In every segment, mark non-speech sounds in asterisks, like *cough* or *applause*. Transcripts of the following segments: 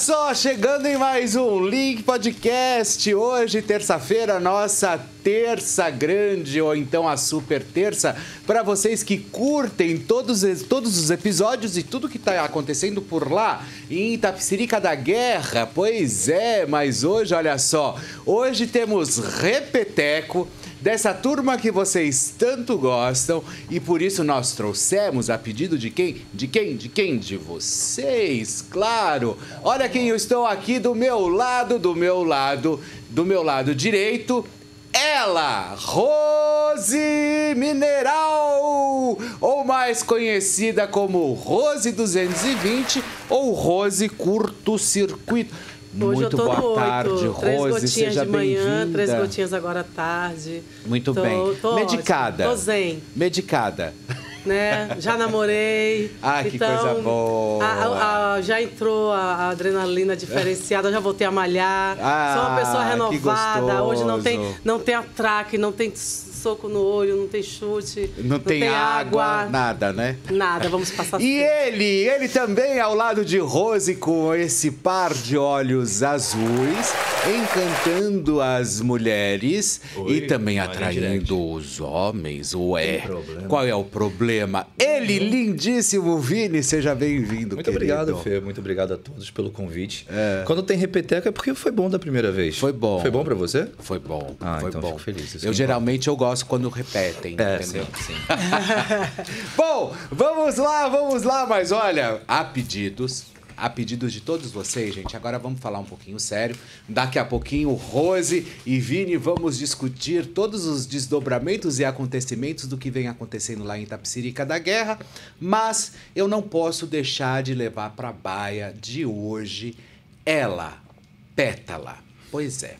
Só, chegando em mais um Link Podcast. Hoje, terça-feira, nossa terça grande, ou então a super terça, para vocês que curtem todos, todos os episódios e tudo que está acontecendo por lá em Itapsirica da Guerra. Pois é, mas hoje, olha só, hoje temos Repeteco dessa turma que vocês tanto gostam e por isso nós trouxemos a pedido de quem? De quem? De quem? De vocês, claro. Olha quem eu estou aqui do meu lado, do meu lado, do meu lado direito. Ela, Rose Mineral, ou mais conhecida como Rose 220 ou Rose Curto Circuito. Hoje Muito eu tô boa no tarde, 8, três Rose. gotinhas Seja de manhã, três gotinhas agora à tarde. Muito Tô- bem. tô Medicada. ótima, Tô zen, Medicada. né? Já namorei. *laughs* Ah, que então, coisa boa. a- a- já entrou a, adrenalina diferenciada, eu já voltei a malhar. Ah, Sou uma pessoa que renovada. Hoje não tem, não tem atraque, não tem soco no olho, não tem chute. Não, tem, água, nada, né? Nada, vamos passar *laughs* E ele, ele também ao lado de Rose com esse par de olhos azuis, encantando as mulheres Oi, e também atraindo os homens. Ué, qual é o problema? Ele, lindíssimo Vini, seja bem-vindo, Muito querido. obrigado, Fê. Muito obrigado a todos pelo convite. Quando tem repeteco é porque foi bom da primeira vez. Foi bom. Foi bom pra você? Foi bom, Ah, foi então bom. fico feliz, isso Eu geralmente eu gosto quando repetem, É, entendeu? sim, sim. *laughs* Bom, vamos lá, vamos lá, mas olha, há pedidos. Há pedidos de todos vocês, gente. Agora vamos falar um pouquinho sério. Daqui a pouquinho, Rose e Vini vamos discutir todos os desdobramentos e acontecimentos do que vem acontecendo lá em Tapsirica da Guerra. Mas eu não posso deixar de levar para a baia de hoje ela, Pétala. Pois é.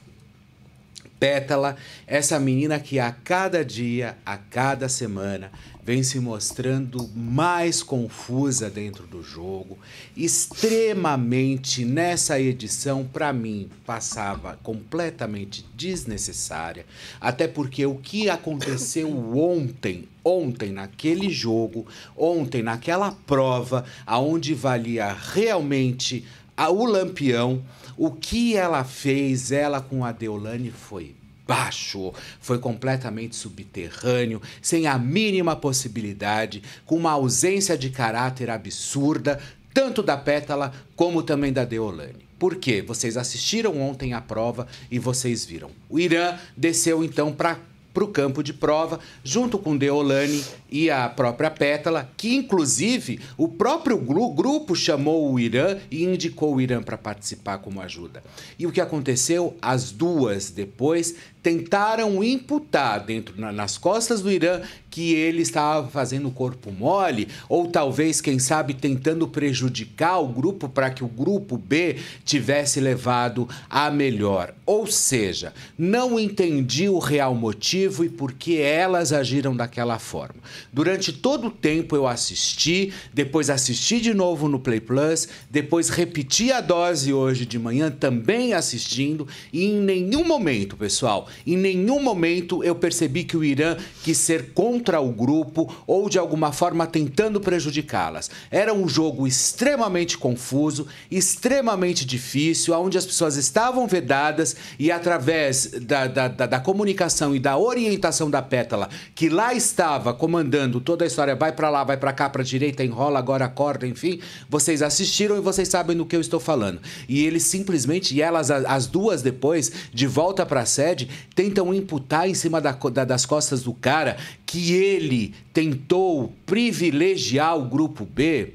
Pétala, essa menina que a cada dia, a cada semana, vem se mostrando mais confusa dentro do jogo, extremamente nessa edição, para mim, passava completamente desnecessária, até porque o que aconteceu *laughs* ontem, ontem naquele jogo, ontem naquela prova, aonde valia realmente a- o lampião, o que ela fez, ela com a Deolane, foi baixo, foi completamente subterrâneo, sem a mínima possibilidade, com uma ausência de caráter absurda, tanto da Pétala como também da Deolane. Por quê? Vocês assistiram ontem a prova e vocês viram. O Irã desceu então para para o campo de prova, junto com Deolane e a própria Pétala, que inclusive o próprio gru- grupo chamou o Irã e indicou o Irã para participar como ajuda. E o que aconteceu? As duas depois tentaram imputar dentro na- nas costas do Irã que ele estava fazendo corpo mole ou talvez quem sabe tentando prejudicar o grupo para que o grupo B tivesse levado a melhor. Ou seja, não entendi o real motivo e por que elas agiram daquela forma. Durante todo o tempo eu assisti, depois assisti de novo no Play Plus, depois repeti a dose hoje de manhã também assistindo e em nenhum momento, pessoal, em nenhum momento eu percebi que o Irã quis ser contra o grupo ou de alguma forma tentando prejudicá-las. Era um jogo extremamente confuso, extremamente difícil, onde as pessoas estavam vedadas e através da, da, da, da comunicação e da orientação da Pétala, que lá estava comandando toda a história, vai pra lá, vai pra cá, pra direita, enrola, agora acorda, enfim, vocês assistiram e vocês sabem do que eu estou falando. E eles simplesmente, e elas, a- as duas depois, de volta pra sede, tentam imputar em cima da da- das costas do cara que ele tentou privilegiar o grupo B.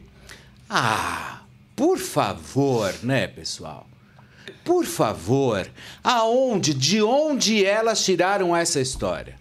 Ah, por favor, né, pessoal? Por favor, aonde, de onde elas tiraram essa história?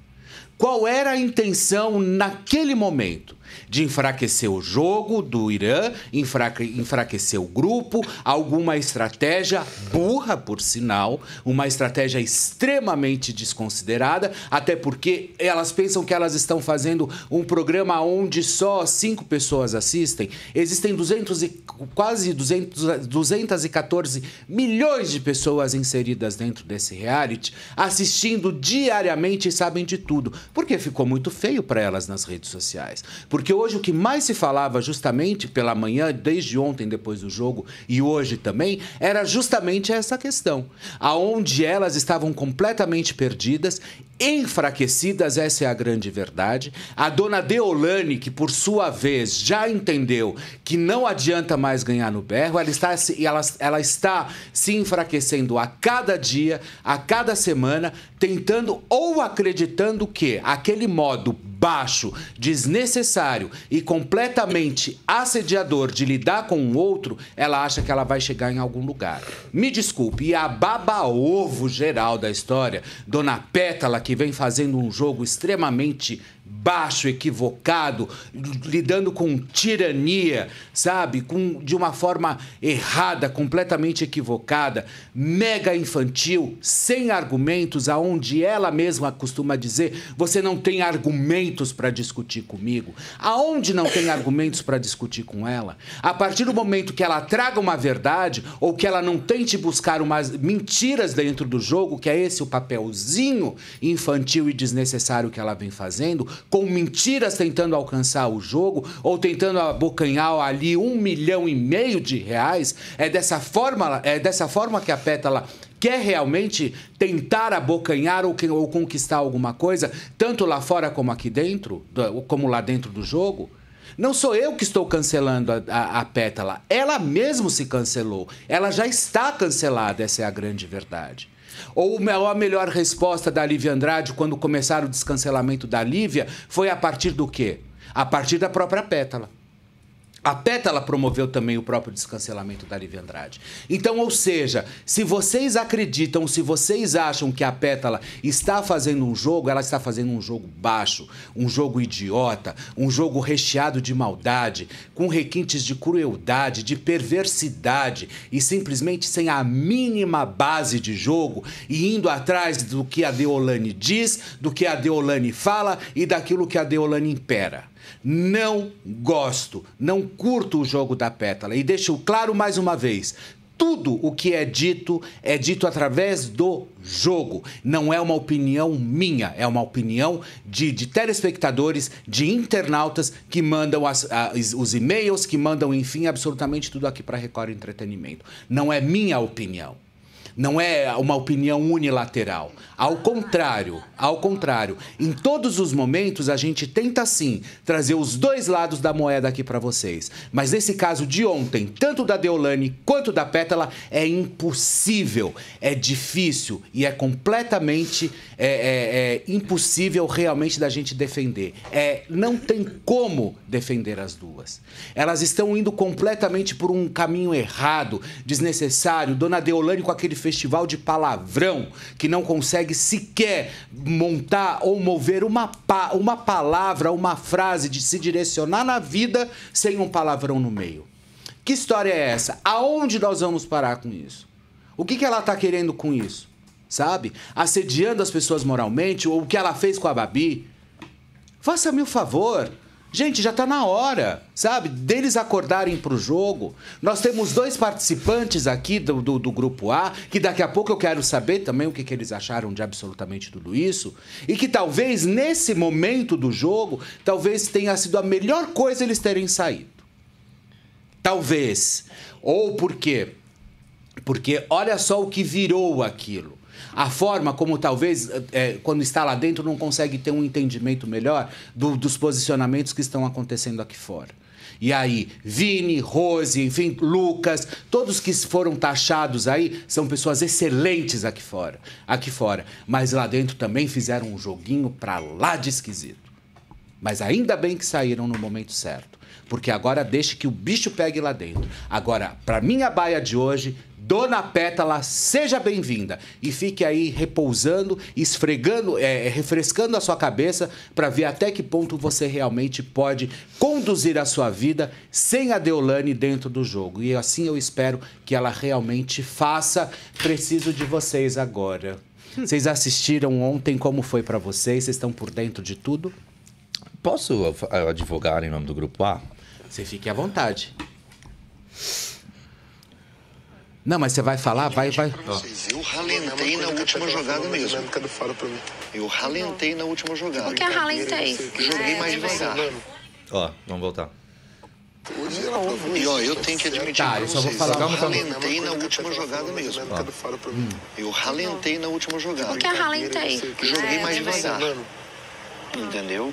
Qual era a intenção naquele momento? De enfraquecer o jogo do Irã, enfraque, enfraquecer o grupo, alguma estratégia burra, por sinal, uma estratégia extremamente desconsiderada, até porque elas pensam que elas estão fazendo um programa onde só cinco pessoas assistem. Existem 200 e, quase 200, 214 milhões de pessoas inseridas dentro desse reality, assistindo diariamente e sabem de tudo. Porque ficou muito feio para elas nas redes sociais. Porque hoje o que mais se falava justamente pela manhã, desde ontem depois do jogo e hoje também, era justamente essa questão, aonde elas estavam completamente perdidas, enfraquecidas, essa é a grande verdade. A dona Deolane, que por sua vez já entendeu que não adianta mais ganhar no berro, ela está, ela, ela está se enfraquecendo a cada dia, a cada semana, tentando ou acreditando que aquele modo baixo, desnecessário e completamente assediador de lidar com o outro, ela acha que ela vai chegar em algum lugar. Me desculpe, e a baba-ovo geral da história, Dona Pétala, que vem fazendo um jogo extremamente baixo, equivocado, lidando com tirania, sabe? Com, de uma forma errada, completamente equivocada, mega infantil, sem argumentos, aonde ela mesma costuma dizer: você não tem argumentos para discutir comigo. Aonde não tem argumentos para discutir com ela? A partir do momento que ela traga uma verdade ou que ela não tente buscar umas mentiras dentro do jogo, que é esse o papelzinho infantil e desnecessário que ela vem fazendo, com mentiras tentando alcançar o jogo ou tentando abocanhar ali um milhão e meio de reais. É dessa forma, é dessa forma que a Pétala quer realmente tentar abocanhar ou, ou conquistar alguma coisa, tanto lá fora como aqui dentro, como lá dentro do jogo. Não sou eu que estou cancelando a, a, a, Pétala. Ela mesmo se cancelou. Ela já está cancelada, essa é a grande verdade. Ou a melhor resposta da Lívia Andrade quando começaram o descancelamento da Lívia foi a partir do quê? A partir da própria pétala. A Pétala promoveu também o próprio descancelamento da Lívia Andrade. Então, ou seja, se vocês acreditam, se vocês acham que a Pétala está fazendo um jogo, ela está fazendo um jogo baixo, um jogo idiota, um jogo recheado de maldade, com requintes de crueldade, de perversidade e simplesmente sem a mínima base de jogo e indo atrás do que a Deolane diz, do que a Deolane fala e daquilo que a Deolane impera. Não gosto, não curto o jogo da pétala. E deixo claro mais uma vez: tudo o que é dito é dito através do jogo. Não é uma opinião minha, é uma opinião de, de telespectadores, de internautas que mandam as, as, os e-mails, que mandam, enfim, absolutamente tudo aqui para Record Entretenimento. Não é minha opinião. Não é uma opinião unilateral. Ao contrário, ao contrário, em todos os momentos a gente tenta sim trazer os dois lados da moeda aqui para vocês. Mas nesse caso de ontem, tanto da Deolane quanto da Pétala, é impossível, é difícil e é completamente é, é, é impossível realmente da gente defender. É, não tem como defender as duas. Elas estão indo completamente por um caminho errado, desnecessário. Dona Deolane com aquele festival de palavrão que não consegue sequer montar ou mover uma, pa uma palavra, uma frase de se direcionar na vida sem um palavrão no meio. Que história é essa? Aonde nós vamos parar com isso? O que, que ela está querendo com isso? Sabe? Assediando as pessoas moralmente, ou o que ela fez com a Babi? Faça-me o favor. Gente, já está na hora, sabe? Deles acordarem para o jogo. Nós temos dois participantes aqui do, do, do, grupo A, que daqui a pouco eu quero saber também o que, que eles acharam de absolutamente tudo isso. E que talvez nesse momento do jogo, talvez tenha sido a melhor coisa eles terem saído. Talvez. Ou por quê? Porque olha só o que virou aquilo a forma como talvez, é, quando está lá dentro, não consegue ter um entendimento melhor do, dos posicionamentos que estão acontecendo aqui fora. E aí, Vini, Rose, enfim, Lucas, todos que foram taxados aí são pessoas excelentes aqui fora, aqui fora, mas lá dentro também fizeram um joguinho para lá de esquisito. Mas ainda bem que saíram no momento certo. Porque agora deixe que o bicho pegue lá dentro. Agora, para minha baia de hoje, Dona Pétala, seja bem-vinda. E fique aí repousando, esfregando, é, refrescando a sua cabeça para ver até que ponto você realmente pode conduzir a sua vida sem a Deolane dentro do jogo. E assim eu espero que ela realmente faça. Preciso de vocês agora. Vocês assistiram ontem, como foi para vocês? Vocês estão por dentro de tudo? Posso advogar em nome do grupo A? Você fique à vontade. Não, mas você vai falar? Vai, vai. Eu ralentei na última jogada mesmo. Eu ralentei na última jogada. O que é ralentei? Joguei mais devagar. Ó, vamos voltar. E ó, eu tenho que admitir Tá, eu só vou vocês, falar eu uma coisa. ralentei na última jogada mesmo. Eu ralentei na última jogada. O que é ralentei? Joguei mais devagar. Entendeu?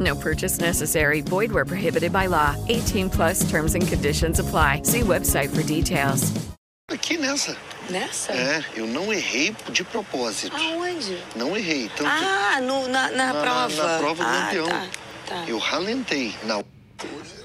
No purchase necessary. Void where prohibited by law. 18 plus terms and conditions apply. See website for details. aqui nessa. Nessa? É, eu não errei de propósito. Aonde? Não errei. Tanto Ah, no, na, na, na, prova. na prova do ah, lampião. Tá, tá. Eu ralentei. Na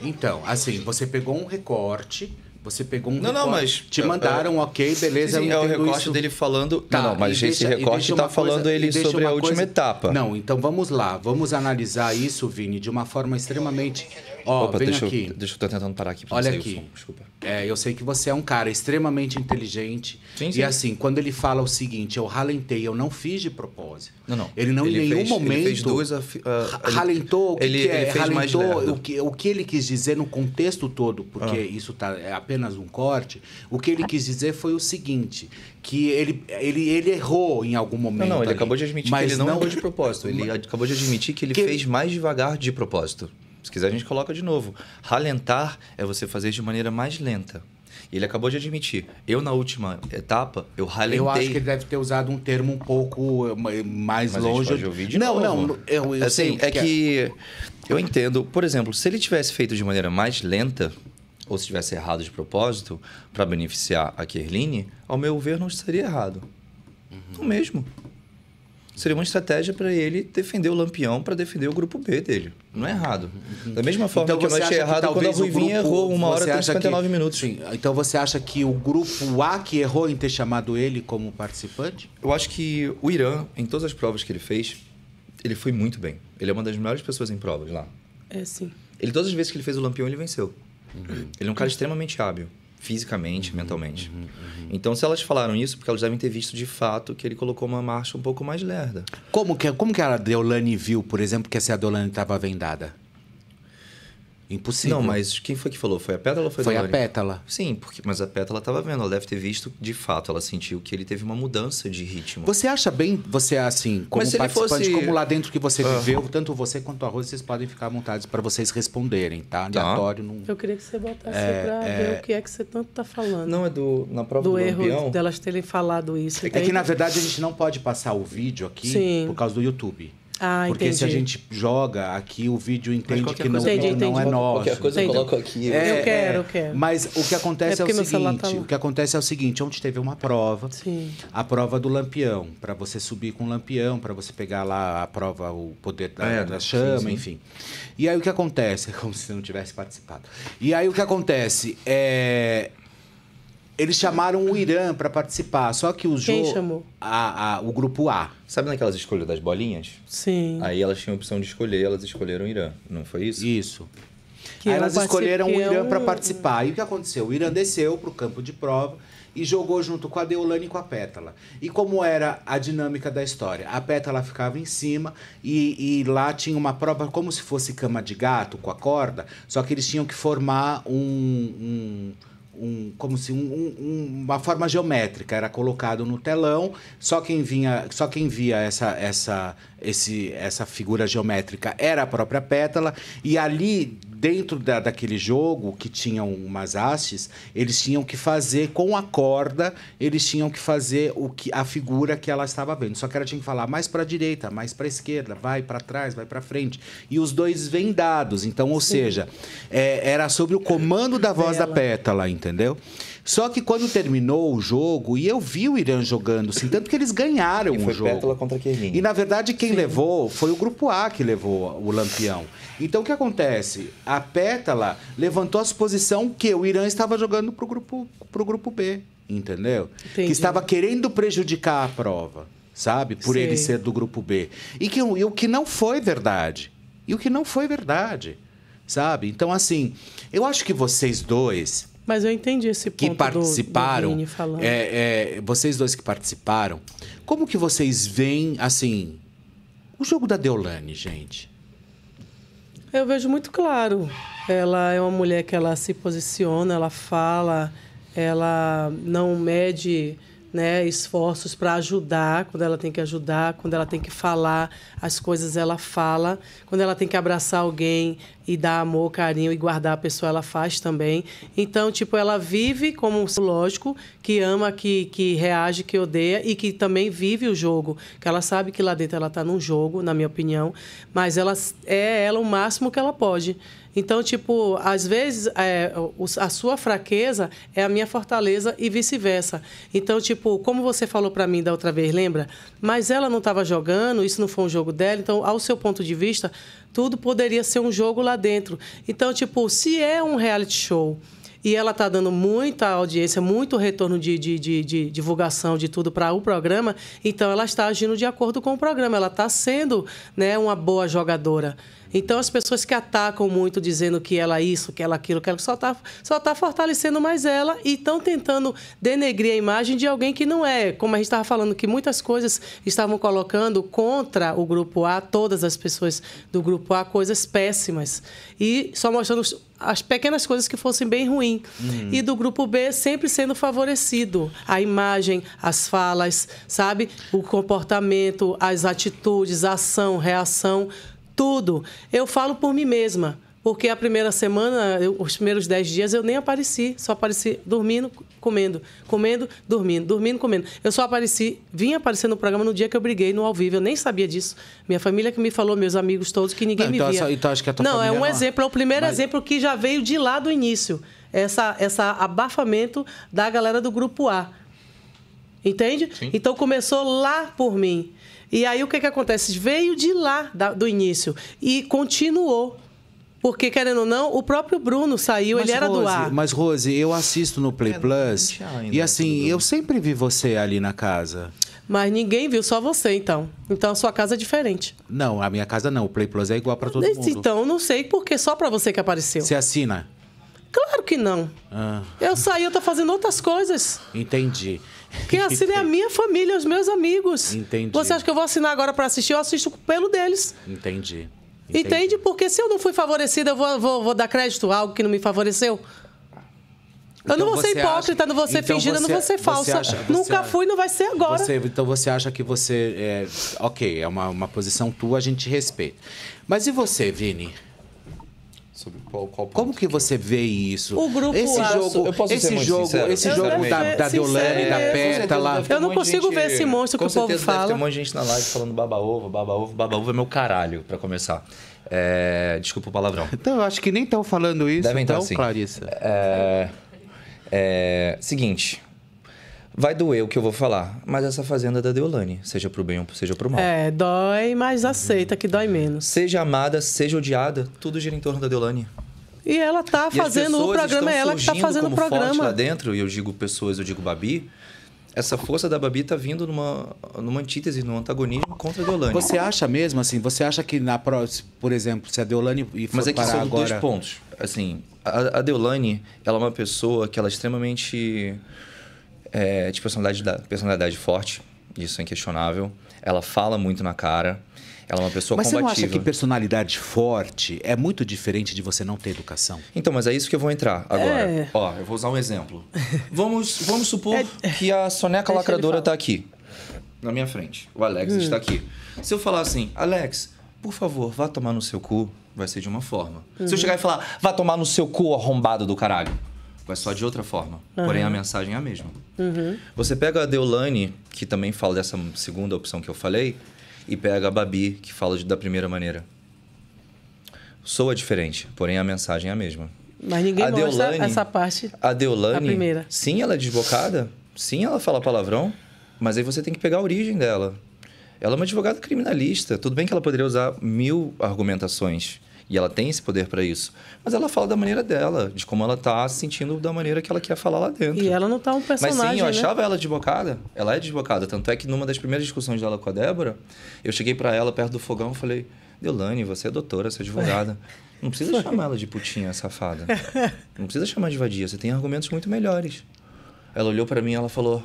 Então, assim, você pegou um recorte, você pegou um Não, não, recorte, mas- Te mandaram, ok, beleza, Sim, eu é o recorte isso. dele falando. Tá, não, não, mas esse deixa- recorte tá uma falando coisa- ele sobre a uma última coisa- etapa. Não, então vamos lá, vamos analisar isso, Vini, de uma forma extremamente... Ó, Opa, vem deixa aqui. eu, deixa eu tô tentando parar aqui pra Olha não aqui. Desculpa. É, eu sei que você é um cara extremamente inteligente. Sim, E sim. assim, quando ele fala o seguinte, eu ralentei, eu não fiz de propósito. Não, não. Ele não em nenhum fez, momento Ele fez duas. afi- ah, ra- ele- ralentou o que, ele, é? ele fez mais ralentou lerdo. o que, o que ele quis dizer no contexto todo, porque isso tá, é apenas um corte. O que ele quis dizer foi o seguinte: que ele, ele, ele errou em algum momento. Não, não, ele ali, acabou de admitir mas que ele não, errou de propósito. Ele acabou de admitir que ele Que- fez mais devagar de propósito. Se quiser, a gente coloca de novo. Ralentar é você fazer de maneira mais lenta. E ele acabou de admitir. Eu, na última etapa, eu ralentei. Eu acho que ele deve ter usado um termo um pouco eh, mais Mas a gente longe. pode de não, novo. não, eu, eu assim, o é que eu entendo. Por exemplo, se ele tivesse feito de maneira mais lenta, ou se tivesse errado de propósito, para beneficiar a Kerline, ao meu ver, não estaria errado. Uhum. Não mesmo. Seria uma estratégia para ele defender o Lampião para defender o grupo B dele. Não é errado. Da mesma forma Então que eu não achei errado quando a Ruivinha grupo- errou uma hora você e acha que- 59 minutos. Sim, então você acha que o grupo A que errou em ter chamado ele como participante? Eu acho que o Irã, em todas as provas que ele fez, ele foi muito bem. Ele é uma das melhores pessoas em provas lá. É sim. Ele, todas as vezes que ele fez o Lampião, ele venceu. Uhum. Ele é um cara extremamente hábil, fisicamente, mentalmente. Então, se elas falaram isso, porque elas devem ter visto de fato que ele colocou uma marcha um pouco mais lerda. Como que, como que a Deolane viu, por exemplo, que essa Deolane estava vendada? Impossível. Não, mas quem foi que falou? Foi a Pétala ou foi, Foi a? Pétala. Sim, porque, mas a Pétala estava vendo. Ela deve ter visto de fato. Ela sentiu que ele teve uma mudança de ritmo. Você acha bem, você assim, como Mas se ele participante, fosse- como lá dentro que você Ah. viveu, tanto você quanto a Rose, vocês podem ficar à vontade para vocês responderem, tá? Tá. Aleatório, não... Eu queria que você botasse É, pra é. ver o que é que você tanto tá falando. Não, é do, na prova do, do, erro Lampião. delas terem falado isso. É que, entende? na verdade, a gente não pode passar o vídeo aqui Sim. por causa do YouTube. Ah, Porque se a entendi. gente joga aqui, o vídeo entende que não, coisa- Entendi, não, é entendi. nosso. Qualquer coisa eu Entendi. coloco aqui. É, Eu quero, é. eu quero. Mas o que acontece É é, o tá seguinte: lá. o que acontece é o seguinte, ontem teve uma prova, Sim. a prova do lampião, para você subir com o lampião, para você pegar lá a prova, o poder da, É, da sim, chama, sim. enfim. E aí o que acontece? *laughs* Como se você não tivesse participado. E aí o que acontece é eles chamaram o Irã para participar, só que o Quem jogo chamou? a, a- o grupo A. Sabe naquelas escolhas das bolinhas? Sim. Aí elas tinham a opção de escolher, elas escolheram o Irã. Não foi isso? Isso. Que Aí eu elas escolheram o Irã para um- participar. E o que aconteceu? O Irã desceu para o campo de prova e jogou junto com a Deolane e com a Pétala. E como era a dinâmica da história? A Pétala ficava em cima e, e lá tinha uma prova como se fosse cama de gato com a corda, só que eles tinham que formar um. um um, como se um- um- um- uma forma geométrica era colocado no telão só quem vinha só quem via essa essa esse, essa figura geométrica era a própria pétala e ali dentro da, daquele jogo que tinham umas hastes eles tinham que fazer com a corda eles tinham que fazer o que a figura que ela estava vendo. Só que ela tinha que falar mais para a direita mais para a esquerda vai para trás vai para frente. E os dois vendados então ou seja é, era sobre o comando da voz da Dela. pétala entendeu só que quando terminou o jogo e eu vi o Irã jogando assim tanto que eles ganharam E o jogo Pétala contra Kerline. e na verdade quem levou foi o grupo A que levou o Lampião. Então o que acontece? A Pétala levantou a suposição que o Irã estava jogando pro grupo pro grupo B, entendeu? Entendi. Que estava querendo prejudicar a prova, sabe? Por Sei. ele ser do grupo B. E que e o que não foi verdade. E o que não foi verdade, sabe? Então assim, eu acho que vocês dois Mas eu entendi esse ponto que do- participaram, do Vini falando. é, é, vocês dois que participaram, como que vocês veem, assim, o jogo da Deolane, gente? Eu vejo muito claro. Ela é uma mulher que ela se posiciona, ela fala, ela não mede né, esforços para ajudar quando ela tem que ajudar, quando ela tem que falar as coisas ela fala, quando ela tem que abraçar alguém e dar amor, carinho e guardar a pessoa ela faz também. Então tipo ela vive como um lógico que ama, que que reage, que odeia e que também vive o jogo, que ela sabe que lá dentro ela está num jogo, na minha opinião, mas ela é ela o máximo que ela pode. Então, tipo, às vezes é, a sua fraqueza é a minha fortaleza e vice-versa. Então, tipo, como você falou pra mim da outra vez, lembra? Mas ela não estava jogando, isso não foi um jogo dela. Então, ao seu ponto de vista, tudo poderia ser um jogo lá dentro. Então, tipo, se é um reality show e ela está dando muita audiência, muito retorno de, de, de, de divulgação de tudo para o programa, então ela está agindo de acordo com o programa, ela está sendo né, uma boa jogadora. Então as pessoas que atacam muito dizendo que ela isso, que ela aquilo, que ela só está só tá fortalecendo mais ela e estão tentando denegrir a imagem de alguém que não é. Como a gente estava falando que muitas coisas estavam colocando contra o grupo A, todas as pessoas do grupo A, coisas péssimas. E só mostrando os- as pequenas coisas que fossem bem ruins. E do grupo B sempre sendo favorecido. A imagem, as falas, sabe? O comportamento, as atitudes, a ação, reação, tudo. Eu falo por mim mesma. Porque a primeira semana, eu- os primeiros dez dias, eu nem apareci. Só apareci dormindo, comendo. Comendo, dormindo. Dormindo, comendo. Eu só apareci, vim aparecer no programa no dia que eu briguei no ao vivo. Eu nem sabia disso. Minha família que me falou, meus amigos todos, que ninguém Não, me então, via. então acho que a tua Não, é um não- exemplo. É o primeiro Mas- exemplo que já veio de lá do início. Essa, essa abafamento da galera do grupo A. Entende? Então começou lá por mim. E aí o que, que acontece? Veio de lá da- do início e continuou. Porque, querendo ou não, o próprio Bruno saiu, Mas, ele era do Rose, ar. Mas, Rose, eu assisto no Play É, Plus ainda, e assim, eu sempre vi você ali na casa. Mas ninguém viu, só você, então. Então a sua casa é diferente. Não, a minha casa não. O Play Plus é igual pra todo mundo. Então, não sei porque só pra você que apareceu. Você assina? Claro que não. Ah, Eu saí, eu tô fazendo outras coisas. entendi. Quem assina é a minha família, os meus amigos. Entendi. Você acha que eu vou assinar agora pra assistir? Eu assisto pelo deles. Entendi. Entende? Porque se eu não fui favorecida, eu vou, vou- vou dar crédito a algo que não me favoreceu? eu não Então vou ser hipócrita, acha- não vou ser então fingida, não você- vou ser falsa. acha- Nunca acha- fui, não vai ser agora. Você- então você acha que você. É, ok, é uma, uma posição tua, a gente respeita. Mas e você, Vini? Sobre qual, qual Como que você vê isso? O grupo esse jogo, Eu posso esse jogo, sincero? esse Eu jogo da, da Deolane, sincero da. Pétala. Eu não consigo ver esse monstro que o povo Deve fala. ter um monte de gente na live falando baba-ovo, baba-ovo. Baba-ovo é meu caralho, pra começar. É, Desculpa o palavrão. Então, eu acho que nem estão falando isso, Devem então, estar sim. Clarissa. É, é, seguinte, vai doer o que eu vou falar, mas essa fazenda é da Deolane, seja pro bem ou seja pro mal. É, dói, mas aceita que dói menos. Seja amada, seja odiada, tudo gira em torno da Deolane. E ela tá E fazendo o programa, é ela que tá fazendo o como forte programa. lá dentro, e eu digo pessoas, eu digo Babi. Essa força da Babi tá vindo numa, numa antítese, num antagonismo contra a Deolane. Você acha mesmo assim? Você acha que na próxima, por exemplo, se a Deolane e Mas é que são agora... dois pontos. assim, a, a Deolane, ela é uma pessoa que ela é extremamente é, de personalidade, da- personalidade forte, isso é inquestionável. Ela fala muito na cara, ela é uma pessoa Mas você não combativa. acha que personalidade forte é muito diferente de você não ter educação? Então, mas é isso que eu vou entrar agora. É. Ó, eu vou usar um exemplo. Vamos, vamos supor que a soneca Deixa lacradora falar. tá aqui, na minha frente. O Alex Hum. está aqui. Se eu falar assim, Alex, por favor, vá tomar no seu cu, vai ser de uma forma. Se Uhum. eu chegar e falar, vá tomar no seu cu, arrombado do caralho, vai soar de outra forma. Porém, a mensagem é a mesma. Uhum. Você pega a Deolane, que também fala dessa segunda opção que eu falei, e pega a Babi, que fala de- da primeira maneira. Soa diferente, porém a mensagem é a mesma. Mas ninguém A mostra Deolane- essa parte. A Deolane, A primeira. sim, ela é desbocada, sim, ela fala palavrão, mas aí você tem que pegar a origem dela. Ela é uma advogada criminalista. Tudo bem que ela poderia usar mil argumentações, e ela tem esse poder para isso, mas ela fala da maneira dela, de como ela tá se sentindo da maneira que ela quer falar lá dentro. E ela não tá um Mas personagem, sim, eu né? achava ela desbocada. Ela é desbocada. Tanto é que numa das primeiras discussões dela com a Débora, eu cheguei pra ela perto do fogão e falei: Deolane, você é doutora, você é advogada. *laughs* Não precisa chamar ela de putinha safada. *laughs* Não precisa chamar de vadia, você tem argumentos muito melhores. Ela olhou pra mim e ela falou: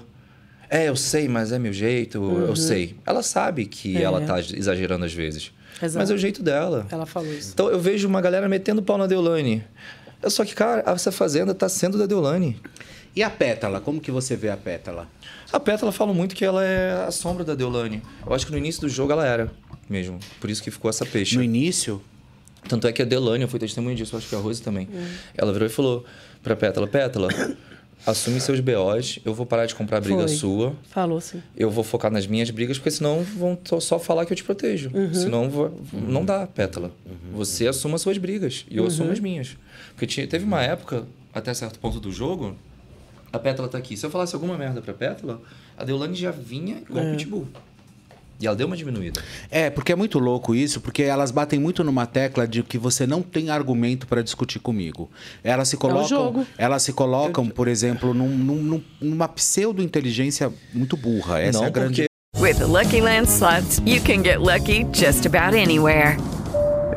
É, eu sei, mas é meu jeito, eu sei. Ela sabe que Uhum. É. ela tá exagerando às vezes. Exato. Mas é o jeito dela. Ela falou isso. Então eu vejo uma galera metendo pau na Deolane. Só que, cara, essa fazenda tá sendo da Deolane. E a pétala? Como que você vê a pétala? A Pétala fala muito que ela é a sombra da Deolane. Eu acho que no início do jogo ela era mesmo. Por isso que ficou essa peixe. No início? Tanto é que a Deolane, eu fui testemunha disso, eu acho que a Rose também. Ela virou e falou pra Pétala, Pétala, assume seus BOs, eu vou parar de comprar briga Foi. sua. Falou sim. Eu vou focar nas minhas brigas, porque senão vão só falar que eu te protejo. Uhum. Senão vou- não dá, Pétala. Você assuma suas brigas e eu assumo Uhum. as minhas. Porque tinha- teve uma época, até certo ponto do jogo, a Pétala tá aqui. Se eu falasse alguma merda pra Pétala, a Deolane já vinha igual É. pitbull. E ela deu uma diminuída. É, porque é muito louco isso, porque elas batem muito numa tecla de que você não tem argumento para discutir comigo. Elas se colocam, jogo. elas se colocam, por exemplo, num- num- numa pseudo-inteligência muito burra. Essa não é a grande porque With the Lucky Land slots, you can get lucky just about anywhere.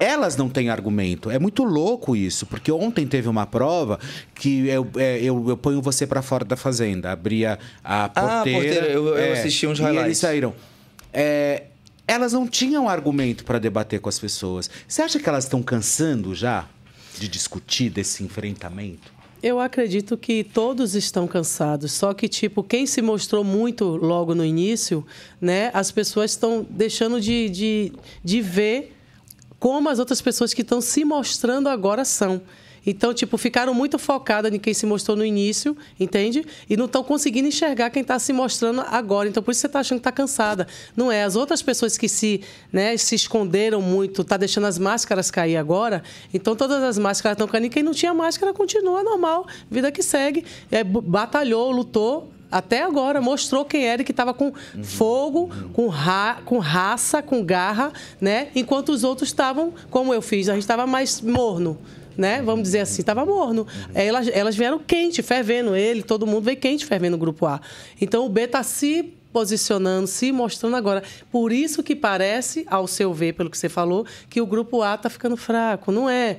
elas não têm argumento. É muito louco isso, porque ontem teve uma prova que eu, é, eu, eu ponho você pra fora da fazenda, abria a porteira. Ah, porteira, eu- eu é, assisti uns E eles highlights. saíram. É, elas não tinham argumento para debater com as pessoas. Você acha que elas estão cansando já de discutir desse enfrentamento? Eu acredito que todos estão cansados, só que tipo quem se mostrou muito logo no início, né? As pessoas estão deixando de, de, de ver como as outras pessoas que estão se mostrando agora são. Então, tipo, ficaram muito focadas em quem se mostrou no início, entende? E não estão conseguindo enxergar quem está se mostrando agora. Então, por isso você está achando que está cansada. Não é. As outras pessoas que se, né, se esconderam muito, tá deixando as máscaras cair agora. Então, todas as máscaras estão caindo. E quem não tinha máscara continua normal. Vida que segue. É, batalhou, lutou, até agora mostrou quem era e que estava com fogo, com, ra com raça, com garra, né? Enquanto os outros estavam, como eu fiz, a gente estava mais morno. Né? Vamos dizer assim, estava morno. Aí Elas, elas vieram quente, fervendo ele, todo mundo veio quente fervendo o grupo A. Então o B está se posicionando, se mostrando agora. Por isso que parece, ao seu ver, pelo que você falou, que o grupo A está ficando fraco. Não é.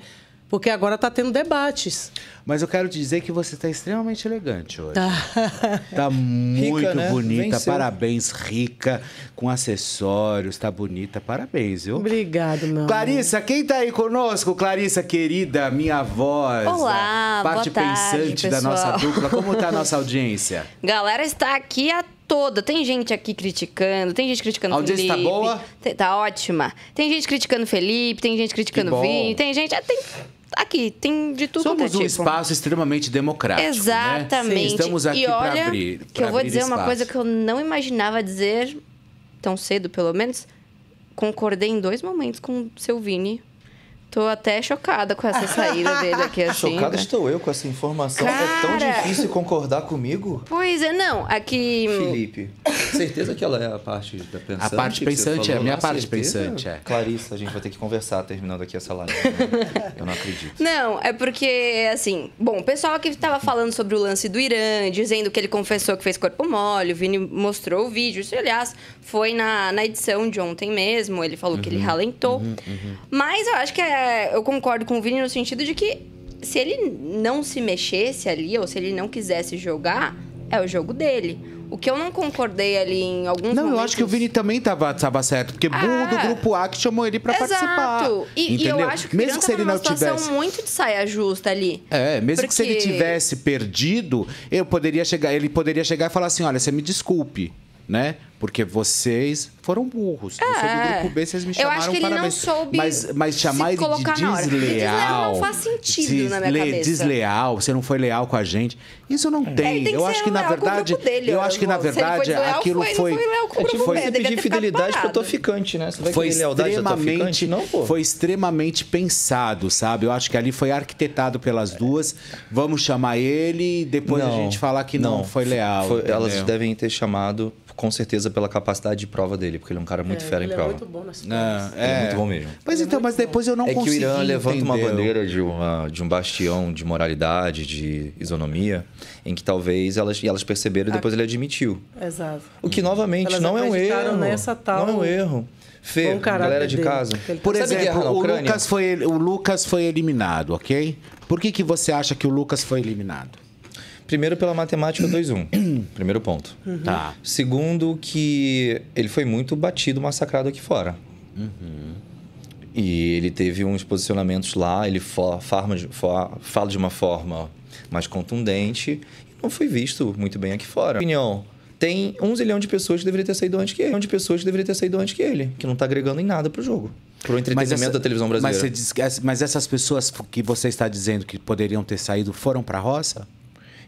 Porque agora tá tendo debates. Mas eu quero te dizer que você está extremamente elegante hoje. Tá. Tá *laughs* muito Rica, né? bonita, Venceu. parabéns, rica, com acessórios, tá bonita, parabéns, viu? Obrigado, meu amor. Clarissa, quem tá aí conosco? Clarissa, querida, minha voz. Olá, parte boa tarde, pensante da nossa dupla. Como tá a nossa *laughs* audiência? Galera está aqui a toda. Tem gente aqui criticando, tem gente criticando A audiência tá Felipe. boa? Tem- Tá ótima. Tem gente criticando Felipe, tem gente criticando bom. Vini, tem gente. é, Tem, aqui, tem de tudo Somos é um tipo. espaço extremamente democrático. né? Exatamente. Estamos aqui para abrir. que pra eu vou dizer uma espaço. coisa que eu não imaginava dizer tão cedo, pelo menos. Concordei em dois momentos com o seu Vini. Tô até chocada com essa saída dele aqui, assim. Chocado né? estou eu com essa informação. É tão Cara. difícil concordar comigo. Pois é, não. Aqui. Felipe, certeza que ela é a parte da pensante? A parte que pensante é a minha parte Certeza? pensante, é. Clarissa, a gente vai ter que conversar terminando aqui essa live. né? Eu não acredito. Não, é porque, assim, bom, o pessoal aqui tava falando sobre o lance do Irã, dizendo que ele confessou que fez corpo mole, o Vini mostrou o vídeo. Isso, aliás, foi na, na edição de ontem mesmo, ele falou que ele ralentou. Mas eu acho que é, eu concordo com o Vini no sentido de que se ele não se mexesse ali, ou se ele não quisesse jogar, é o jogo dele. O que eu não concordei ali em alguns Não, momentos... eu acho que o Vini também tava, tava certo, porque burro do Ah. grupo A que chamou ele pra participar. Exato. E, e eu acho que mesmo que se ele não tivesse. muito de saia justa ali. É, mesmo que se ele Porque- tivesse perdido, eu poderia chegar, ele poderia chegar e falar assim: olha, você me desculpe, né? Porque vocês foram burros. Eu sou do É. grupo B, vocês me Eu chamaram acho que ele não parabéns. soube mas, mas se chamar ele de colocar na hora. desleal. Desleal não faz sentido na minha cabeça. Desleal, você não foi leal com a gente. Isso não tem. Ele tem eu acho que na o verdade, dele, eu acho que na ele verdade aquilo foi, foi não foi leal com o É grupo tipo B, você devia pedir fidelidade pro parado. tua ficante, né? Você vai foi querer lealdade da tua ficante? extremamente, Não, pô. foi extremamente pensado, sabe? Eu acho que ali foi arquitetado pelas duas. Vamos chamar ele e depois a gente falar que não, foi leal. Foi- elas devem ter chamado, com certeza, pela capacidade de prova dele, porque ele é um cara muito fera em ele prova. é muito bom nas provas. Ele é muito bom mesmo. Mas então, mas depois eu não é que o consegui Irã levanta uma bandeira de, uma, de um bastião de moralidade, de isonomia, em que talvez elas, e elas perceberam e depois ele admitiu. Exato. O que, novamente, Elas não é um erro. nessa tal- Não é um erro. Fê, galera de dele. casa. Por guerra exemplo, o? Lucas, foi, o Lucas foi eliminado, ok? Por que, que você acha que o Lucas foi eliminado? Primeiro pela matemática 2-1. *coughs* Primeiro ponto. Tá. Segundo, que ele foi muito batido, massacrado aqui fora. E ele teve uns posicionamentos lá, ele farma de- fala de uma forma mais contundente e não foi visto muito bem aqui fora. Opinião. Tem um zilhão de pessoas que deveria ter saído antes que ele. Um de pessoas que deveria ter saído antes que ele, que não tá agregando em nada pro jogo. Pro entretenimento essa- da televisão brasileira. Mas, você diz mas essas pessoas que você está dizendo que poderiam ter saído foram para a roça?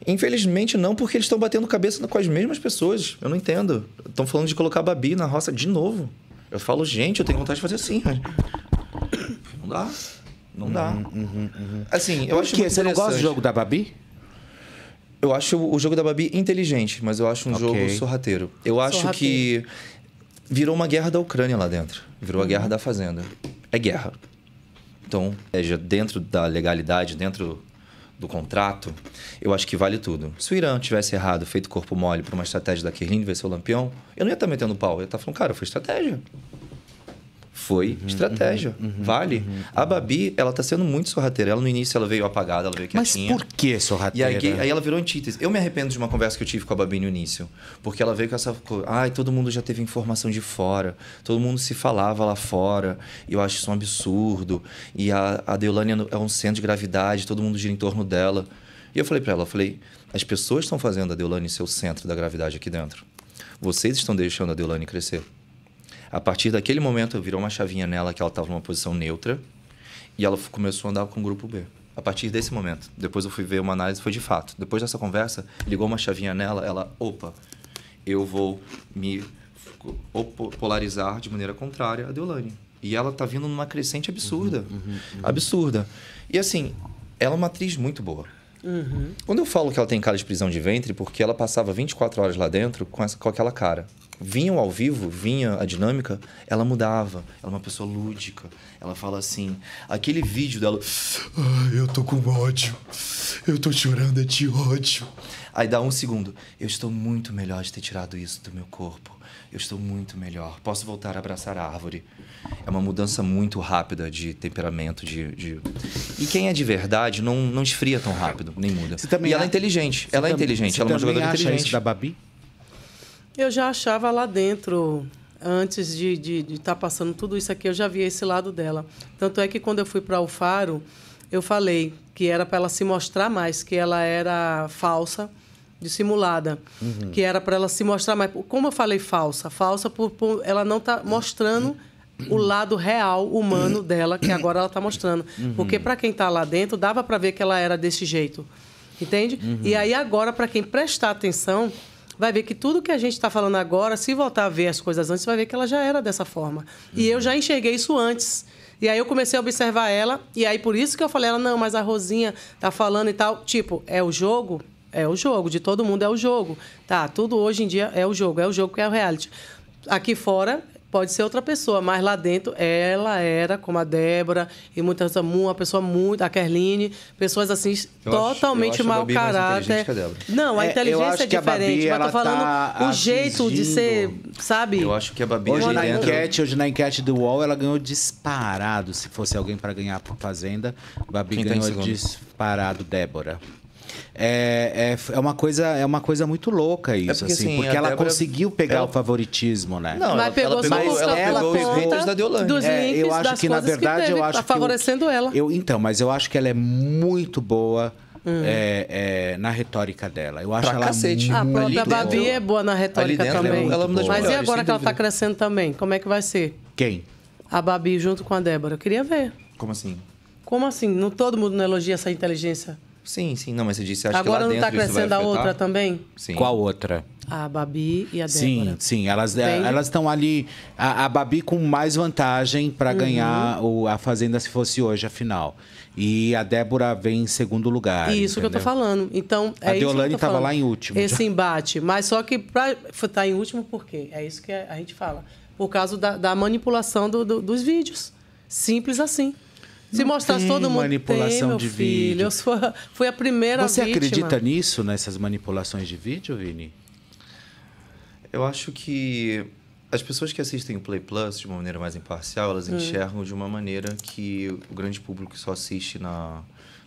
Infelizmente não, porque eles estão batendo cabeça com as mesmas pessoas. Eu não entendo. Estão falando de colocar a Babi na roça de novo. Eu falo, gente, eu tenho vontade de fazer assim. mas- Não dá. Não dá. Assim, eu Por acho muito Você não gosta do jogo da Babi? Eu acho o jogo da Babi inteligente, mas eu acho um Ok. jogo sorrateiro. Eu acho Sorrateiro. que virou uma guerra da Ucrânia lá dentro. Virou a guerra da fazenda. É guerra. Então, é, já dentro da legalidade, dentro do contrato, eu acho que vale tudo. Se o Irã tivesse errado, feito corpo mole por uma estratégia da Kerlin de vencer o Lampião, eu não ia estar metendo pau. Eu ia estar falando, cara, foi estratégia. Foi estratégia. vale. A Babi, ela tá sendo muito sorrateira. Ela no início ela veio apagada, ela veio Mas quietinha. por que E sorrateira? aí, aí ela virou antítese. Eu me arrependo de uma conversa que eu tive com a Babi no início. Porque ela veio com essa coisa. Ai, todo mundo já teve informação de fora. Todo mundo se falava lá fora. E eu acho isso um absurdo. E a, a Deolane é um centro de gravidade, todo mundo gira em torno dela. E eu falei pra ela, eu falei, as pessoas estão fazendo a Deolane ser o centro da gravidade aqui dentro. Vocês estão deixando a Deolane crescer. A partir daquele momento, virou uma chavinha nela que ela estava numa posição neutra e ela começou a andar com o grupo B. A partir desse momento. Depois eu fui ver uma análise, foi de fato. Depois dessa conversa, ligou uma chavinha nela, ela, opa, eu vou me polarizar de maneira contrária a Deolane. E ela tá vindo numa crescente absurda. Absurda. E assim, ela é uma atriz muito boa. Quando eu falo que ela tem cara de prisão de ventre, porque ela passava 24 horas lá dentro com, essa, com aquela cara. Vinha o ao vivo, vinha a dinâmica, ela mudava. Ela é uma pessoa lúdica. Ela fala assim, aquele vídeo dela, "Ai, eu tô com ódio, eu tô chorando é de ódio. Aí dá um segundo, eu estou muito melhor de ter tirado isso do meu corpo. Eu estou muito melhor. Posso voltar a abraçar a árvore. É uma mudança muito rápida de temperamento, de, de... E quem é de verdade não, não esfria tão rápido, nem muda. também e ela é inteligente. Ela é inteligente. Ela é uma jogadora acha inteligente. isso da Babi? Eu já achava lá dentro, antes de estar de, estar passando tudo isso aqui, eu já via esse lado dela. Tanto é que quando eu fui para o Faro, eu falei que era para ela se mostrar mais, que ela era falsa, dissimulada. Uhum. Que era para ela se mostrar mais. Como eu falei falsa? Falsa por, por ela não tá mostrando o lado real humano dela, que agora ela está mostrando. Uhum. Porque para quem está lá dentro, dava para ver que ela era desse jeito. Entende? Uhum. E aí agora, para quem prestar atenção, vai ver que tudo que a gente está falando agora, se voltar a ver as coisas antes, vai ver que ela já era dessa forma. E eu já enxerguei isso antes. E aí eu comecei a observar ela, e aí por isso que eu falei, ela, não, mas a Rosinha tá falando e tal. Tipo, é o jogo? É o jogo, de todo mundo é o jogo. Tá, tudo hoje em dia é o jogo, é o jogo que é o reality. Aqui fora pode ser outra pessoa, mas lá dentro ela era, como a Débora e muitas uma pessoa muito, a Kerline, pessoas assim Eu acho- totalmente eu acho a mau caráter. Não, a É, eu inteligência acho é que a Babi, diferente, mas ela tô falando tá o jeito de ser, sabe? Eu acho que a Babi Hoje ali na, dentro- enquete, hoje na enquete do UOL, ela ganhou disparado. Se fosse alguém para ganhar a Fazenda, Babi Quem tá ganhou disparado Débora. É, é, é, uma coisa, é uma coisa muito louca isso, porque, assim, assim, porque a ela Débora- conseguiu pegar ela- o favoritismo, né? Não, ela- ela pegou- ela ela pegou os da Deolane. Dos É, links, eu acho das que na verdade teve, eu acho tá que o- favorecendo ela. Eu, então, mas eu acho que ela é muito boa Hum. é, é, na retórica dela. Eu acho Pra ela cacete. A muito própria Babi boa. é boa na retórica dentro, também. ela é uma das Mas e agora sem que ela está crescendo também? Como é que vai ser? Quem? A Babi junto com a Débora. Eu queria ver. Como assim? Como assim? Não todo mundo não elogia essa inteligência? Sim, sim. Não, mas você disse, acho agora que lá não está crescendo a outra também? Sim. Qual outra? A Babi e a Débora. Sim, sim. Elas elas estão ali. A, a Babi com mais vantagem para Uhum. ganhar o, a Fazenda se fosse hoje, afinal. E a Débora vem em segundo lugar. Isso que eu tô entendeu? falando. Então, é A Deolane tô tava falando. lá em último. Esse embate. Mas só que para estar em último, por quê? É isso que a gente fala. Por causa da, da manipulação do- do- dos vídeos. Simples assim. Se Não mostrasse todo mundo. manipulação tem, meu de filho. vídeo. Eu sou, fui a primeira Você vítima. acredita nisso, nessas manipulações de vídeo, Vini? Eu acho que as pessoas que assistem o Play Plus de uma maneira mais imparcial, elas Hum. enxergam de uma maneira que o grande público que só assiste na,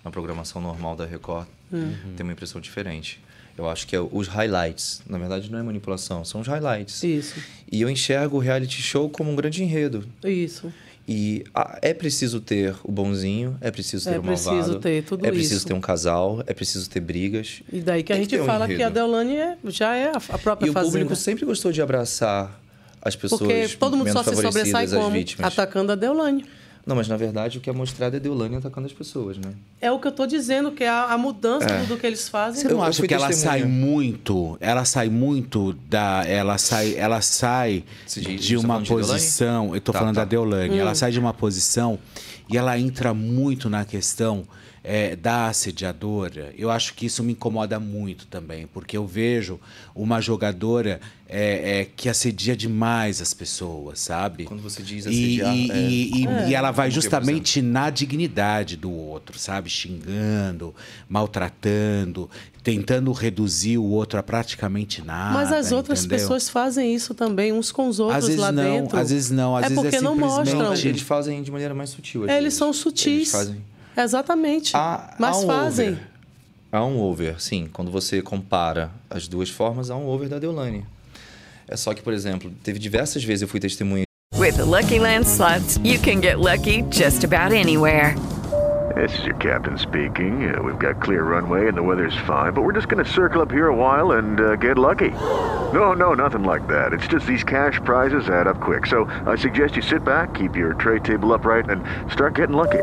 na programação normal da Record Hum. tem uma impressão diferente. Eu acho que é os highlights. Na verdade, não é manipulação, são os highlights. Isso, E eu enxergo o reality show como um grande enredo. isso. E ah, é preciso ter o bonzinho, é preciso ter É o malvado. preciso ter tudo É preciso isso. ter um casal, é preciso ter brigas. E daí que a Tem gente ter um fala que a. Deolane é, já é a, a própria E o fazenda. público sempre gostou de abraçar as pessoas Porque todo mundo só se sobressai como? vítimas. Atacando a Deolane. Não, mas na verdade o que é mostrado é Deolane atacando as pessoas, né? É o que eu tô dizendo, que é a, a mudança É. do, que eles fazem. Você não Eu- acha que ela sai muito? Ela sai muito da. Ela sai, ela sai de tá uma de Deolane? posição. Eu tô Tá, falando tá. da Deolane. Hum. Ela sai de uma posição e ela entra muito na questão é, da assediadora. Eu acho que isso me incomoda muito também, porque eu vejo uma jogadora é, é, que assedia demais as pessoas, sabe? Quando você diz E, assediar, e, é- e- e- É. e ela vai por justamente na dignidade do outro, sabe? Xingando, maltratando, tentando reduzir o outro a praticamente nada. Mas as outras entendeu? pessoas fazem isso também, uns com os outros Às vezes lá não, dentro. às vezes não, às é vezes é porque não simplesmente- mostram. Não, eles fazem de maneira mais sutil. Eles vezes. são sutis. Eles fazem. Exatamente. Há- Mas há um fazem. over. Há um over, sim. Quando você compara as duas formas, há um over da Deolane. É só que, por exemplo, teve diversas vezes eu fui testemunha With the Lucky Land slots, you can get lucky just about anywhere. This is your captain speaking. Uh, we've got clear runway and the weather's fine, but we're just going to circle up here a while and uh, get lucky. No, no, nothing like that. It's just these cash prizes add up quick. So I suggest you sit back, keep your tray table upright, and start getting lucky.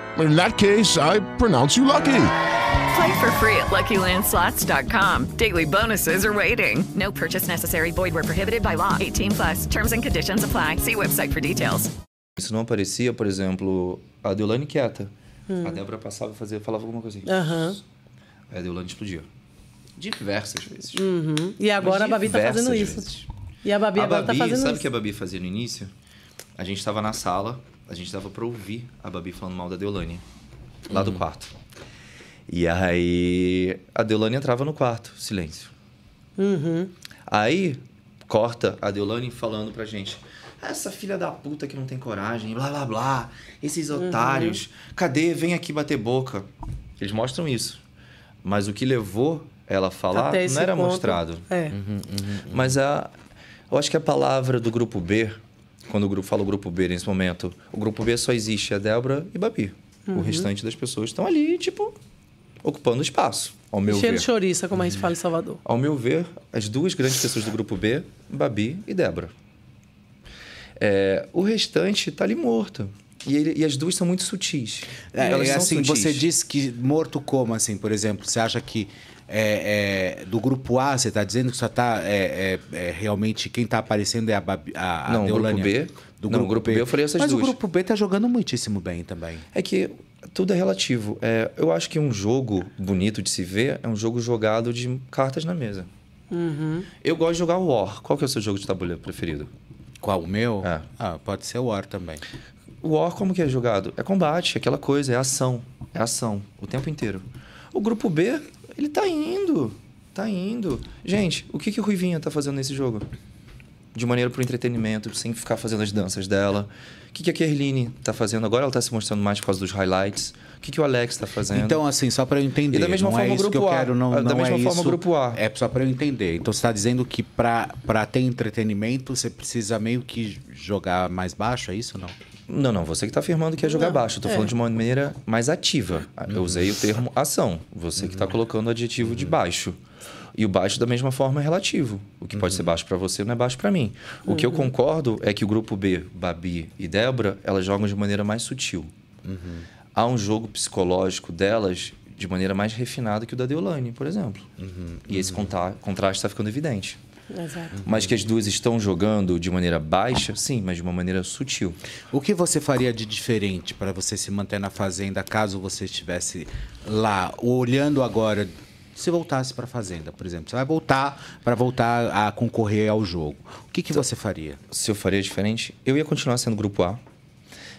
In that case, I pronounce you lucky. Play for free at LuckyLandSlots.com. Daily bonuses are waiting. No purchase necessary. Void where prohibited by law. 18 plus. Terms and conditions apply. See website for details. Isso não aparecia, por exemplo, a Deolane quieta. Hum. A Débora passava e fazia, falava alguma coisa assim. Aham. Aí a Deolane explodia. Diversas vezes. Uhum. E agora a Babi tá fazendo isso. vezes. E a Babi a agora Babi, tá fazendo sabe o isso. que a Babi fazia no início? A gente estava na sala, a gente dava pra ouvir a Babi falando mal da Deolane, lá do Uhum. quarto. E aí a Deolane entrava no quarto, silêncio. Uhum. Aí corta a Deolane falando pra gente: essa filha da puta que não tem coragem, blá blá blá, esses Uhum. otários, cadê? Vem aqui bater boca. Eles mostram isso. Mas o que levou ela a falar não era ponto, mostrado. É. Mas a, eu acho que a palavra do grupo B, quando o grupo fala o grupo B nesse momento, o grupo B só existe a Débora e Babi. Uhum. O restante das pessoas estão ali, tipo, ocupando espaço, ao meu Cheio ver. de chouriça, como a gente fala em Salvador. Ao meu ver, as duas grandes pessoas do grupo B, Babi e Débora. É, o restante está ali morto. E, ele- e as duas são muito sutis. É, Elas é são assim, sutis. você disse que morto como, assim, por exemplo? Você acha que é, é, do grupo A, você está dizendo que só está é, é, é, realmente quem está aparecendo é a, Babi, a, a Não, o grupo? B- Do não, o grupo B eu falei essas Mas duas. o grupo B tá jogando muitíssimo bem também. É que tudo é relativo. É, eu acho que um jogo bonito de se ver é um jogo jogado de cartas na mesa. Uhum. Eu gosto de jogar War. Qual que é o seu jogo de tabuleiro preferido? Qual, o meu? É. Ah, pode ser o War também. O War, como que é jogado? É combate, é aquela coisa, é ação. É ação, o tempo inteiro. O grupo B, ele tá indo. Tá indo. Gente, o que, que o Ruivinha tá fazendo nesse jogo? De maneira pro entretenimento, sem ficar fazendo as danças dela. O que, que a Kerline tá fazendo? Agora ela tá se mostrando mais por causa dos highlights. O que, que o Alex tá fazendo? Então, assim, só para eu entender. E da mesma não forma é o isso que eu grupo A. quero, não, Da não mesma é forma isso. grupo A. É só para eu entender. Então, você está dizendo que para ter entretenimento, você precisa meio que jogar mais baixo, é isso ou não? Não, não, você que está afirmando que é jogar Não, baixo. Eu tô é. falando de uma maneira mais ativa. Eu usei o termo ação. Você que está colocando o adjetivo de baixo. E o baixo, da mesma forma, é relativo. O que pode ser baixo para você não é baixo para mim. O que eu Uhum. concordo é que o grupo B, Babi e Débora, elas jogam de maneira mais sutil. Há um jogo psicológico delas de maneira mais refinada que o da Deolane, por exemplo. E esse contraste está ficando evidente. Exato. Mas que as duas estão jogando de maneira baixa, sim, mas de uma maneira sutil. O que você faria de diferente para você se manter na fazenda caso você estivesse lá, olhando agora, se voltasse para a fazenda, por exemplo? Você vai voltar para voltar a concorrer ao jogo. O que, que você faria? se eu faria diferente, eu ia continuar sendo grupo A,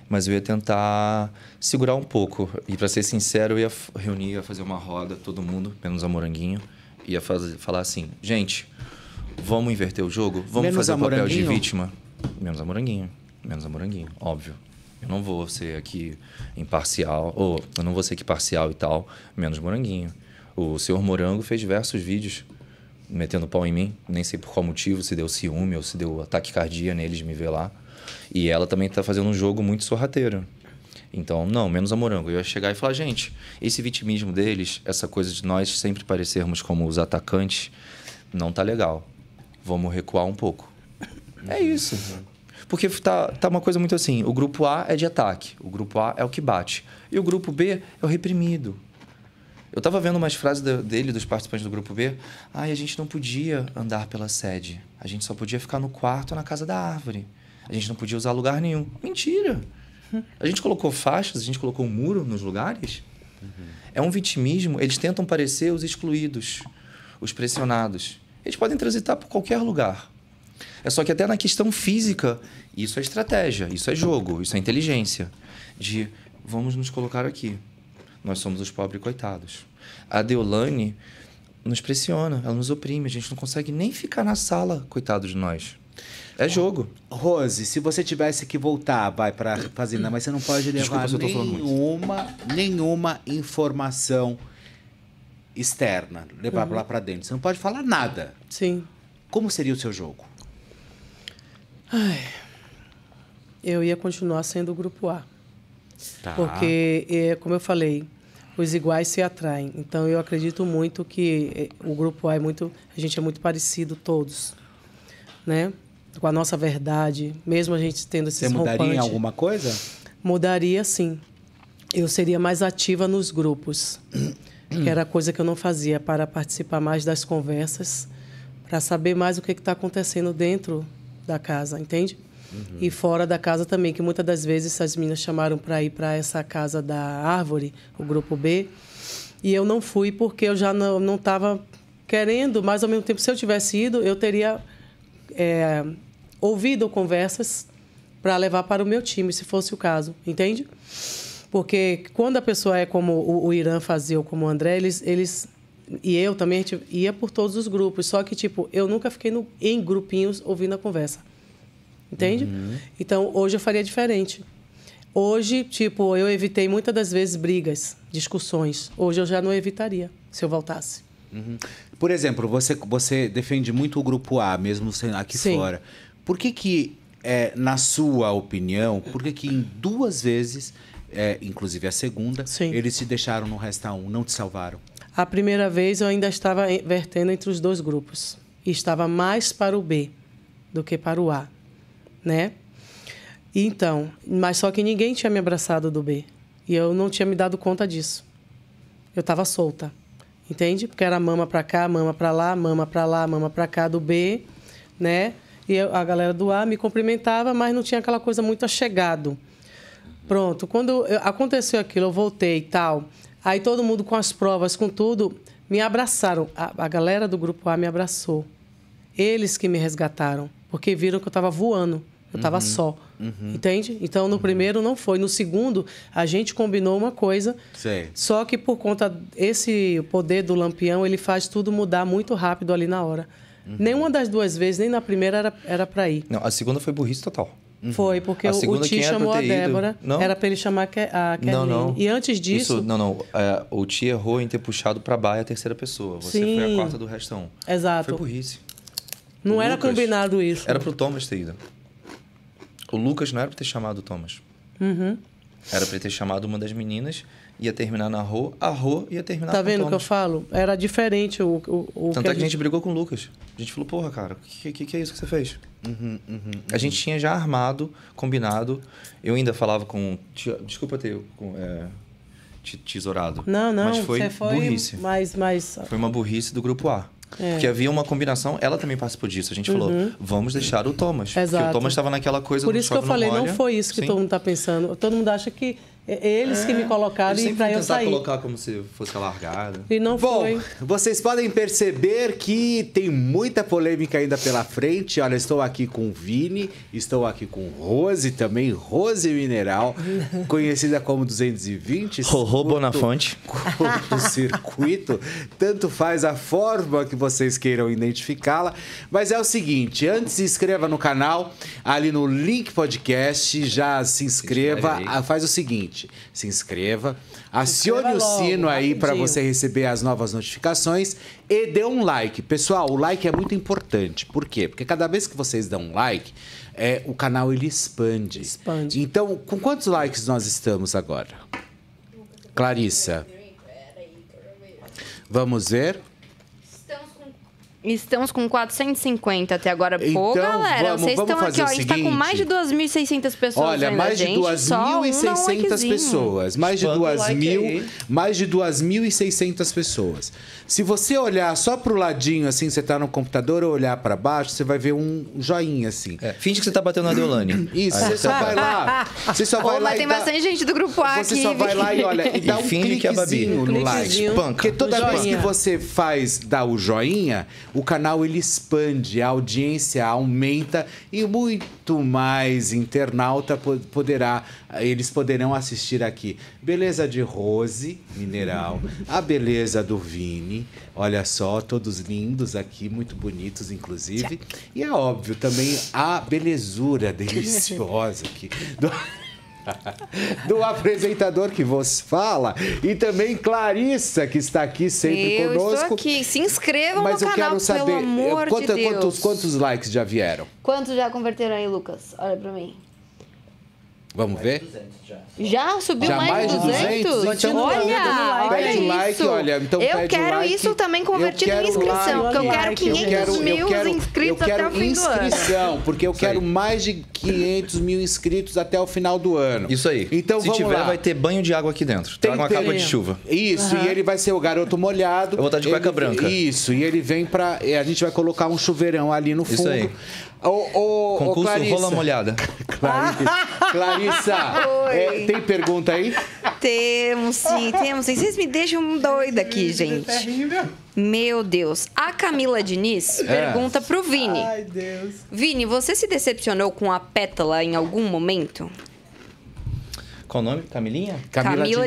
mas eu ia tentar segurar um pouco. E para ser sincero, eu ia reunir, ia fazer uma roda, todo mundo, menos a Moranguinho, ia fazer, falar assim: gente, vamos inverter o jogo? Vamos Menos fazer o papel de vítima? Menos a Moranguinho. Menos a Moranguinho, óbvio. Eu não vou ser aqui imparcial, ou eu não vou ser aqui parcial e tal, menos Moranguinho. O senhor Morango fez diversos vídeos metendo pau em mim, nem sei por qual motivo, se deu ciúme ou se deu ataque cardíaco neles de me ver lá. E ela também tá fazendo um jogo muito sorrateiro. Então, não, menos a Morango. Eu ia chegar e falar, gente, esse vitimismo deles, essa coisa de nós sempre parecermos como os atacantes, não tá legal. Vamos recuar um pouco. É isso. Porque tá, tá uma coisa muito assim, o grupo A é de ataque, o grupo A é o que bate. E o grupo B é o reprimido. Eu tava vendo umas frases dele, dos participantes do grupo B. Ai, a gente não podia andar pela sede. A gente só podia ficar no quarto na casa da árvore. A gente não podia usar lugar nenhum. Mentira! A gente colocou faixas, a gente colocou um muro nos lugares. É um vitimismo. Eles tentam parecer os excluídos, os pressionados. Eles podem transitar por qualquer lugar. É só que até na questão física, isso é estratégia, isso é jogo, isso é inteligência. De vamos nos colocar aqui. Nós somos os pobres coitados. A Deolane nos pressiona, ela nos oprime. A gente não consegue nem ficar na sala, coitado de nós. É jogo. Rose, se você tivesse que voltar, vai para fazenda, mas você não pode levar Desculpa nenhuma, nenhuma informação externa, levar Uhum. lá para dentro. Você não pode falar nada. Sim. Como seria o seu jogo? Ai, eu ia continuar sendo o grupo A. Tá. Porque, é, como eu falei, os iguais se atraem. Então eu acredito muito que eh, o grupo A é muito, a gente é muito parecido todos, né? Com a nossa verdade, mesmo a gente tendo esses Você mudaria em alguma coisa? Mudaria sim. Eu seria mais ativa nos grupos, que era coisa que eu não fazia, para participar mais das conversas, para saber mais o que está acontecendo dentro da casa, entende? E fora da casa também, que muitas das vezes essas meninas chamaram para ir para essa casa da árvore, o grupo B, e eu não fui porque eu já não estava querendo, mas ao mesmo tempo, se eu tivesse ido, eu teria é, ouvido conversas para levar para o meu time, se fosse o caso, entende? Porque quando a pessoa é como o, o Irã fazia ou como o André, eles, eles e eu também ia por todos os grupos, só que tipo eu nunca fiquei no, em grupinhos ouvindo a conversa, entende? Então hoje eu faria diferente. Hoje, tipo, eu evitei muitas das vezes brigas, discussões. Hoje eu já não evitaria se eu voltasse. Uhum. Por exemplo, você, você defende muito o grupo A, mesmo aqui Sim. fora. Por que que, é, na sua opinião, por que que em duas vezes, é, inclusive a segunda, eles te deixaram no Resta 1, não te salvaram? A primeira vez eu ainda estava vertendo entre os dois grupos. E estava mais para o B do que para o A, né? Então, mas só que ninguém tinha me abraçado do B. E eu não tinha me dado conta disso. Eu estava solta. Entende? Porque era mama para cá, mama para lá, mama para lá, mama para cá do B, né? E eu- a galera do A me cumprimentava, mas não tinha aquela coisa muito achegado. Pronto, quando eu- aconteceu aquilo, eu voltei e tal. Aí todo mundo com as provas, com tudo, me abraçaram. A, a galera do grupo A me abraçou. Eles que me resgataram, porque viram que eu estava voando, eu estava Uhum, só. uhum. Entende? Então no primeiro não foi, no segundo a gente combinou uma coisa, Sei. só que por conta esse poder do lampião, ele faz tudo mudar muito rápido ali na hora. Uhum. Nenhuma das duas vezes, nem na primeira era era para ir. Não, a segunda foi burrice total. Foi, porque o, o Ti chamou a? Débora, Não. era para ele chamar a Ke- a Kerline. Não, não. E antes disso, Isso, não, não. É, o Ti errou em ter puxado pra baia a terceira pessoa. Você Sim. foi a quarta do restão. Exato. Foi burrice. não O era Lucas- combinado isso. Era pro Thomas ter ido. O Lucas não era pra ter chamado o Thomas. Uhum. Era pra ele ter chamado uma das meninas, ia terminar na Rô, a Rô ia terminar Tá com vendo o que eu falo? Era diferente o, o, o Tanto é que a gente brigou com o Lucas. A gente falou, porra, cara, o que, que, que é isso que você fez? Uhum, A gente tinha já armado, combinado. Eu ainda falava com. Desculpa ter com, é, te- tesourado. Não, não, Mas foi, foi burrice. mais, mais... Foi uma burrice do grupo A. É. Porque havia uma combinação, ela também participou disso. A gente falou, Uhum. vamos deixar o Thomas. Porque Exato. o Thomas estava naquela coisa Por isso que eu falei, não foi isso que Sim. todo mundo está pensando. Todo mundo acha que é eles que me colocaram e para eu tentar sair. colocar como se fosse a largada. E não Bom, foi. vocês podem perceber que tem muita polêmica ainda pela frente. Olha, estou aqui com o Vini, estou aqui com Rose também, Rose Mineral, *laughs* conhecida como 220. Rorô Bonafante. curto circuito. Tanto faz a forma que vocês queiram identificá-la. Mas é o seguinte, antes se inscreva no canal, ali no link podcast, já se inscreva. Ah, Faz o seguinte, se inscreva, acione inscreva o logo, sino aí para você receber as novas notificações e dê um like. Pessoal, o like é muito importante. Por quê? Porque cada vez que vocês dão um like, é, o canal ele expande. Expande. Então, com quantos likes nós estamos agora? Clarissa. Vamos ver. Estamos com 450 até agora. Pô, Então, galera, vamos- vocês vamos estão aqui, ó. A gente tá com mais de 2.600 pessoas Olha, mais de gente, só um 2.600 likezinho. pessoas. Mais de Expanda o 2 like mil, aí. mais de 2.600 pessoas. Se você olhar só pro ladinho, assim, você tá no computador, ou olhar para baixo, você vai ver um joinha, assim. É, finge que você tá batendo na Deolane. *clears throat* Isso, Aí você só vai lá. Você só vai Ô, lá mas e tem dá- bastante gente do grupo A Você aqui. só vai lá e olha, e *laughs* dá E um finge que é a Babi. cliquezinho no like. Porque toda vez que você faz, dá o joinha, o canal ele expande, a audiência aumenta e muito mais internauta po- poderá, eles poderão assistir aqui. Beleza de Rose, Mineral, a beleza do Vini, olha só, todos lindos aqui, muito bonitos inclusive. E é óbvio também a belezura deliciosa aqui do *laughs* *laughs* do apresentador que vos fala e também Clarissa que está aqui sempre eu conosco. estou aqui. Se inscrevam Mas no eu canal, quero saber pelo amor eh, quanta- de Deus. quantos, quantos likes já vieram? Quantos já converteram aí, Lucas? Olha pra mim. Vamos ver? Já subiu Já mais de 200? Então, olha, pede olha o like, isso. olha. Então eu pede quero like. isso também convertido em inscrição, porque eu like, quero 500 eu quero- mil eu quero- inscritos eu quero até o fim do ano. inscrição, porque eu quero mais de 500 mil inscritos até o final do ano. Isso aí. Então Se vamos tiver, lá. vai ter banho de água aqui dentro. Tem Traga uma capa de chuva. Isso, e ele vai ser o garoto molhado. Eu vou estar de cueca Ele- branca. Isso, e ele vem pra. e A gente vai colocar um chuveirão ali no fundo. Isso aí. Ô, ô, Concurso Clarissa. rola molhada. *laughs* Clarissa, Clarissa é, tem pergunta aí? Temos sim, temos sim. Vocês me deixam doida aqui, gente. Meu Deus. A Camila Diniz É. pergunta pro Vini. Ai, Deus. Vini, você se decepcionou com a pétala em algum momento? Qual o nome? Camilinha? Camila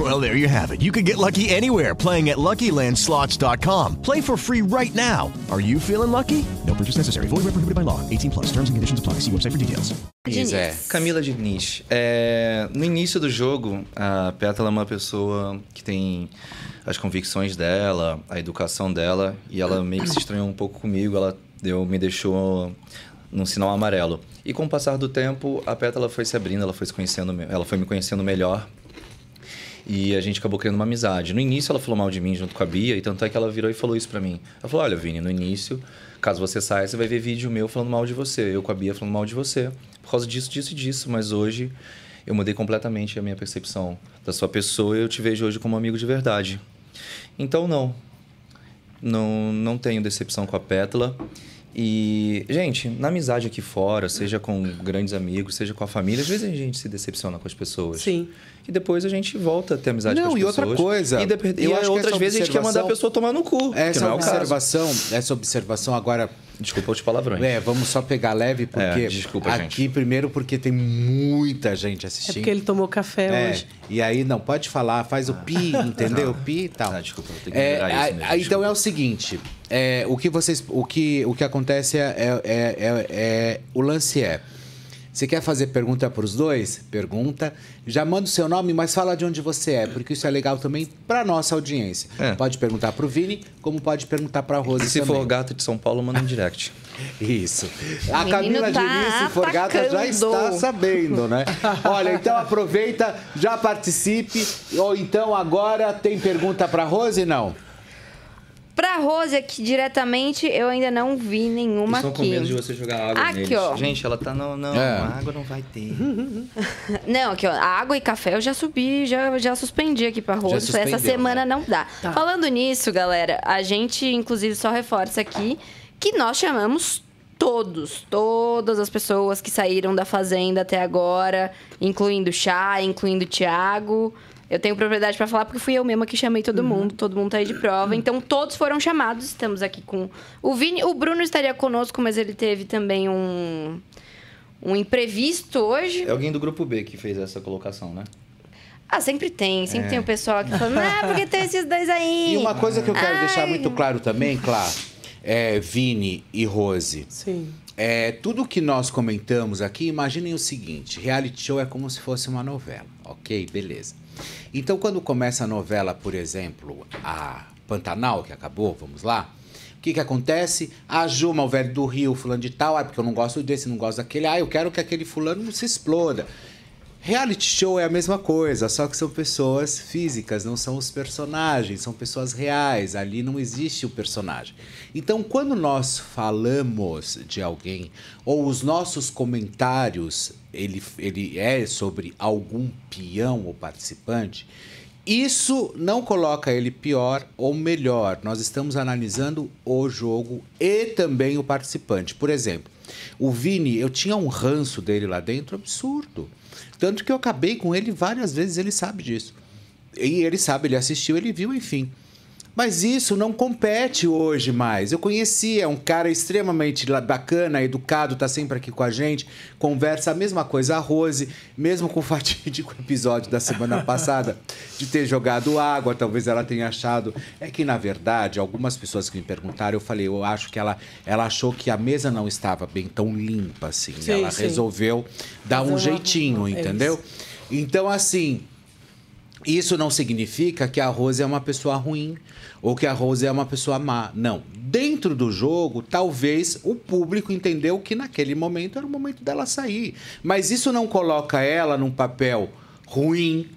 *laughs* Well, there you have it. You can get lucky anywhere playing at LuckyLandSlots.com. Play for free right now. Are you feeling lucky? No purchase necessary. Void where prohibited by law. 18 plus. Terms and conditions apply. See website for details. Camila Diniz. É, no início do jogo, a Pétala é uma pessoa que tem as convicções dela, a educação dela, e ela meio que se estranhou um pouco comigo, ela deu, me deixou num sinal amarelo. E com o passar do tempo, a Pétala foi se abrindo, ela foi se conhecendo, ela foi me conhecendo melhor. E a gente acabou criando uma amizade. No início ela falou mal de mim junto com a Bia, e tanto é que ela virou e falou isso pra mim. Ela falou: "Olha, Vini, no início, caso você saia, você vai ver vídeo meu falando mal de você, eu com a Bia falando mal de você, por causa disso, disso e disso, mas hoje eu mudei completamente a minha percepção da sua pessoa e eu te vejo hoje como um amigo de verdade. Então não. Não não tenho decepção com a Pétala. E, gente, na amizade aqui fora, seja com grandes amigos, seja com a família, às vezes a gente se decepciona com as pessoas. Sim. E depois a gente volta a ter amizade Não, com as e pessoas. outra coisa. E, depe- e eu acho que outras vezes a gente quer mandar a pessoa tomar no cu. que Essa não é observação, essa observação agora. Desculpa os palavrões. É, vamos só pegar leve, porque. É, desculpa, aqui, primeiro, porque tem muita gente É assistindo. porque ele tomou café É, hoje. E aí, não, pode falar, faz o pi, entendeu? O pi e tal. Ah, desculpa, vou ter que É, isso mesmo, a- então é o seguinte: é, o que vocês. O que, o que acontece é, é, é- é- é- O lance é. Você quer fazer pergunta para os dois? Pergunta. Já manda o seu nome, mas fala de onde você é, porque isso é legal também para nossa audiência. Pode perguntar para o Vini, como pode perguntar para a Rose É. Se também. for gata de São Paulo, manda um direct. *laughs* Isso. A Camila tá Diniz, se for gata, já está sabendo, né? *laughs* Olha, então aproveita, já participe. Ou então agora tem pergunta para Rose? Não. Pra Rose aqui diretamente, eu ainda não vi nenhuma Estão com aqui. medo de você jogar água Aqui, neles. ó. Gente, ela tá... Não, não, É. a água não vai ter. *laughs* Não, aqui, ó. Água e café eu já subi, já, já suspendi aqui pra Rose. suspendeu, Essa semana né? não dá. Tá. Falando nisso, galera, a gente, inclusive, só reforça aqui que nós chamamos todos, todas as pessoas que saíram da Fazenda até agora, incluindo o Chá, incluindo o Thiago. Eu tenho propriedade pra falar porque fui eu mesma que chamei todo mundo, todo mundo tá aí de prova. Então, todos foram chamados. Estamos aqui com o Vini. O Bruno estaria conosco, mas ele teve também um, um imprevisto hoje. É alguém do grupo B que fez essa colocação, né? Ah, sempre tem. Sempre É. tem o pessoal que fala, ah, porque tem esses dois aí. E uma coisa que eu quero Ai. deixar muito claro também, claro, é Vini e Rose. Sim. É, tudo que nós comentamos aqui, imaginem o seguinte: reality show é como se fosse uma novela, ok? Beleza. Então, quando começa a novela, por exemplo, a Pantanal, que acabou, vamos lá. O que, que acontece? A Juma, o velho do Rio, fulano de tal, ah, porque eu não gosto desse, não gosto daquele, ah, eu quero que aquele fulano se exploda. Reality show é a mesma coisa, só que são pessoas físicas, não são os personagens, são pessoas reais. Ali não existe o personagem. Então, quando nós falamos de alguém, ou os nossos comentários, ele, ele é sobre algum peão ou participante, Isso não coloca ele pior ou melhor. Nós estamos analisando o jogo e também o participante. Por exemplo, o Vini, eu tinha um ranço dele lá dentro absurdo. Tanto que eu acabei com ele várias vezes, ele sabe disso. E ele sabe, ele assistiu, ele viu, enfim. Mas isso não compete hoje mais. Eu conhecia um cara extremamente bacana, educado, tá sempre aqui com a gente, conversa a mesma coisa. A Rose, mesmo com o fatídico *laughs* episódio da semana *laughs* passada de ter jogado água, talvez ela tenha achado. É que, na verdade, algumas pessoas que me perguntaram, eu falei, eu acho que ela, ela achou que a mesa não estava bem tão limpa assim. Sim, ela sim. resolveu dar Fazer um jeitinho, é entendeu? Então, assim, isso não significa que a Rose é uma pessoa ruim ou que a Rose é uma pessoa má. Não. Dentro do jogo, talvez o público entendeu que naquele momento era o momento dela sair. Mas isso não coloca ela num papel ruim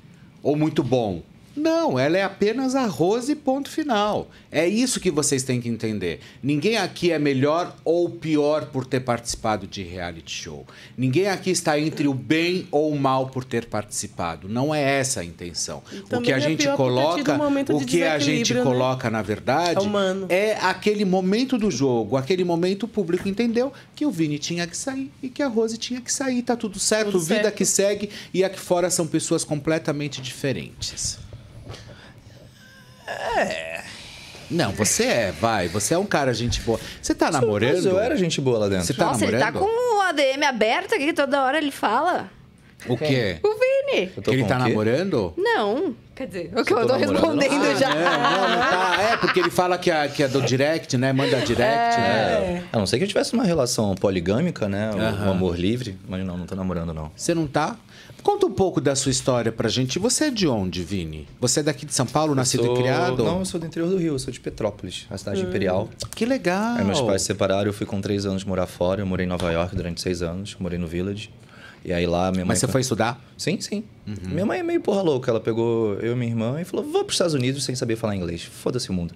ou muito bom. Não, ela é apenas a Rose, ponto final. É isso que vocês têm que entender. Ninguém aqui é melhor ou pior por ter participado de reality show. Ninguém aqui está entre o bem ou o mal por ter participado. Não é essa a intenção. O também que a é gente tido coloca, um o que a gente né? coloca, na verdade, É é aquele momento do jogo. Aquele momento o público entendeu que o Vini tinha que sair e que a Rose tinha que sair. Tá tudo certo, Tudo vida certo. que segue e aqui fora são pessoas completamente diferentes. É. Não, você é, vai. Você é um cara gente boa. Você tá namorando? Mas eu era gente boa lá dentro. Você tá Nossa, ele namorando? tá com o ADM aberto aqui, toda hora ele fala. O quê? O Vini. Que ele tá namorando? Não, quer dizer, o que eu tô tô namorando, respondendo não? já. Ah, não, não, não tá. É, porque ele fala que é, que é do direct, né? Manda direct, né? A não ser que eu tivesse uma relação poligâmica, né? Um, um amor livre. Mas não, não tô namorando, não. Você não tá? Conta um pouco da sua história pra gente. Você é de onde, Vini? Você é daqui de São Paulo, nascido Sou- e criado? Não, eu sou do interior do Rio, eu sou de Petrópolis, a cidade Hum. imperial. Que legal! Aí meus pais se separaram, eu fui com três anos morar fora. Eu morei em Nova York durante seis anos, morei no Village. E aí lá minha mãe. Mas você foi estudar? Sim, sim. Minha mãe é meio porra louca. Ela pegou eu e minha irmã e falou: vou pros Estados Unidos sem saber falar inglês. Foda-se o mundo.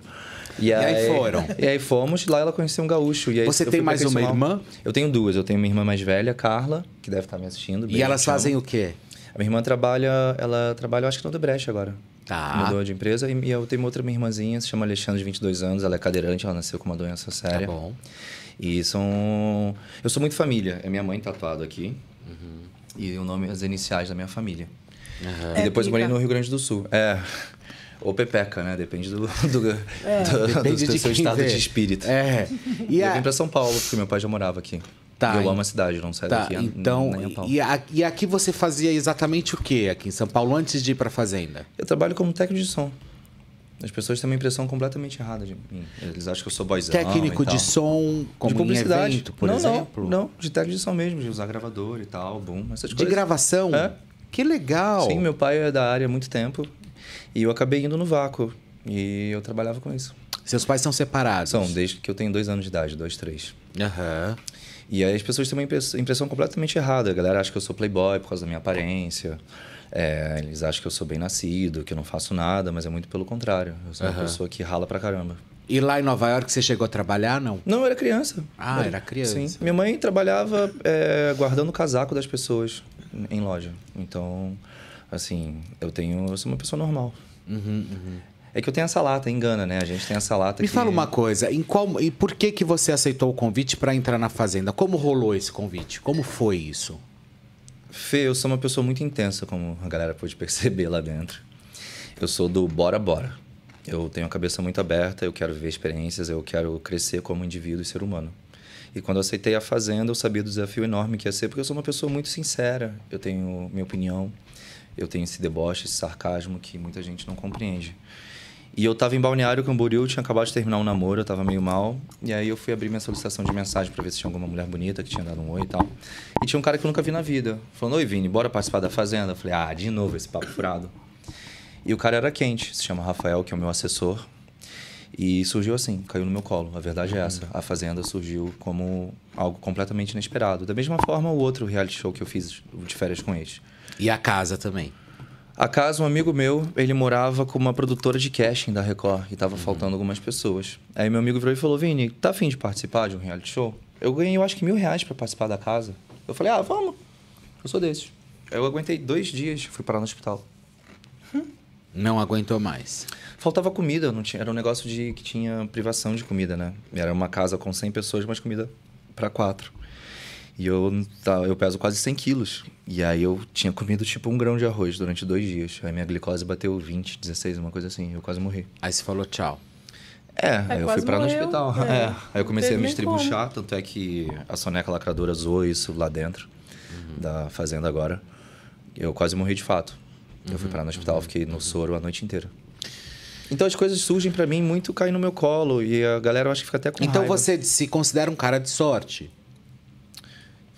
E aí foram? *laughs* E aí fomos, lá ela conheceu um gaúcho. E aí Você tem mais uma irmã? Eu tenho duas. Eu tenho uma irmã mais velha, Carla, que deve estar me assistindo. E elas fazem o quê? A minha irmã trabalha, ela trabalha, eu acho que no Odebrecht agora. Tá. Mudou de empresa. E eu tenho outra minha irmãzinha, se chama Alexandre, de 22 anos. Ela é cadeirante, ela nasceu com uma doença séria. Tá bom. E são... Eu sou muito família. É minha mãe tatuado aqui. E o nome, as iniciais da minha família. E É depois eu pica. morei no Rio Grande do Sul. É... Ou Pepeca, né? Depende do, *laughs* do, É. do, Depende do de seu estado vê. de espírito. É. E E eu a- vim pra São Paulo, porque meu pai já morava aqui. Tá, e eu e- amo a cidade, não saio Tá, daqui então, nem a pau. e, a- e aqui você fazia exatamente o que aqui em São Paulo antes de ir pra fazenda? Eu trabalho como técnico de som. As pessoas têm uma impressão completamente errada de mim. Eles acham que eu sou boyzão Técnico de som, como de publicidade. evento, por não, exemplo? Não, não, de técnico de som mesmo, de usar gravador e tal, boom, essas De coisas. gravação? É. Que legal! Sim, meu pai é da área há muito tempo e eu acabei indo no vácuo e eu trabalhava com isso. Seus pais são separados? São, desde que eu tenho dois anos de idade, dois, três. Aham. E aí as pessoas têm uma impress- impressão completamente errada. A galera acha que eu sou playboy por causa da minha aparência. É, eles acham que eu sou bem nascido, que eu não faço nada, mas é muito pelo contrário. Eu sou uma Aham. pessoa que rala pra caramba. E lá em Nova York você chegou a trabalhar, não? Não, eu era criança. Ah, era criança. Sim. Minha mãe trabalhava é, guardando o casaco das pessoas em loja. Então, assim, eu tenho. Eu sou uma pessoa normal. Uhum, uhum. É que eu tenho essa lata, engana, né? A gente tem essa lata Me que... fala uma coisa, em qual, e por que que você aceitou o convite para entrar na fazenda? Como rolou esse convite? Como foi isso? Fê, eu sou uma pessoa muito intensa, como a galera pôde perceber lá dentro. Eu sou do bora, bora. Eu tenho a cabeça muito aberta, eu quero viver experiências, eu quero crescer como indivíduo e ser humano. E quando eu aceitei a Fazenda, eu sabia do desafio enorme que ia ser, porque eu sou uma pessoa muito sincera. Eu tenho minha opinião, eu tenho esse deboche, esse sarcasmo que muita gente não compreende. E eu tava em Balneário Camboriú, tinha acabado de terminar um namoro, eu tava meio mal. E aí eu fui abrir minha solicitação de mensagem pra ver se tinha alguma mulher bonita que tinha dado um oi e tal. E tinha um cara que eu nunca vi na vida. Falando, oi Vini, bora participar da Fazenda? Eu falei, ah, de novo esse papo furado. E o cara era quente, se chama Rafael, que é o meu assessor. E surgiu assim, caiu no meu colo. A verdade é essa. A Fazenda surgiu como algo completamente inesperado. Da mesma forma, o outro reality show que eu fiz de férias com eles. E a casa também? A casa, um amigo meu, ele morava com uma produtora de casting da Record e tava faltando algumas pessoas. Aí meu amigo virou e falou: Vini, tá afim de participar de um reality show? Eu ganhei, eu acho que mil reais pra participar da casa. Eu falei: ah, vamos. Eu sou desses. Eu aguentei dois dias, fui parar no hospital. Não aguentou mais. Faltava comida, não tinha, era um negócio de que tinha privação de comida, né? Era uma casa com 100 pessoas, mas comida para quatro. E eu, tá, eu peso quase 100 quilos. E aí eu tinha comido tipo um grão de arroz durante dois dias. Aí minha glicose bateu 20, 16, uma coisa assim. Eu quase morri. Aí você falou tchau. É, aí eu fui parar no hospital. é. É. Aí eu comecei a me estribuchar, tanto é que a soneca lacradora zoou isso lá dentro da fazenda agora. Eu quase morri de fato. Eu fui parar no hospital, fiquei no soro a noite inteira. Então as coisas surgem pra mim muito caem no meu colo e a galera eu acho que fica até com Então raiva. você se considera um cara de sorte.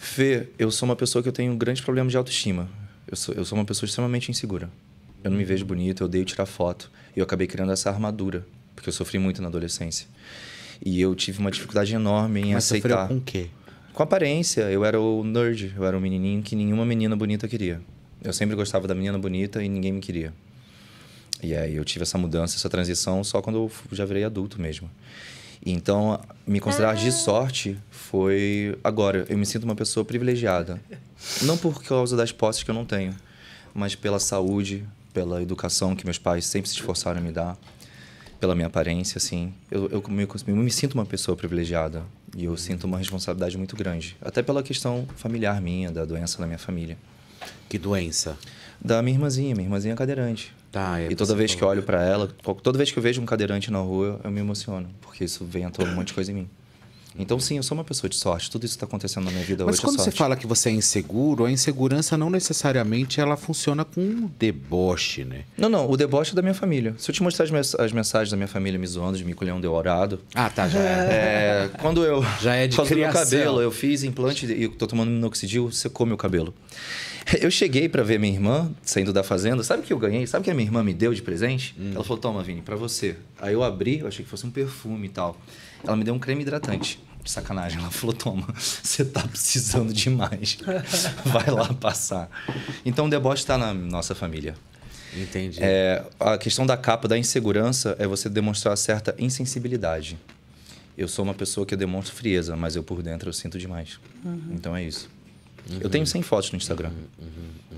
Fê, eu sou uma pessoa que eu tenho um grande problema de autoestima. Eu sou, eu sou uma pessoa extremamente insegura. Eu não me vejo bonito, eu odeio tirar foto. E eu acabei criando essa armadura, porque eu sofri muito na adolescência. E eu tive uma dificuldade enorme em Mas aceitar. com o quê? Com aparência. Eu era o nerd, eu era o menininho que nenhuma menina bonita queria. Eu sempre gostava da menina bonita e ninguém me queria. E aí eu tive essa mudança, essa transição só quando eu já virei adulto mesmo. Então, me considerar de sorte foi agora. Eu me sinto uma pessoa privilegiada. Não por causa das posses que eu não tenho, mas pela saúde, pela educação que meus pais sempre se esforçaram em me dar, pela minha aparência, assim. Eu, eu, me, eu me sinto uma pessoa privilegiada e eu sinto uma responsabilidade muito grande. Até pela questão familiar minha, da doença da minha família. Que doença? Da minha irmãzinha, minha irmãzinha é cadeirante. Tá, é, E toda vez que olho pra ela, toda vez que eu vejo um cadeirante na rua, eu me emociono, porque isso vem a todo um monte de coisa em mim. Então, sim, eu sou uma pessoa de sorte. Tudo isso está acontecendo na minha vida Mas hoje quando é você fala que você é inseguro, a insegurança não necessariamente ela funciona com um deboche, né? Não, não, o deboche é da minha família. Se eu te mostrar as, mens- as mensagens da minha família me zoando de miculhão dourado. Ah, tá, já *laughs* é. quando eu. Já é de *laughs* do meu criação. cabelo, eu fiz implante e eu tô tomando minoxidil, secou meu cabelo. *laughs* Eu cheguei pra ver minha irmã saindo da fazenda. Sabe o que eu ganhei? Sabe o que a minha irmã me deu de presente? Hum. Ela falou: Toma, Vini, pra você. Aí eu abri, eu achei que fosse um perfume e tal. Ela me deu um creme hidratante. De sacanagem. Ela falou: Toma, *laughs* você tá precisando demais. *laughs* Vai lá passar. Então o deboche tá na nossa família. Entendi. É, a questão da capa da insegurança é você demonstrar certa insensibilidade. Eu sou uma pessoa que eu demonstro frieza, mas eu por dentro eu sinto demais. Uhum. Então é isso. Eu tenho 100 fotos no Instagram.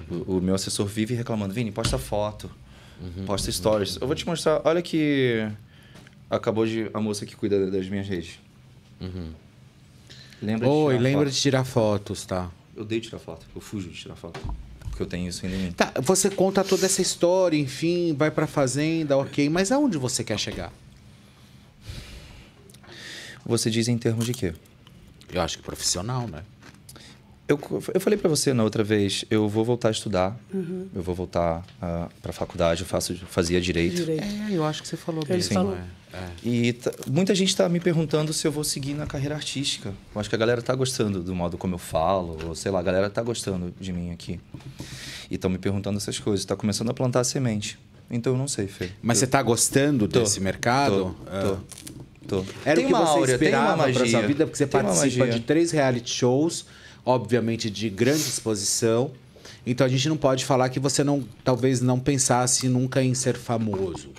O, o meu assessor vive reclamando: Vini, posta foto, posta stories. Eu vou te mostrar. Olha que acabou de. A moça que cuida das minhas redes. Lembra de Oi, tirar lembra foto. de tirar fotos, tá? Eu odeio tirar foto. Eu fujo de tirar foto. Porque eu tenho isso ainda em mim. Tá, você conta toda essa história, enfim, vai pra fazenda, ok, mas aonde você quer chegar? Você diz em termos de quê? Eu acho que profissional, né? Eu, eu falei pra você na outra vez, eu vou voltar a estudar. Uhum. Eu vou voltar uh, pra faculdade, eu faço, fazia direito. Direito. É, eu acho que você falou Ele mesmo. falou. é, é. E tá- muita gente tá me perguntando se eu vou seguir na carreira artística. Eu acho que a galera tá gostando do modo como eu falo, ou sei lá, a galera tá gostando de mim aqui. E estão me perguntando essas coisas, tá começando a plantar a semente. Então eu não sei, Fê. Mas você tá gostando Tô, desse mercado? tô, É. tô. Tô. Era Tem o que uma você áurea, tem uma esperava pra magia. sua vida, porque você Tem uma participa magia. de três reality shows, obviamente de grande exposição. Então a gente não pode falar que você não, talvez não pensasse nunca em ser famoso.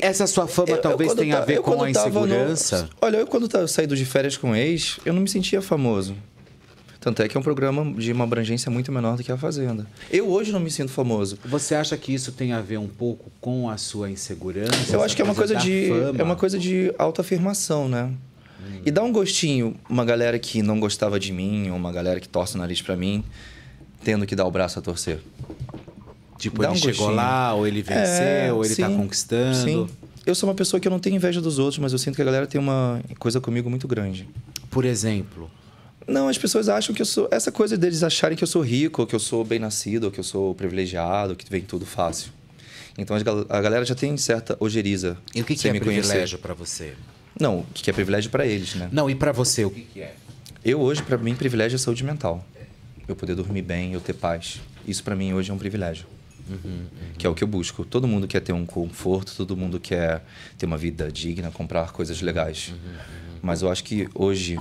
Essa sua fama Eu- eu talvez quando tenha a ta- ver eu com a tava no- insegurança. Olha, eu quando tava saído de férias com o ex, eu não me sentia famoso. Tanto é que é um programa de uma abrangência muito menor do que a Fazenda. Eu hoje não me sinto famoso. Você acha que isso tem a ver um pouco com a sua insegurança? Eu acho que é uma coisa de fama? é uma coisa de autoafirmação, né? E dá um gostinho uma galera que não gostava de mim, ou uma galera que torce o nariz pra mim, tendo que dar o braço a torcer. Tipo, Dá ele um chegou gostinho. lá, ou ele venceu, É, ou ele tá sim, conquistando. Sim. Eu sou uma pessoa que eu não tenho inveja dos outros, mas eu sinto que a galera tem uma coisa comigo muito grande. Por exemplo? Não, as pessoas acham que eu sou. Essa coisa deles acharem que eu sou rico, ou que eu sou bem nascido, ou que eu sou privilegiado, que vem tudo fácil. Então a galera já tem certa ojeriza. E o que, que é privilégio pra você? Não, o que é privilégio pra eles, né? Não, e pra você, o que, é? Eu hoje, pra mim, privilégio é saúde mental. Eu poder dormir bem, eu ter paz. Isso pra mim hoje é um privilégio. Que é o que eu busco. Todo mundo quer ter um conforto, todo mundo quer ter uma vida digna, comprar coisas legais. Mas eu acho que hoje,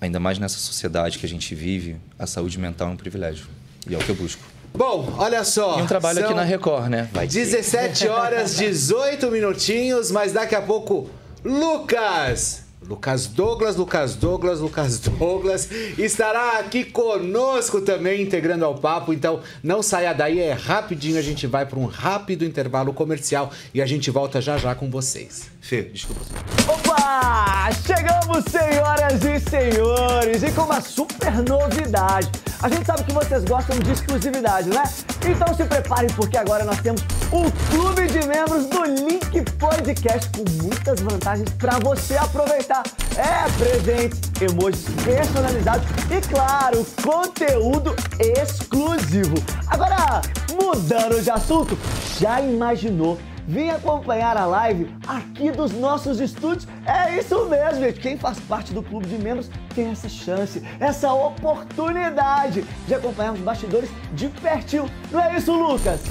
ainda mais nessa sociedade que a gente vive, a saúde mental é um privilégio. E é o que eu busco. Bom, olha só. E um trabalho aqui na Record, né? Vai ter. 17 horas, 18 minutinhos, mas daqui a pouco, Lucas! Lucas Douglas, Lucas Douglas, Lucas *laughs* Douglas estará aqui conosco também, integrando ao papo. Então, não saia daí, é rapidinho. A gente vai para um rápido intervalo comercial e a gente volta já já com vocês. Fê, desculpa. Opa! Chegamos, senhoras e senhores, e com uma super novidade. A gente sabe que vocês gostam de exclusividade, né? Então se preparem, porque agora nós temos o clube de membros do Link Podcast com muitas vantagens para você aproveitar. É, presentes, emojis personalizados e, claro, conteúdo exclusivo. Agora, mudando de assunto, já imaginou Vim acompanhar a live aqui dos nossos estúdios. É isso mesmo, gente. Quem faz parte do clube de membros tem essa chance, essa oportunidade de acompanhar os bastidores de pertinho. Não é isso, Lucas?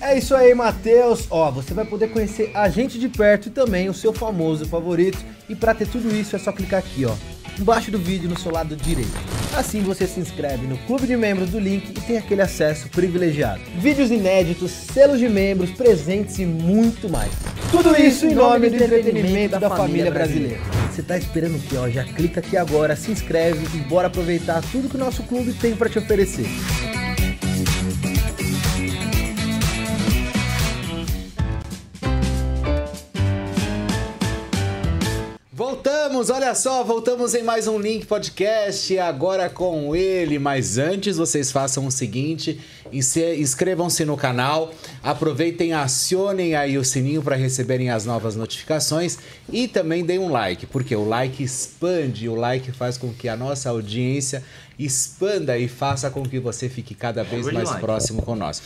É isso aí, Matheus. Ó, você vai poder conhecer a gente de perto e também o seu famoso favorito. E para ter tudo isso é só clicar aqui, ó, embaixo do vídeo no seu lado direito. Assim você se inscreve no clube de membros do link e tem aquele acesso privilegiado. Vídeos inéditos, selos de membros, presentes e muito mais. Tudo isso em nome do entretenimento da família brasileira. Você tá esperando o quê? Ó, já clica aqui agora, se inscreve e bora aproveitar tudo que o nosso clube tem para te oferecer. Voltamos, olha só, voltamos em mais um Link Podcast, agora com ele. Mas antes, vocês façam o seguinte: inscrevam-se no canal, aproveitem, acionem aí o sininho para receberem as novas notificações e também deem um like, porque o like expande, o like faz com que a nossa audiência expanda e faça com que você fique cada vez mais próximo nós.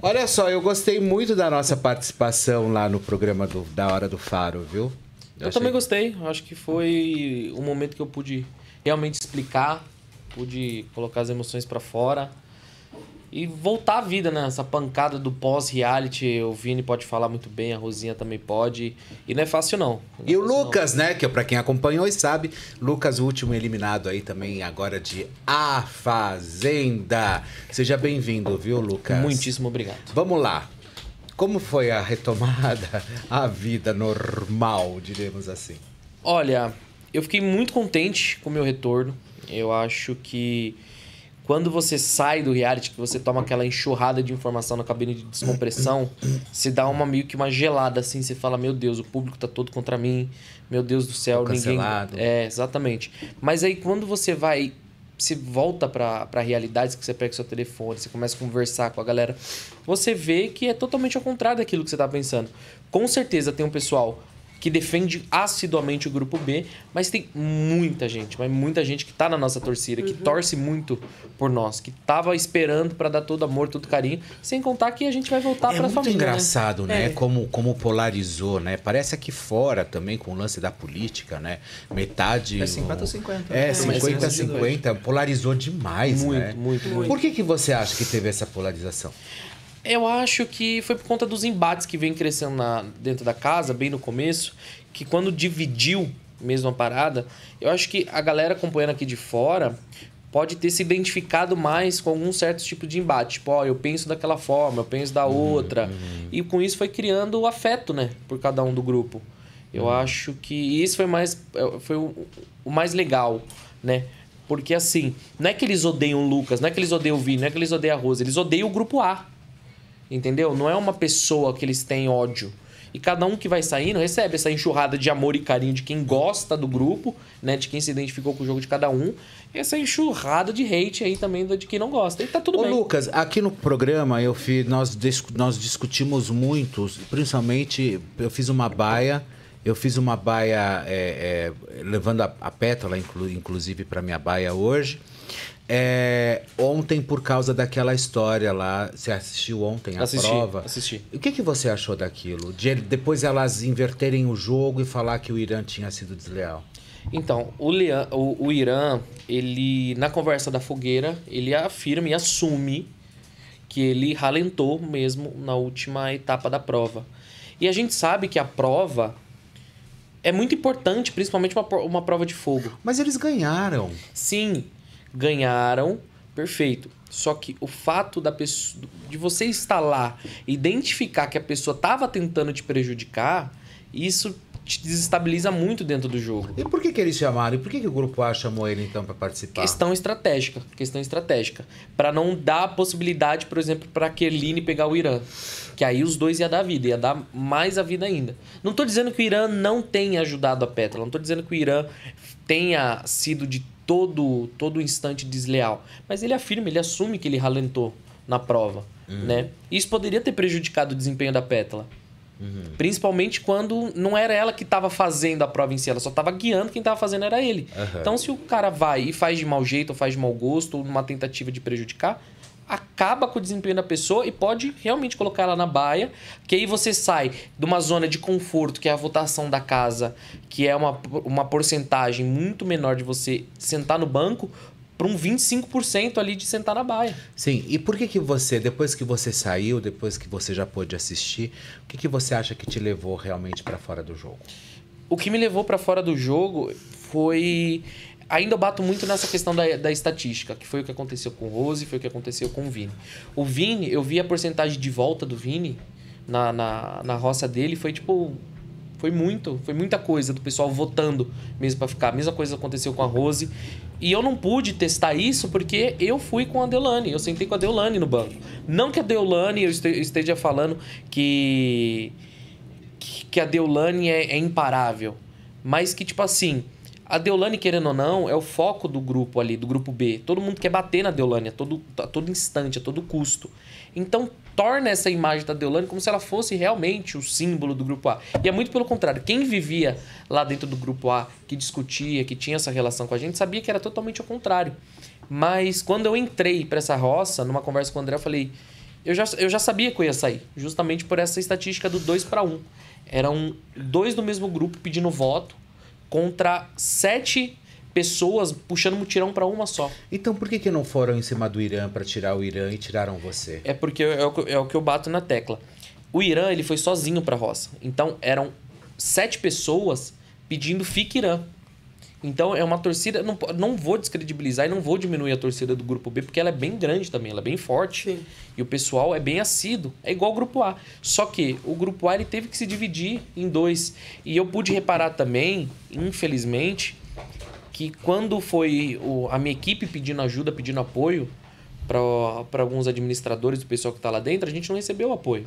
Olha só, eu gostei muito da nossa participação lá no programa do- da Hora do Faro, viu? Eu também gostei. Eu Acho que foi um momento que eu pude realmente explicar, pude colocar as emoções pra fora e voltar à vida, né? Essa pancada do pós-reality, o Vini pode falar muito bem, a Rosinha também pode. E não é fácil, não. E o Lucas, né? Que é pra quem acompanhou e sabe, Lucas, o último eliminado aí também, agora de A Fazenda. Seja bem-vindo, viu, Lucas? Muitíssimo obrigado. Vamos lá. Como foi a retomada *laughs* à vida normal, diremos assim? Olha, eu fiquei muito contente com o meu retorno. Eu acho que quando você sai do reality, que você toma aquela enxurrada de informação na cabine de descompressão, *coughs* se dá uma meio que uma gelada assim, você fala, meu Deus, o público tá todo contra mim, meu Deus do céu, Tô ninguém. É, exatamente. Mas aí quando você vai se volta pra, pra realidade, que você pega o seu telefone, você começa a conversar com a galera, você vê que é totalmente ao contrário daquilo que você tá pensando. Com certeza tem um pessoal que defende assiduamente o grupo B, mas tem muita gente, mas muita gente que tá na nossa torcida, que torce muito por nós, que tava esperando pra dar todo amor, todo carinho, sem contar que a gente vai voltar É pra muito família. engraçado, né? É. Como, como polarizou, né? Parece aqui fora também, com o lance da política, né? Metade... É 50 ou 50. É, É, 50 mas 50. Polarizou demais, Muito, né? muito, muito. Por que, que você acha que teve essa polarização? Eu acho que foi por conta dos embates que vem crescendo na- dentro da casa, bem no começo, que quando dividiu mesmo a parada, eu acho que a galera acompanhando aqui de fora pode ter se identificado mais com algum certo tipo de embate. Tipo, ó, eu penso daquela forma, eu penso da outra. E com isso foi criando o afeto, né, por cada um do grupo. Eu acho que isso foi mais é, foi o, o mais legal, né? Porque assim, não é que eles odeiam o Lucas, não é que eles odeiam o Vini, não é que eles odeiam a Rosa, eles odeiam o grupo A. Entendeu? Não é uma pessoa que eles têm ódio. E cada um que vai saindo recebe essa enxurrada de amor e carinho de quem gosta do grupo, né? De quem se identificou com o jogo de cada um. E essa enxurrada de hate aí também de quem não gosta. E tá tudo Ô, bem. Lucas, aqui no programa eu fiz, nós, nós discutimos muito, principalmente eu fiz uma baia, eu fiz uma baia é, é, levando a, a pétala, inclu- inclusive, para minha baia hoje. É, ontem, por causa daquela história lá, você assistiu ontem a Assisti, prova? assisti. O que, que você achou daquilo? De depois elas inverterem o jogo e falar que o Irã tinha sido desleal? Então, o, Lean, o, o Irã, ele, na conversa da fogueira, ele afirma e assume que ele ralentou mesmo na última etapa da prova. E a gente sabe que a prova é muito importante, principalmente uma, uma prova de fogo. Mas eles ganharam. Sim, ganharam, perfeito. Só que o fato da pessoa, de você estar lá, identificar que a pessoa estava tentando te prejudicar, isso te desestabiliza muito dentro do jogo. E por que, que eles chamaram? E por que, que o grupo A chamou ele então pra participar? Questão estratégica, questão estratégica, Pra não dar possibilidade, por exemplo, pra Kerline pegar o Irã, que aí os dois ia dar vida, ia dar mais a vida ainda. Não tô dizendo que o Irã não tenha ajudado a Petra, não tô dizendo que o Irã tenha sido de todo todo instante desleal, mas ele afirma, ele assume que ele ralentou na prova, Uhum. né? Isso poderia ter prejudicado o desempenho da Pétala. Uhum. Principalmente quando não era ela que estava fazendo a prova em si, ela só estava guiando, quem estava fazendo era ele. Aham. Então, se o cara vai e faz de mau jeito, ou faz de mau gosto, ou numa tentativa de prejudicar, acaba com o desempenho da pessoa e pode realmente colocar ela na baia, que aí você sai de uma zona de conforto, que é a votação da casa, que é uma, uma porcentagem muito menor de você sentar no banco, para um 25% ali de sentar na baia. Sim, e por que que você, depois que você saiu, depois que você já pôde assistir, o que que você acha que te levou realmente pra fora do jogo? O que me levou pra fora do jogo foi. Ainda eu bato muito nessa questão da, da estatística, que foi o que aconteceu com o Rose, foi o que aconteceu com o Vini. O Vini, eu vi a porcentagem de volta do Vini na, na, na roça dele, foi tipo. Foi muito, foi muita coisa do pessoal votando mesmo pra ficar. A mesma coisa aconteceu com a Rose. E eu não pude testar isso porque eu fui com a Deolane. Eu sentei com a Deolane no banco. Não que a Deolane eu este- esteja falando que que que a Deolane é, é imparável. Mas que, tipo assim, a Deolane, querendo ou não, é o foco do grupo ali, do grupo B. Todo mundo quer bater na Deolane a todo, a todo instante, a todo custo. Então, torna essa imagem da Deolane como se ela fosse realmente o símbolo do grupo A. E é muito pelo contrário. Quem vivia lá dentro do grupo A, que discutia, que tinha essa relação com a gente, sabia que era totalmente ao contrário. Mas quando eu entrei para essa roça, numa conversa com o André, eu falei: eu já, eu já sabia que eu ia sair, justamente por essa estatística do 2 para 1. Eram dois do mesmo grupo pedindo voto contra sete pessoas puxando mutirão para uma só. Então por que que não foram em cima do Irã pra tirar o Irã e tiraram você? É porque é o, que- é o que eu bato na tecla. O Irã ele foi sozinho para roça. Então eram sete pessoas pedindo fique Irã. Então é uma torcida. Não, não vou descredibilizar e não vou diminuir a torcida do grupo B, porque ela é bem grande também, ela é bem forte. E o pessoal é bem assíduo. É igual o grupo A. Só que o grupo A ele teve que se dividir em dois. E eu pude reparar também, infelizmente, que quando foi o- a minha equipe pedindo ajuda, pedindo apoio para alguns administradores do pessoal que tá lá dentro, a gente não recebeu apoio.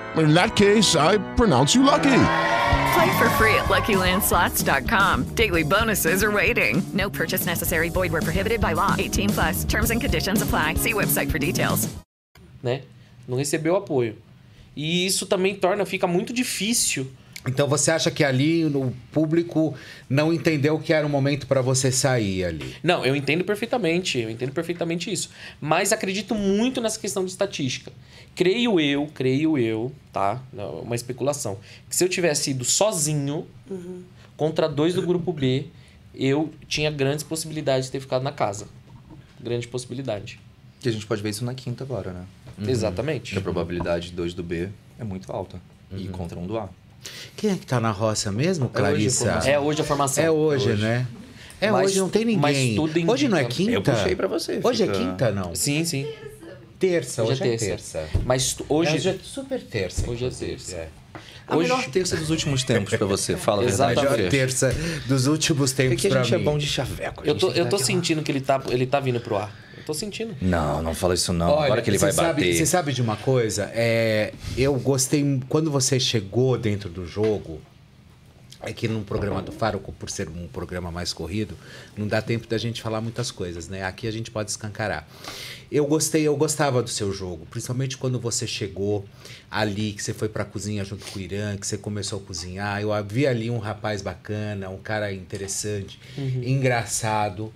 In that case, I pronounce you lucky. Play for free at LuckyLandSlots.com. Daily bonuses are waiting. No purchase necessary. Void where prohibited by law. 18 plus. Terms and conditions apply. See website for details. né? Não recebeu apoio. E isso também torna, fica muito difícil. Então você acha que ali o público não entendeu que era o momento pra você sair ali? Não, eu entendo perfeitamente, eu entendo perfeitamente isso. Mas acredito muito nessa questão de estatística. Creio eu, creio eu, tá? Não, Uma especulação. Que se eu tivesse ido sozinho contra dois do grupo B, eu tinha grandes possibilidades de ter ficado na casa. Grande possibilidade. E a gente pode ver isso na quinta agora, né? Exatamente. Que a probabilidade de dois do B é muito alta. E contra um do A. Quem é que tá na roça mesmo, É hoje a Clarissa? É hoje a formação. É hoje, É hoje. né? É Mas- hoje, não tem ninguém. mas tudo indica- Hoje não é quinta? Eu puxei pra você, Hoje fica- é quinta, não? Sim, sim. Terça, hoje, Hoje é é terça. terça. Mas hoje- Hoje é super terça. Hoje é inclusive, terça. é. A melhor terça dos últimos tempos pra você, fala a verdade. A melhor terça dos últimos tempos Porque a pra gente é mim. bom de chaveco. a Eu gente tô, eu dar tô sentindo que ele tá, ele tá vindo pro ar. Eu tô sentindo. Não, não fala isso não. Olha, Agora que ele vai sabe- bater. Você sabe de uma coisa? É, eu gostei. Quando você chegou dentro do jogo, É que num programa do Faro, por ser um programa mais corrido, não dá tempo da gente falar muitas coisas, né? Aqui a gente pode escancarar. Eu gostei, eu gostava do seu jogo, principalmente quando você chegou ali, que você foi pra cozinha junto com o Irã, que você começou a cozinhar. Eu vi ali um rapaz bacana, um cara interessante, Uhum. engraçado,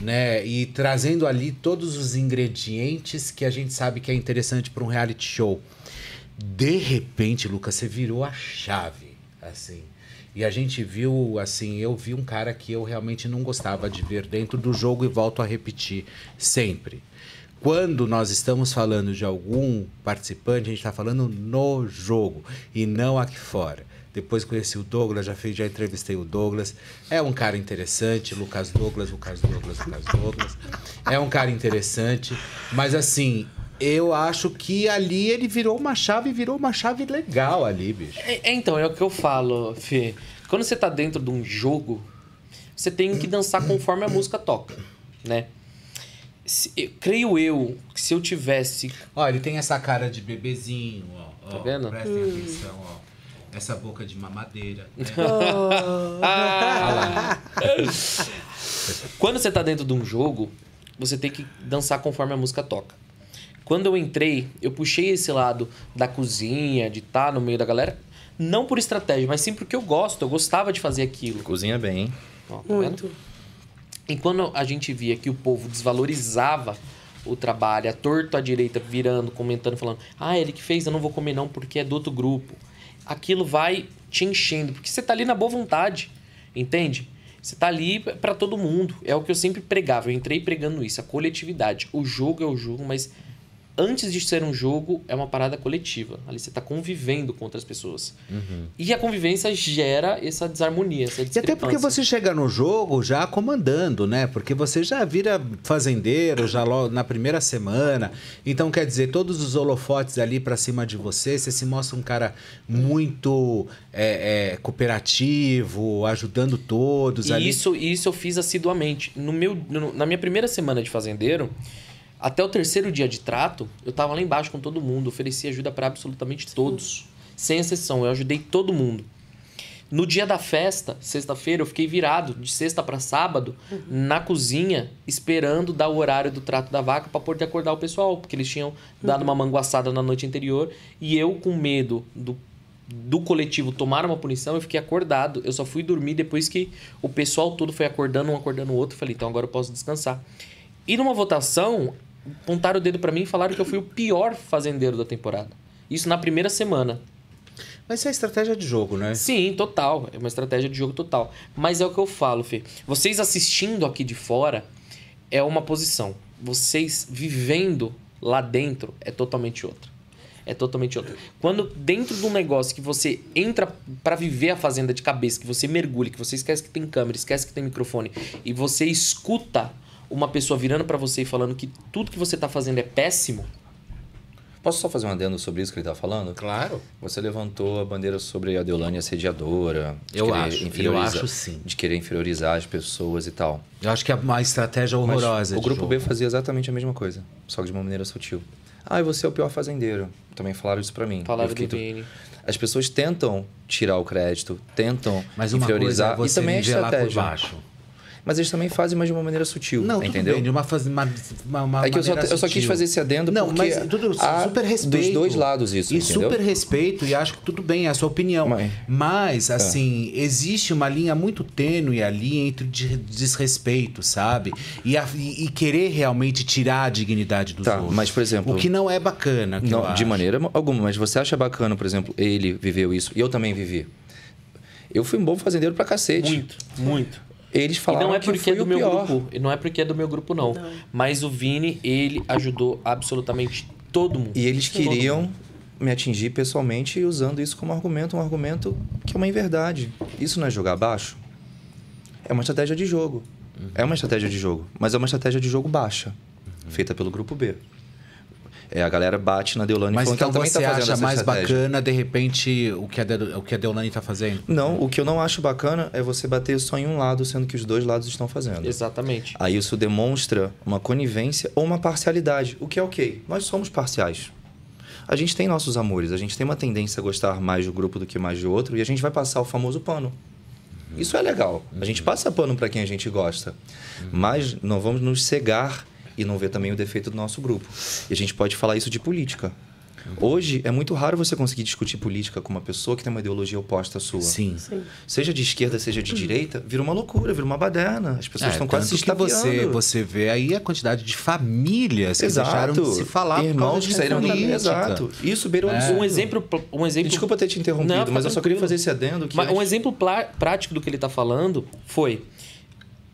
né? E trazendo ali todos os ingredientes que a gente sabe que é interessante para um reality show. De repente, Lucas, você virou a chave, assim. E a gente viu, assim, eu vi um cara que eu realmente não gostava de ver dentro do jogo e volto a repetir sempre. Quando nós estamos falando de algum participante, a gente está falando no jogo e não aqui fora. Depois conheci o Douglas, já, fiz, já entrevistei o Douglas. É um cara interessante, Lucas Douglas, Lucas Douglas, Lucas Douglas. É um cara interessante, mas assim, eu acho que ali ele virou uma chave, virou uma chave legal ali, bicho. É, é, então, é o que eu falo, Fê. Quando você tá dentro de um jogo, você tem que dançar conforme a música toca, né? Se- eu- creio eu que se eu tivesse. Ó, ele tem essa cara de bebezinho, ó. Tá ó, vendo? Prestem Hum. atenção, ó. Essa boca de mamadeira. Né? *laughs* Ah. Quando você tá dentro de um jogo, você tem que dançar conforme a música toca. Quando eu entrei, eu puxei esse lado da cozinha, de estar no meio da galera, não por estratégia, mas sim porque eu gosto, eu gostava de fazer aquilo. Cozinha bem, hein? Ó, tá vendo? E quando a gente via que o povo desvalorizava o trabalho, a torto à direita virando, comentando, falando: Ah, ele que fez, eu não vou comer não porque é do outro grupo. Aquilo vai te enchendo, porque você tá ali na boa vontade, entende? Você tá ali pra todo mundo. É o que eu sempre pregava. Eu entrei pregando isso, a coletividade. O jogo é o jogo, mas antes de ser um jogo, é uma parada coletiva. Ali você tá convivendo com outras pessoas. E a convivência gera essa desarmonia, essa E até porque você chega no jogo já comandando, né? Porque você já vira fazendeiro já logo na primeira semana. Então, quer dizer, todos os holofotes ali pra cima de você, você se mostra um cara muito é, é, cooperativo, ajudando todos E ali. isso, isso eu fiz assiduamente. No meu, no- na minha primeira semana de fazendeiro, até o terceiro dia de trato, eu tava lá embaixo com todo mundo, ofereci ajuda para absolutamente todos, sem exceção. Eu ajudei todo mundo. No dia da festa, sexta-feira, eu fiquei virado de sexta para sábado na cozinha, esperando dar o horário do trato da vaca para poder acordar o pessoal, porque eles tinham dado uma manguaçada na noite anterior e eu com medo do do coletivo tomar uma punição, eu fiquei acordado. Eu só fui dormir depois que o pessoal todo foi acordando, um acordando o outro. Falei, então agora eu posso descansar. E numa votação, apontaram o dedo pra mim e falaram que eu fui o pior fazendeiro da temporada. Isso na primeira semana. Mas isso é estratégia de jogo, né? Sim, total. É uma estratégia de jogo total. Mas é o que eu falo, Fê. Vocês assistindo aqui de fora é uma posição. Vocês vivendo lá dentro é totalmente outra. É totalmente outra. Quando dentro de um negócio que você entra pra viver a fazenda de cabeça, que você mergulha, que você esquece que tem câmera, esquece que tem microfone, e você escuta uma pessoa virando pra você e falando que tudo que você tá fazendo é péssimo, Posso só fazer um adendo sobre isso que ele tá falando? Claro. Você levantou a bandeira sobre a Deolane assediadora. de Eu acho, eu acho sim. De querer inferiorizar as pessoas e tal. Eu acho que é uma estratégia Mas horrorosa. o de grupo jogo. B fazia exatamente a mesma coisa, só que de uma maneira sutil. Ah, e você é o pior fazendeiro. Também falaram isso pra mim. Falaram do Vini. As pessoas tentam tirar o crédito, tentam Mas uma inferiorizar. coisa é você e também é nivelar por estratégia. baixo. Mas eles também fazem, mas de uma maneira sutil. Não, tudo entendeu? bem, de uma, faz- uma, uma, uma É que eu só, eu só quis fazer esse adendo Não, porque mas tudo há super respeito. dos dois lados isso, E entendeu? super respeito, e acho que tudo bem, é a sua opinião. Mas, É. assim, existe uma linha muito tênue ali entre de- desrespeito, sabe? E, a- e- querer realmente tirar a dignidade dos Tá, outros. mas, por exemplo- O que não é bacana. que Não, de maneira alguma, mas você acha bacana, por exemplo, ele viveu isso e eu também vivi. Eu fui um bom fazendeiro pra cacete. Muito, muito. Eles E falaram não é que porque foi é do o meu pior. grupo. E não é porque é do meu grupo, não. Mas o Vini, ele ajudou absolutamente todo mundo. E eles queriam me atingir pessoalmente e usando isso como argumento, um argumento que é uma inverdade. Isso não é jogar baixo? É uma estratégia de jogo. É uma estratégia de jogo, mas é uma estratégia de jogo baixa, feita pelo grupo B. É, a galera bate na Deolane Mas falando então que ela também você tá fazendo acha mais estratégia. bacana, de repente, o que a, De, o que a Deolane tá fazendo? Não, o que eu não acho bacana é você bater só em um lado, sendo que os dois lados estão fazendo. Exatamente. Aí isso demonstra uma conivência ou uma parcialidade, o que é ok. Nós somos parciais. A gente tem nossos amores, a gente tem uma tendência a gostar mais de um grupo do que mais de outro, e a gente vai passar o famoso pano. Isso é legal. A gente passa pano para quem a gente gosta. Mas não vamos nos cegar e não ver também o defeito do nosso grupo. E a gente pode falar isso de política. Hoje é muito raro você conseguir discutir política com uma pessoa que tem uma ideologia oposta à sua. Sim. Seja de esquerda, seja de direita, vira uma loucura, vira uma baderna. As pessoas É, estão quase se estapeando. você, você vê aí a quantidade de famílias que Exato. deixaram de se falar por Irmãos causa que saíram da política. Exato. Isso beirou É. Um exemplo, um exemplo. Desculpa ter te interrompido, Não, mas eu só queria fazer esse adendo. Que Mas acho- um exemplo plá- prático do que ele tá falando foi.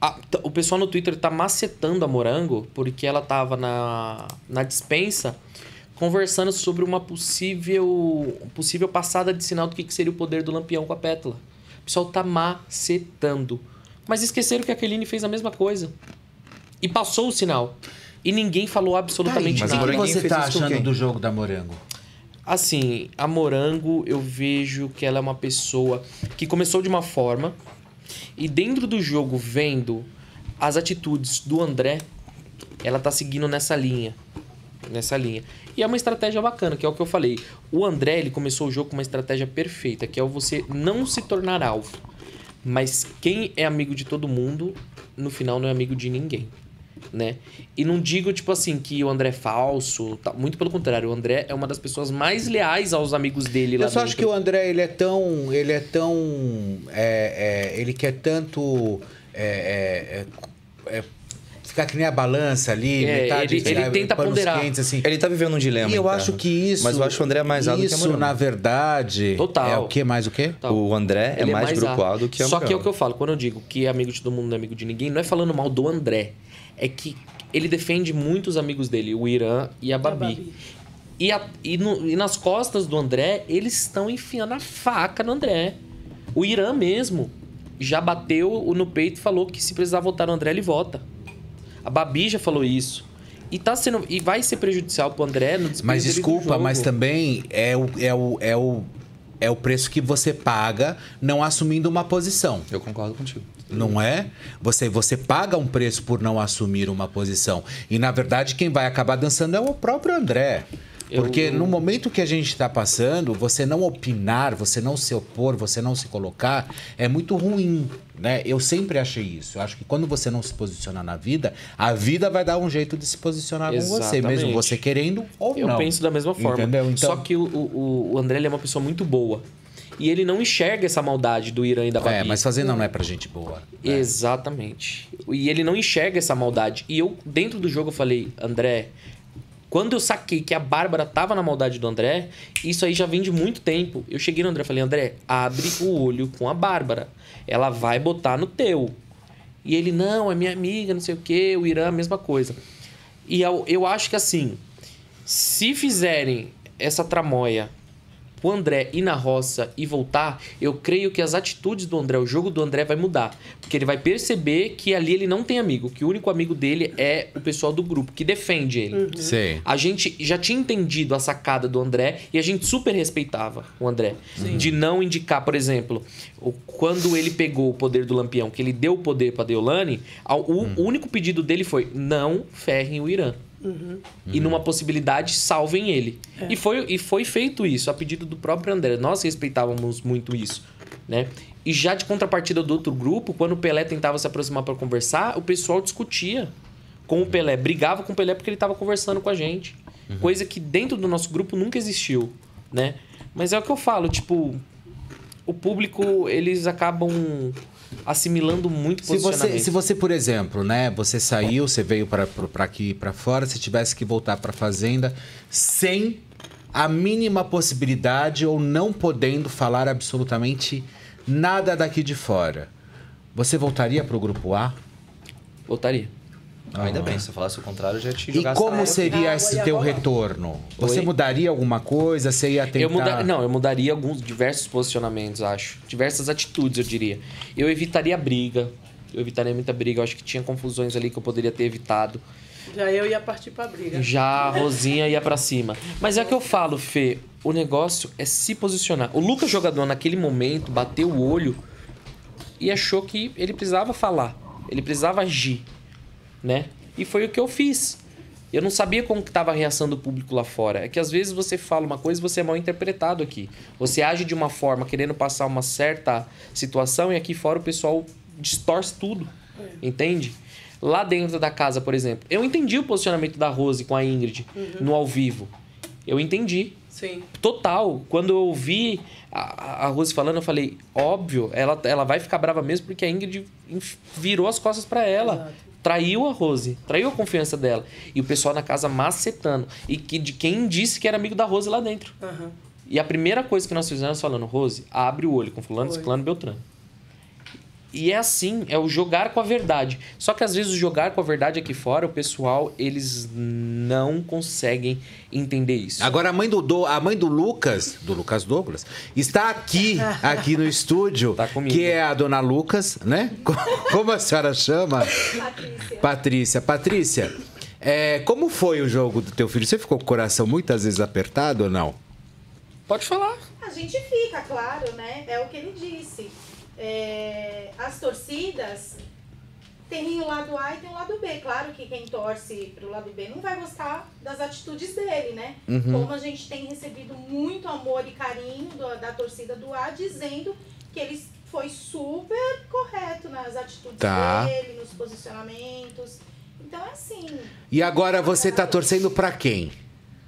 A- o pessoal no Twitter tá macetando a Morango porque ela tava na, na dispensa conversando sobre uma possível possível passada de sinal do que, que seria o poder do Lampião com a Pétala. O pessoal tá macetando. Mas esqueceram que a Keline fez a mesma coisa. E passou o sinal. E ninguém falou absolutamente Tá Mas nada. o que você tá achando do jogo da Morango? Assim, a Morango, eu vejo que ela é uma pessoa que começou de uma forma e dentro do jogo, vendo as atitudes do André, ela tá seguindo nessa linha. Nessa linha. E é uma estratégia bacana, que é o que eu falei. O André, ele começou o jogo com uma estratégia perfeita, que é você não se tornar alvo. Mas quem é amigo de todo mundo, no final não é amigo de ninguém. Né? E não digo, tipo assim, que o André é falso. tá? Muito pelo contrário, o André é uma das pessoas mais leais aos amigos dele lá Eu só dentro. acho que o André, ele é tão. Ele é tão. é, é, ele quer tanto. é, é, é, ficar que nem a balança ali, É, metade ele- ele é, tenta ponderar. Quentes, assim. Ele tá vivendo um dilema. E eu interno. acho que isso. Mas eu acho o André mais ado que a Isso, na verdade. Total. É o que mais o quê? O André é Ele mais, grupo A. A do que a Só que é o que eu falo, quando eu digo que é amigo de todo mundo, não é amigo de ninguém, não é falando mal do André. É que ele defende muitos amigos dele, o Irã e a Babi. E, a- e no- e nas costas do André, eles estão enfiando a faca no André. O Irã mesmo já bateu no peito e falou que se precisar votar no André, ele vota. A Babi já falou isso. E, tá sendo, e vai ser prejudicial pro André no Mas desculpa, jogo. mas também é o, é, o, é, o, é o preço que você paga não assumindo uma posição. Eu concordo contigo. Não é? Você, você paga um preço por não assumir uma posição. E, na verdade, quem vai acabar dançando é o próprio André. Eu- Porque eu- no momento que a gente está passando, você não opinar, você não se opor, você não se colocar, é muito ruim. Né? Eu sempre achei isso. Eu acho que quando você não se posiciona na vida, a vida vai dar um jeito de se posicionar com você, mesmo Exatamente. você querendo ou Eu não. penso da mesma forma. Entendeu? Então, Só que o, o, o André é uma pessoa muito boa. E ele não enxerga essa maldade do Irã e da Babi. É, mas fazenda não é pra gente boa. Exatamente. E ele não enxerga essa maldade. E eu, dentro do jogo, eu falei, André, quando eu saquei que a Bárbara tava na maldade do André, isso aí já vem de muito tempo. Eu cheguei no André e falei, André, abre o olho com a Bárbara. Ela vai botar no teu. E ele, não, é minha amiga, não sei o quê, o Irã, a mesma coisa. E eu, eu acho que assim, se fizerem essa tramóia o André ir na roça e voltar, eu creio que as atitudes do André, o jogo do André vai mudar. Porque ele vai perceber que ali ele não tem amigo, que o único amigo dele é o pessoal do grupo, que defende ele. Sei. A gente já tinha entendido a sacada do André e a gente super respeitava o André. Sim. De não indicar, por exemplo, o- quando ele pegou o poder do Lampião, que ele deu o poder pra Deolane, a- o, o único pedido dele foi: não ferrem o Irã. E numa possibilidade, salvem ele. E, foi, e foi feito isso, a pedido do próprio André. Nós respeitávamos muito isso, né? E já de contrapartida do outro grupo, quando o Pelé tentava se aproximar para conversar, o pessoal discutia com o Pelé, brigava com o Pelé porque ele estava conversando com a gente. Coisa que dentro do nosso grupo nunca existiu, né? Mas é o que eu falo, tipo, o público, eles acabam assimilando muito Se você, se você, por exemplo, né, você saiu, você veio para aqui para fora, se tivesse que voltar para fazenda sem a mínima possibilidade ou não podendo falar absolutamente nada daqui de fora, você voltaria para o grupo A? Voltaria. Ah, ainda bem, se eu falasse o contrário, eu já te E jogasse como seria esse teu retorno? Você Oi? mudaria alguma coisa? Você ia tentar... Eu muda... Não, eu mudaria alguns diversos posicionamentos, acho. Diversas atitudes, eu diria. Eu evitaria briga. Eu evitaria muita briga. Eu acho que tinha confusões ali que eu poderia ter evitado. Já eu ia partir pra briga. Já a Rosinha ia pra cima. Mas é o que eu falo, Fê. O negócio é se posicionar. O Lucas jogador, naquele momento, bateu o olho e achou que ele precisava falar. Ele precisava agir, né? E foi o que eu fiz. Eu não sabia como que tava a reação do público lá fora. É que às vezes você fala uma coisa e você é mal interpretado aqui. Você age de uma forma querendo passar uma certa situação e aqui fora o pessoal distorce tudo. Entende? Lá dentro da casa, por exemplo, eu entendi o posicionamento da Rose com a Ingrid no ao vivo. Eu entendi. Sim. Total. Quando eu ouvi a, a Rose falando, eu falei, óbvio, ela, ela vai ficar brava mesmo porque a Ingrid virou as costas pra ela. Traiu a Rose, traiu a confiança dela. E o pessoal na casa macetando. E que, de quem disse que era amigo da Rose lá dentro. Aham. E a primeira coisa que nós fizemos falando, Rose, abre o olho com fulano, ciclano, beltrano. E é assim, é o jogar com a verdade. Só que às vezes o jogar com a verdade aqui fora, o pessoal, eles não conseguem entender isso. Agora a mãe do, do- a mãe do Lucas, do Lucas Douglas, está aqui, *laughs* aqui no estúdio, que é a dona Lucas, né? Co- *laughs* Como a senhora chama? Patrícia. Patrícia, é, como foi o jogo do teu filho? Você ficou com o coração muitas vezes apertado ou não? Pode falar. A gente fica, claro, né? É o que ele disse. É, as torcidas tem o lado A e tem o lado B. Claro que quem torce pro lado B não vai gostar das atitudes dele, né? Uhum. Como a gente tem recebido muito amor e carinho do- da torcida do A, dizendo que ele foi super correto nas atitudes Tá. dele, nos posicionamentos. Então é assim, E agora você tá torcendo pra quem?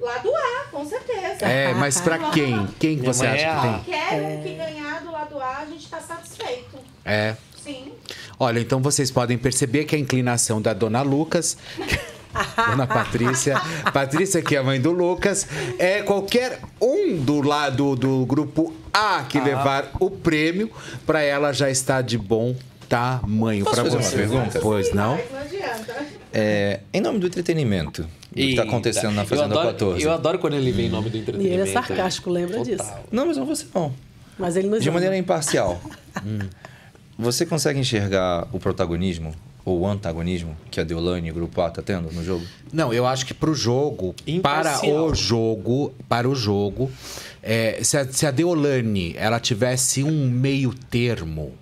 Lado A, com certeza. É, mas pra quem? Quem que você acha é que tem? Qualquer que ganhar do lado A, a gente tá satisfeito. É. Sim. Olha, então vocês podem perceber que a inclinação da dona Lucas, *laughs* dona Patrícia, Patrícia que é a mãe do Lucas, é qualquer um do lado do grupo A que Ah. levar o prêmio, para ela já está de bom tamanho para fazer uma você. pergunta? Pois não? Não adianta. É, em nome do entretenimento, do que está acontecendo na Eu Fazenda adoro, 14. eu adoro quando ele vem em nome do E entretenimento. ele é sarcástico, lembra disso. Não, mas não você não. Mas ele nos De ama. maneira imparcial. *laughs* Hum. Você consegue enxergar o protagonismo ou o antagonismo que a Deolane e o Grupo A tá tendo no jogo? Não, eu acho que pro jogo, para o jogo, para o jogo, é, se, a, se a Deolane ela tivesse um meio termo,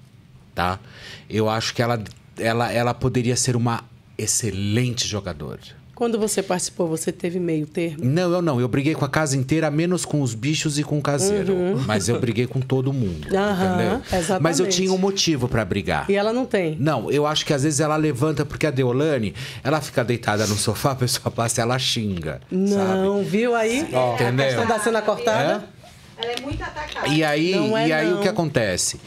tá? Eu acho que ela, ela, ela poderia ser uma excelente jogadora. Quando você participou, você teve meio termo? Não, eu não. Eu briguei com a casa inteira, menos com os bichos e com o caseiro. Uhum. Mas eu briguei com todo mundo. Aham, entendeu? exatamente. Mas eu tinha um motivo pra brigar. E ela não tem. Não, eu acho que às vezes ela levanta, porque a Deolane, ela fica deitada no sofá, a pessoa passa e ela xinga. Não, viu aí? A entendeu? questão da cena cortada? Ela é muito atacada. E aí, Não é, e aí o não. que acontece?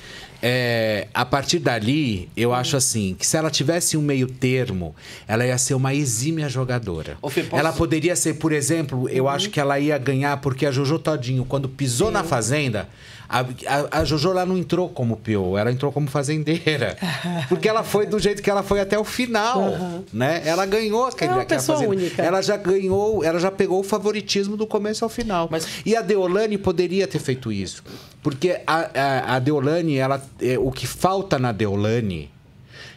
É, a partir dali, eu acho assim, que se ela tivesse um meio termo, ela ia ser uma exímia jogadora. Fê, posso- Ela poderia ser, por exemplo, eu acho que ela ia ganhar porque a Jojo Todinho, quando pisou na fazenda, a, a, a Jojo lá não entrou como PO, ela entrou como fazendeira. *laughs* Porque ela foi do jeito que ela foi até o final, Aham. né? Ela ganhou aquele, É uma aquela pessoa fazenda. única. Ela já ganhou, ela já pegou o favoritismo do começo ao final. E a Deolane poderia ter feito isso. Porque a, a, a Deolane, ela, é, o que falta na Deolane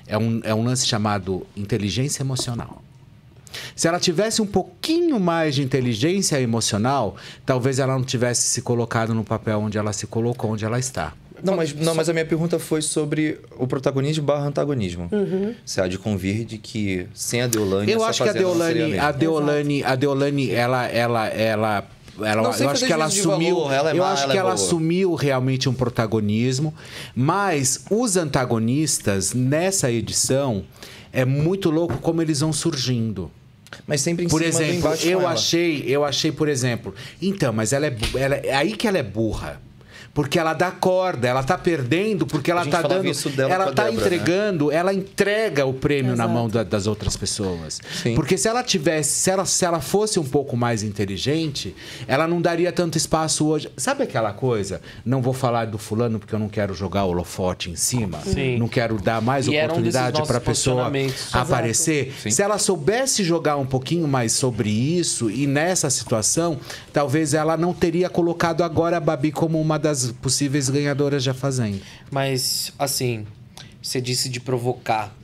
é um, é um lance chamado inteligência emocional. Se ela tivesse um pouquinho mais de inteligência emocional, talvez ela não tivesse se colocado no papel onde ela se colocou, onde ela está. Não, mas, não, mas a minha pergunta foi sobre o protagonismo barra antagonismo. Uhum. Você há de convir de que sem a Deolane Eu acho que a Deolane, a Deolane, a Deolane, ela, ela, ela, ela eu acho que ela assumiu, valor, ela é eu má, acho ela que é ela boa. assumiu realmente um protagonismo, mas os antagonistas nessa edição é muito louco como eles vão surgindo. Mas sempre em Por cima do exemplo, embate com eu achei, eu achei, por exemplo, então, mas ela é, ela é aí que ela é burra. Porque ela dá corda, ela tá perdendo, porque ela tá dando. isso dela ela tá Débora, né? entregando, ela entrega o prêmio na Exato. mão da- das outras pessoas. Porque se ela tivesse, se ela, se ela fosse um pouco mais inteligente, ela não daria tanto espaço hoje. Sabe aquela coisa? Não vou falar do fulano porque eu não quero jogar o holofote em cima. Sim. Não quero dar mais E um oportunidade nossos para a pessoa aparecer. Sim. Se ela soubesse jogar um pouquinho mais sobre isso e nessa situação, talvez ela não teria colocado agora a Babi como uma das possíveis ganhadoras da Fazenda. Mas, assim, você disse de provocar.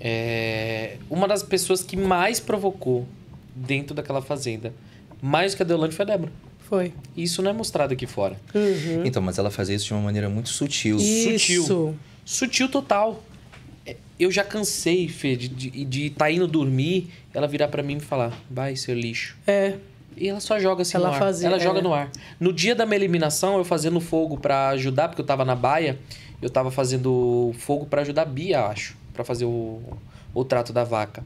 É, Uma das pessoas que mais provocou dentro daquela fazenda, mais que a Deolane, foi a Débora. Foi. Isso não é mostrado aqui fora. Uhum. Então, mas ela fazia isso de uma maneira muito sutil. Sutil. Sutil total. Eu já cansei, Fê, de estar de, de tá indo dormir, ela virar pra mim e falar, vai, seu lixo. É. E ela só joga assim Ela no ar. fazia, ela é. joga no ar. No dia da minha eliminação, eu fazendo fogo pra ajudar, porque eu tava na baia, eu tava fazendo fogo pra ajudar a Bia, acho, Pra fazer o, o trato da vaca.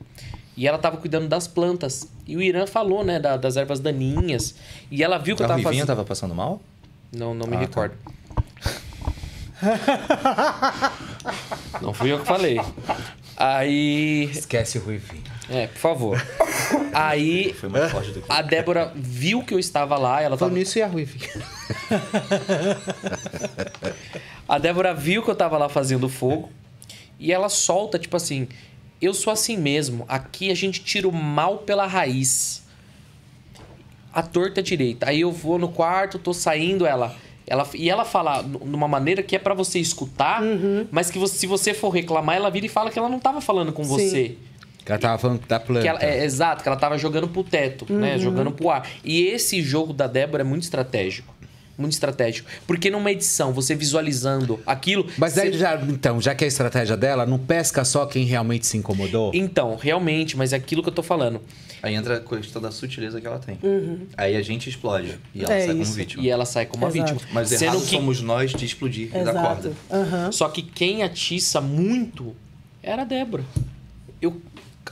E ela tava cuidando das plantas. E o Irã falou, né, da- das ervas daninhas. E ela viu que A eu tava Ruivinha fazendo. tava passando mal? Não, não me Ah, tá. recordo. *laughs* Não fui eu que falei. Aí. Esquece o Ruivinho. É, por favor. Aí. *laughs* Foi mais forte do que A Débora viu que eu estava lá. Ela tava... nisso e a Ruivinha. A Débora viu que eu tava lá fazendo fogo. E ela solta, tipo assim. Eu sou assim mesmo. Aqui a gente tira o mal pela raiz. A torta é direita. Aí eu vou no quarto, tô saindo, ela. ela e ela fala n- numa maneira que é pra você escutar, mas que você- se você for reclamar, ela vira e fala que ela não tava falando com Sim. você. Que ela tava falando da planta. Que ela- é, exato, que ela tava jogando pro teto, né? Uhum. Jogando pro ar. E esse jogo da Débora é muito estratégico. Muito estratégico. Porque numa edição, você visualizando aquilo. Mas você- já, então, já que é a estratégia dela, não pesca só quem realmente se incomodou? Então, realmente, mas é aquilo que eu tô falando. Aí entra a questão da sutileza que ela tem. Uhum. Aí a gente explode. E ela É sai como isso. vítima. E ela sai como uma Exato. vítima. Mas Sendo errado que- somos nós de explodir e dar corda. Só que quem atiça muito era a Débora. Eu,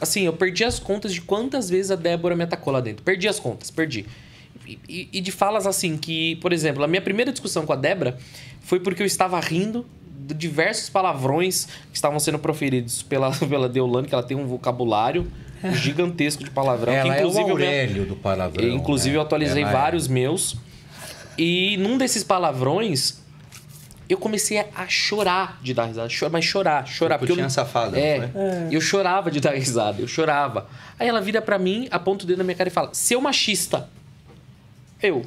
assim, eu perdi as contas de quantas vezes a Débora me atacou lá dentro. Perdi as contas, perdi. E, e- e de falas assim que, por exemplo, a minha primeira discussão com a Débora foi porque eu estava rindo de diversos palavrões que estavam sendo proferidos pela, *laughs* pela Deolane, que ela tem um vocabulário *laughs* gigantesco de palavrão. Ela que é o inclusive eu Aurélio do palavrão. Inclusive, né? eu atualizei Ela é. vários meus. E num desses palavrões, eu comecei a- chorar de dar risada. Cho- Mas chorar, chorar. Foi Porque eu safada, É, foi? eu chorava de dar risada, eu chorava. Aí ela vira pra mim, aponta o dedo na minha cara e fala: Seu machista. Eu.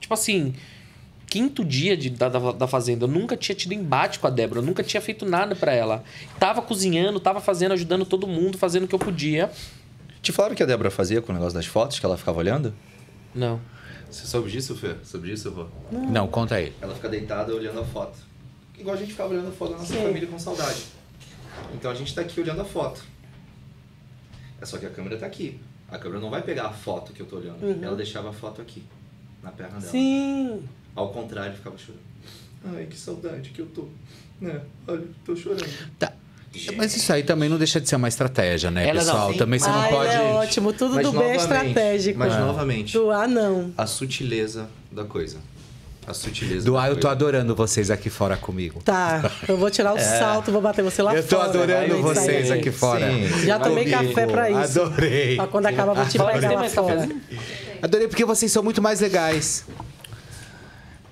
Tipo assim, quinto dia de, da, da, da Fazenda, eu nunca tinha tido embate com a Débora, eu nunca tinha feito nada pra ela. Tava cozinhando, tava fazendo, ajudando todo mundo, fazendo o que eu podia. Te falaram o que a Débora fazia com o negócio das fotos, que ela ficava olhando? Não. Você soube disso, Fê? Soube disso, vô? Não, conta aí. Ela fica deitada olhando a foto. Igual a gente ficava olhando a foto da nossa Sim. família com saudade. Então a gente tá aqui olhando a foto. É só que a câmera tá aqui. A câmera não vai pegar a foto que eu tô olhando. Uhum. Ela deixava a foto aqui, na perna dela. Sim. Ao contrário, ficava chorando. Ai, que saudade que eu tô. Né? Olha, tô chorando. Tá. Mas isso aí também não deixa de ser uma estratégia, né, Ela não, pessoal? sim. também você não pode. é ótimo, tudo Mas do bem é estratégico. Mas É. novamente, Do A, não. a sutileza da coisa. A sutileza Do ar, eu tô adorando vocês aqui fora comigo. Tá, eu vou tirar o *laughs* É. salto, vou bater você lá Eu tô fora. adorando vocês aqui fora. Já tomei café pra isso. Adorei. Pra quando acabar, vou te Adorei. pegar lá fora. Adorei porque vocês são muito mais legais.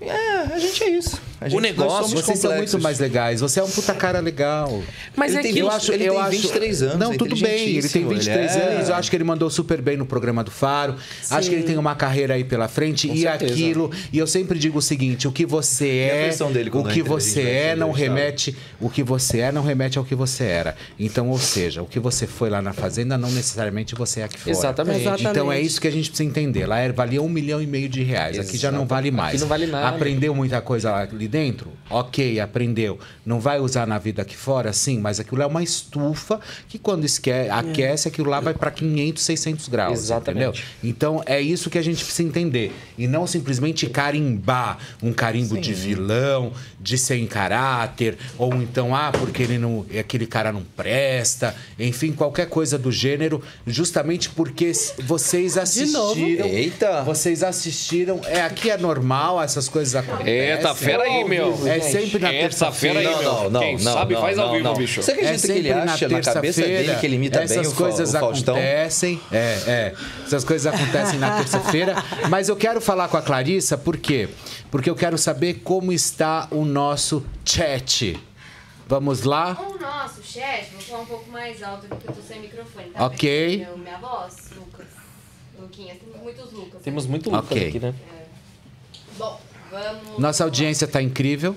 É, a gente é isso. A o negócio, vocês são complexos. muito mais legais. Você é um puta cara legal. Mas Ele é tem que- eu 20 acho, ele eu tem acho, 23 anos, Não, é tudo bem. Ele tem inteligentíssimo, 23 ele é- anos. Eu acho que ele mandou super bem no programa do Faro. Acho que ele tem uma carreira aí pela frente Com e certeza. aquilo. E eu sempre digo o seguinte: o que você a é, versão dele o quando que você é não remete, o que você é não remete ao que você era. Então, ou seja, o que você foi lá na fazenda não necessariamente você é aqui fora. Exatamente. Então é Exatamente. isso que a gente precisa entender. Lá era- valia um milhão e meio de reais. Aqui já não vale mais. Aqui não vale nada. Aprendeu muita coisa lá dentro? Ok, aprendeu. Não vai usar na vida aqui fora? Sim, mas aquilo é uma estufa que quando esque- aquece, aquilo lá vai para 500, 600 graus. Exatamente. Entendeu? Então é isso que a gente precisa entender. E não simplesmente carimbar um carimbo de vilão, de sem caráter, ou então, ah, porque ele não. aquele cara não presta, enfim, qualquer coisa do gênero, justamente porque vocês assistiram. Eita! Vocês assistiram. É, aqui é normal, essas coisas acontecem. Eita, fera aí, meu. É sempre na Essa fera aí, terça-feira. meu. Quem sabe faz ao vivo, bicho. Você acredita É que ele sempre acha na cabeça terça-feira. dele que ele imita Essas bem Fa- coisas acontecem. É, é. Essas coisas acontecem na terça-feira. *laughs* Mas eu quero falar com a Clarissa, por quê? Porque eu quero saber como está o nosso chat. Vamos lá? O nosso chat, vou falar um pouco mais alto porque eu tô sem microfone, tá? Ok. Meu, minha voz, Lucas. Luquinhas, temos muitos Lucas. Temos muito Lucas Ok. aqui, né? Bom, vamos. Nossa audiência está incrível.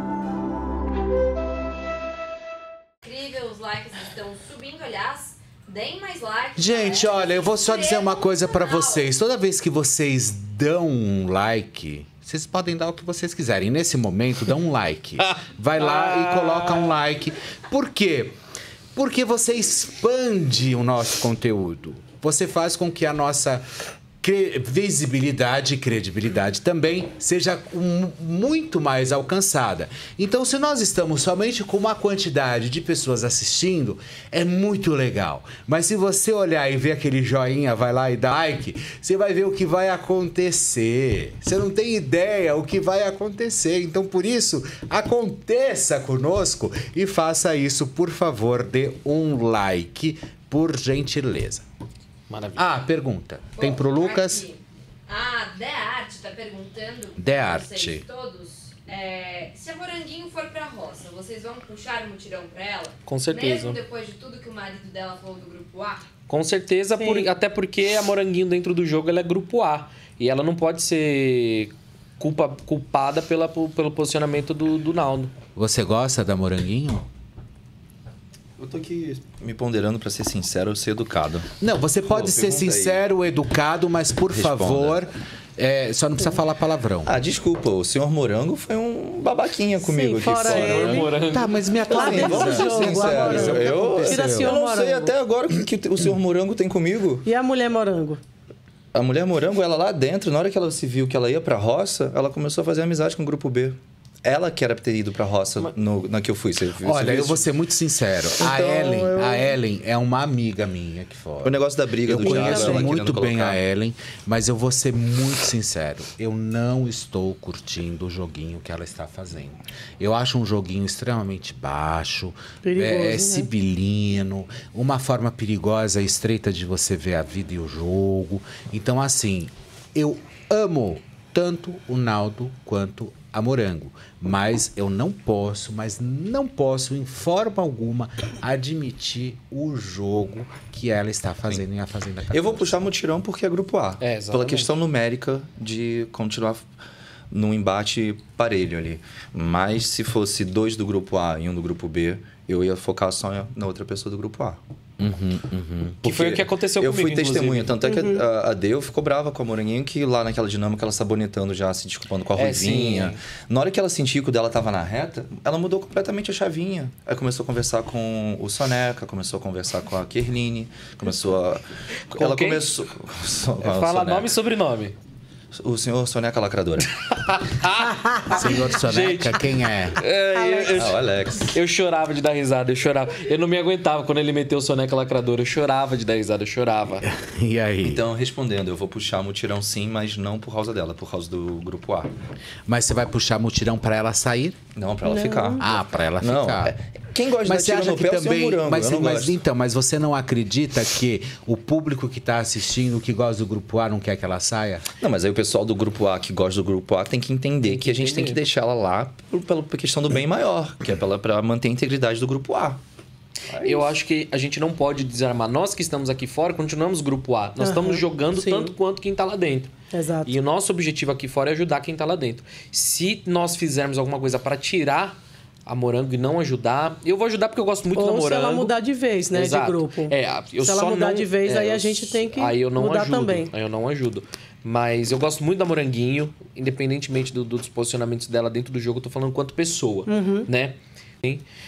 Deem mais likes. Gente, olha, eu vou só dizer uma coisa pra vocês. Toda vez que vocês dão um like, vocês podem dar o que vocês quiserem. Nesse momento, dá um like. *laughs* Vai lá e coloca um like. Por quê? Porque você expande o nosso conteúdo. Você faz com que a nossa visibilidade e credibilidade também seja muito mais alcançada. Então, se nós estamos somente com uma quantidade de pessoas assistindo, é muito legal. Mas se você olhar e ver aquele joinha, vai lá e dá like, você vai ver o que vai acontecer. Você não tem ideia o que vai acontecer. Então, por isso, aconteça conosco e faça isso, por favor, dê um like, por gentileza. Maravilha. Ah, pergunta. Tem pro Lucas? Aqui. A De Arte tá perguntando. De pra Arte. Vocês todos. é, se a Moranguinho for pra roça, vocês vão puxar o mutirão pra ela? Com certeza. Mesmo depois de tudo que o marido dela falou do grupo A? Com certeza, por- até porque a Moranguinho dentro do jogo ela é grupo A. E ela não pode ser culpa, culpada pela, pelo posicionamento do, do Naldo. Você gosta da Moranguinho? Eu tô aqui me ponderando pra ser sincero, ser educado. Não, você pode Pô, ser sincero, educado, mas por Responda. favor, é, só não precisa falar palavrão. Ah, desculpa, o senhor Morango foi um babaquinha comigo aqui fora ele. Tá, mas me atualiza. Vamos ser dentro do sinceros. Eu, eu, não sei Morango. até agora o que, que o senhor Morango tem comigo. E a mulher morango? A mulher Morango, ela lá dentro, na hora que ela se viu que ela ia pra roça, ela começou a fazer amizade com o grupo B. Ela que era pra ter ido pra roça no, na que eu fui. Você, viu- você Olha, viu eu vou ser muito sincero. a Então, Ellen, eu- a Ellen é uma amiga minha aqui fora. O negócio da briga eu do Thiago, conheço ela muito bem colocar. a Ellen, mas eu vou ser muito sincero. Eu não estou curtindo o joguinho que ela está fazendo. Eu acho um joguinho extremamente baixo, Perigoso, é, né? sibilino, uma forma perigosa e estreita de você ver a vida e o jogo. Então, assim, eu amo tanto o Naldo quanto a Morango. Mas eu não posso, mas não posso, em forma alguma, admitir o jogo que ela está fazendo em A Fazenda 14. Eu vou puxar mutirão porque é grupo A. É, pela questão numérica de continuar num embate parelho ali. Mas se fosse dois do grupo A e um do grupo B, eu ia focar só na outra pessoa do grupo A. Uhum, uhum. Que foi o que aconteceu eu comigo, fui testemunha. inclusive. Tanto é que Uhum. a, a Deu ficou brava com a Moranguinho, que lá naquela dinâmica ela sabonetando já, se desculpando com a É, Ruivinha. sim. Na hora que ela sentiu que o dela tava na reta, ela mudou completamente a chavinha. Aí começou a conversar com o Soneca, começou a conversar com a Kerline, começou a. Com ela quem? começou. *laughs* Fala Soneca. nome e sobrenome. O senhor Soneca Lacradora. Senhor Soneca, quem é? É, eu, eu, Ah, o Alex. eu chorava de dar risada, eu chorava. Eu não me aguentava quando ele meteu o soneca lacradora. Eu chorava de dar risada, eu chorava. *laughs* E aí? Então, respondendo, eu vou puxar mutirão sim, mas não por causa dela, por causa do grupo A. Mas você vai puxar mutirão pra ela sair? Não, pra ela Não. ficar. Ah, pra ela Não, ficar. é- quem gosta de mas dar você tiro acha no que pé é também, morango, mas, mas então, mas você não acredita que o público que tá assistindo, que gosta do grupo A, não quer que ela saia? Não, mas aí o pessoal do grupo A que gosta do grupo A tem que entender que, a gente tem que deixar ela lá por, pela questão do bem maior, que é pela, pra manter a integridade do grupo A. Eu acho que a gente não pode desarmar. Nós que estamos aqui fora, continuamos grupo A. Nós Aham, estamos jogando sim. tanto quanto quem tá lá dentro. Exato. E o nosso objetivo aqui fora é ajudar quem tá lá dentro. Se nós fizermos alguma coisa para tirar a Morango e não ajudar, eu vou ajudar porque eu gosto muito da Ou se Morango. ela mudar de vez, né, Exato. de grupo. É, eu se ela mudar não- de vez, é, aí a gente tem que aí eu não mudar ajudo, também. Aí eu não ajudo. Mas eu gosto muito da Moranguinho, independentemente do- dos posicionamentos dela dentro do jogo, eu tô falando quanto pessoa, Uhum. né?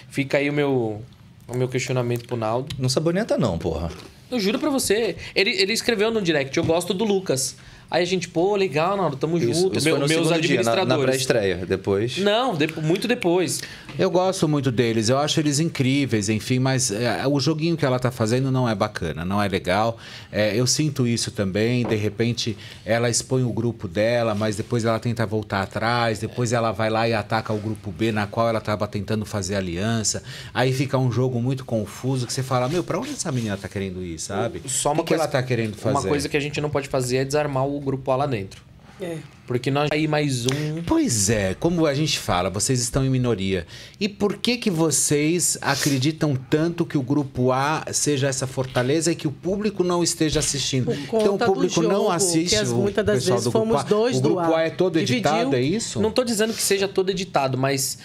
Fica aí o meu, o meu questionamento pro Naldo. Não saboneta não, porra. Eu juro pra você. Ele, ele escreveu no direct, eu gosto do Lucas. Aí a gente, pô, legal, Naldo, tamo Isso, junto. isso Meu- meus dia, na, administradores. na pré-estreia. Depois... Não, de- muito depois. Eu gosto muito deles, eu acho eles incríveis, enfim, mas é, o joguinho que ela tá fazendo não é bacana, não é legal. É, eu sinto isso também, de repente ela expõe o grupo dela, mas depois ela tenta voltar atrás, depois ela vai lá e ataca o grupo B, na qual ela tava tentando fazer aliança. Aí fica um jogo muito confuso que você fala, meu, pra onde essa menina tá querendo ir, sabe? Só o uma que, que coisa, ela tá querendo fazer? Uma coisa que a gente não pode fazer é desarmar o grupo A lá dentro. É. Porque nós aí mais um. Pois é, como a gente fala, vocês estão em minoria. E por que que vocês acreditam tanto que o grupo A seja essa fortaleza e que o público não esteja assistindo? Então o do público não jogo, assiste que as- o muitas das pessoal vezes do grupo fomos A. dois o do grupo A. A é todo editado, é isso? Não tô dizendo que seja todo editado, mas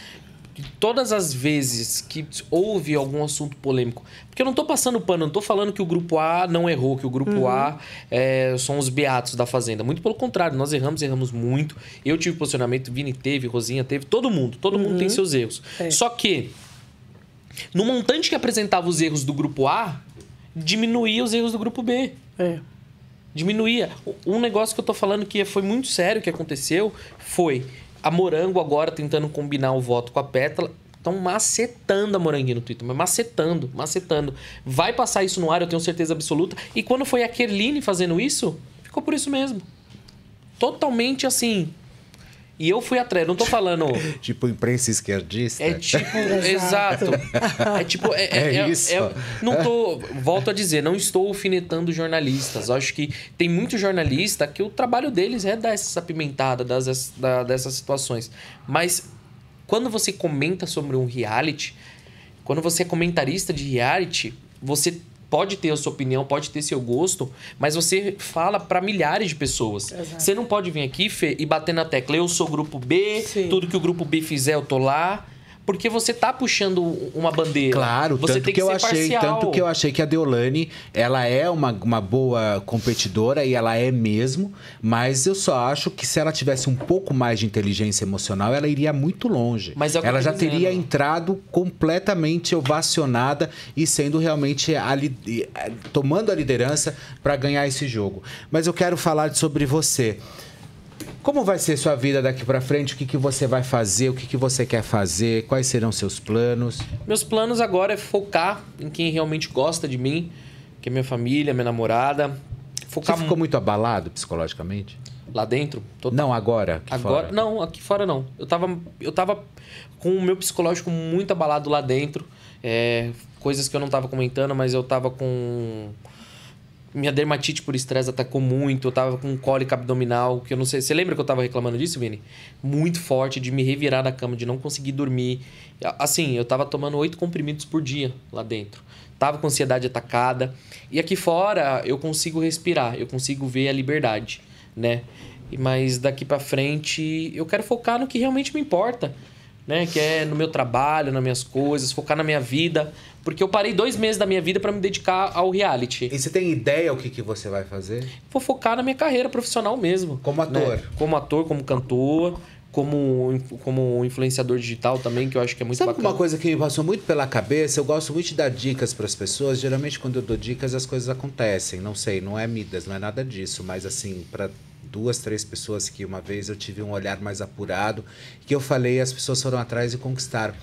todas as vezes que houve algum assunto polêmico. Porque eu não tô passando pano, não tô falando que o grupo A não errou, que o grupo Uhum. A é, são os beatos da Fazenda. Muito pelo contrário, nós erramos, erramos muito. Eu tive posicionamento, Vini teve, Rosinha teve, todo mundo. Todo mundo Uhum. tem seus erros. É. Só que, no montante que apresentava os erros do grupo A, diminuía os erros do grupo B. É. Diminuía. Um negócio que eu tô falando que foi muito sério que aconteceu foi a Morango agora tentando combinar o voto com a Pétala. Estão macetando a Moranguinho no Twitter, mas macetando, macetando. Vai passar isso no ar, eu tenho certeza absoluta. E quando foi a Kerline fazendo isso, ficou por isso mesmo. Totalmente assim. E eu fui atrás, não tô falando. *laughs* Tipo imprensa esquerdista? É tipo, *laughs* exato. É tipo, é, é- É é- isso. é- não tô, *laughs* volto a dizer, não estou alfinetando jornalistas. Eu acho que tem muito jornalista que o trabalho deles é dar essa apimentada das, da- dessas situações. Mas quando você comenta sobre um reality, quando você é comentarista de reality, você pode ter a sua opinião, pode ter seu gosto, mas você fala para milhares de pessoas. Exato. Você não pode vir aqui, Fê, e bater na tecla, eu sou grupo B, tudo que o grupo B fizer eu tô lá, porque você tá puxando uma bandeira. Claro, você tanto tem que, eu ser achei, parcial. tanto que eu achei que a Deolane, ela é uma, uma boa competidora e ela é mesmo, mas eu só acho que se ela tivesse um pouco mais de inteligência emocional, ela iria muito longe. Mas é que ela eu já tô teria dizendo. entrado completamente ovacionada e sendo realmente a eh, tomando a liderança para ganhar esse jogo. Mas eu quero falar sobre você. Como vai ser sua vida daqui para frente? O que, que você vai fazer? O que, que você quer fazer? Quais serão seus planos? Meus planos agora é focar em quem realmente gosta de mim, que é minha família, minha namorada. Focar Você ficou muito abalado psicologicamente? lá dentro. Total. Não, agora. aqui Agora, fora. não, aqui fora não. Eu tava, eu tava com o meu psicológico muito abalado lá dentro. É, coisas que eu não tava comentando, mas eu tava com. Minha dermatite por estresse atacou muito. Eu tava com cólica abdominal, que eu não sei. Você lembra que eu tava reclamando disso, Vini? Muito forte, de me revirar da cama, de não conseguir dormir. Assim, eu tava tomando oito comprimidos por dia lá dentro. Tava com ansiedade atacada. E aqui fora eu consigo respirar, eu consigo ver a liberdade, né? Mas daqui pra frente eu quero focar no que realmente me importa, né? Que é no meu trabalho, nas minhas coisas, focar na minha vida. Porque eu parei dois meses da minha vida pra me dedicar ao reality. E você tem ideia o que, que você vai fazer? Vou focar na minha carreira profissional mesmo. Como ator? né? Como ator, como cantor, como, como influenciador digital também, que eu acho que é muito Sabe bacana. uma coisa que me passou muito pela cabeça? Eu gosto muito de dar dicas para as pessoas. Geralmente, quando eu dou dicas, as coisas acontecem. Não sei, não é Midas, não é nada disso. Mas, assim, para duas, três pessoas que uma vez eu tive um olhar mais apurado, que eu falei, as pessoas foram atrás e conquistaram.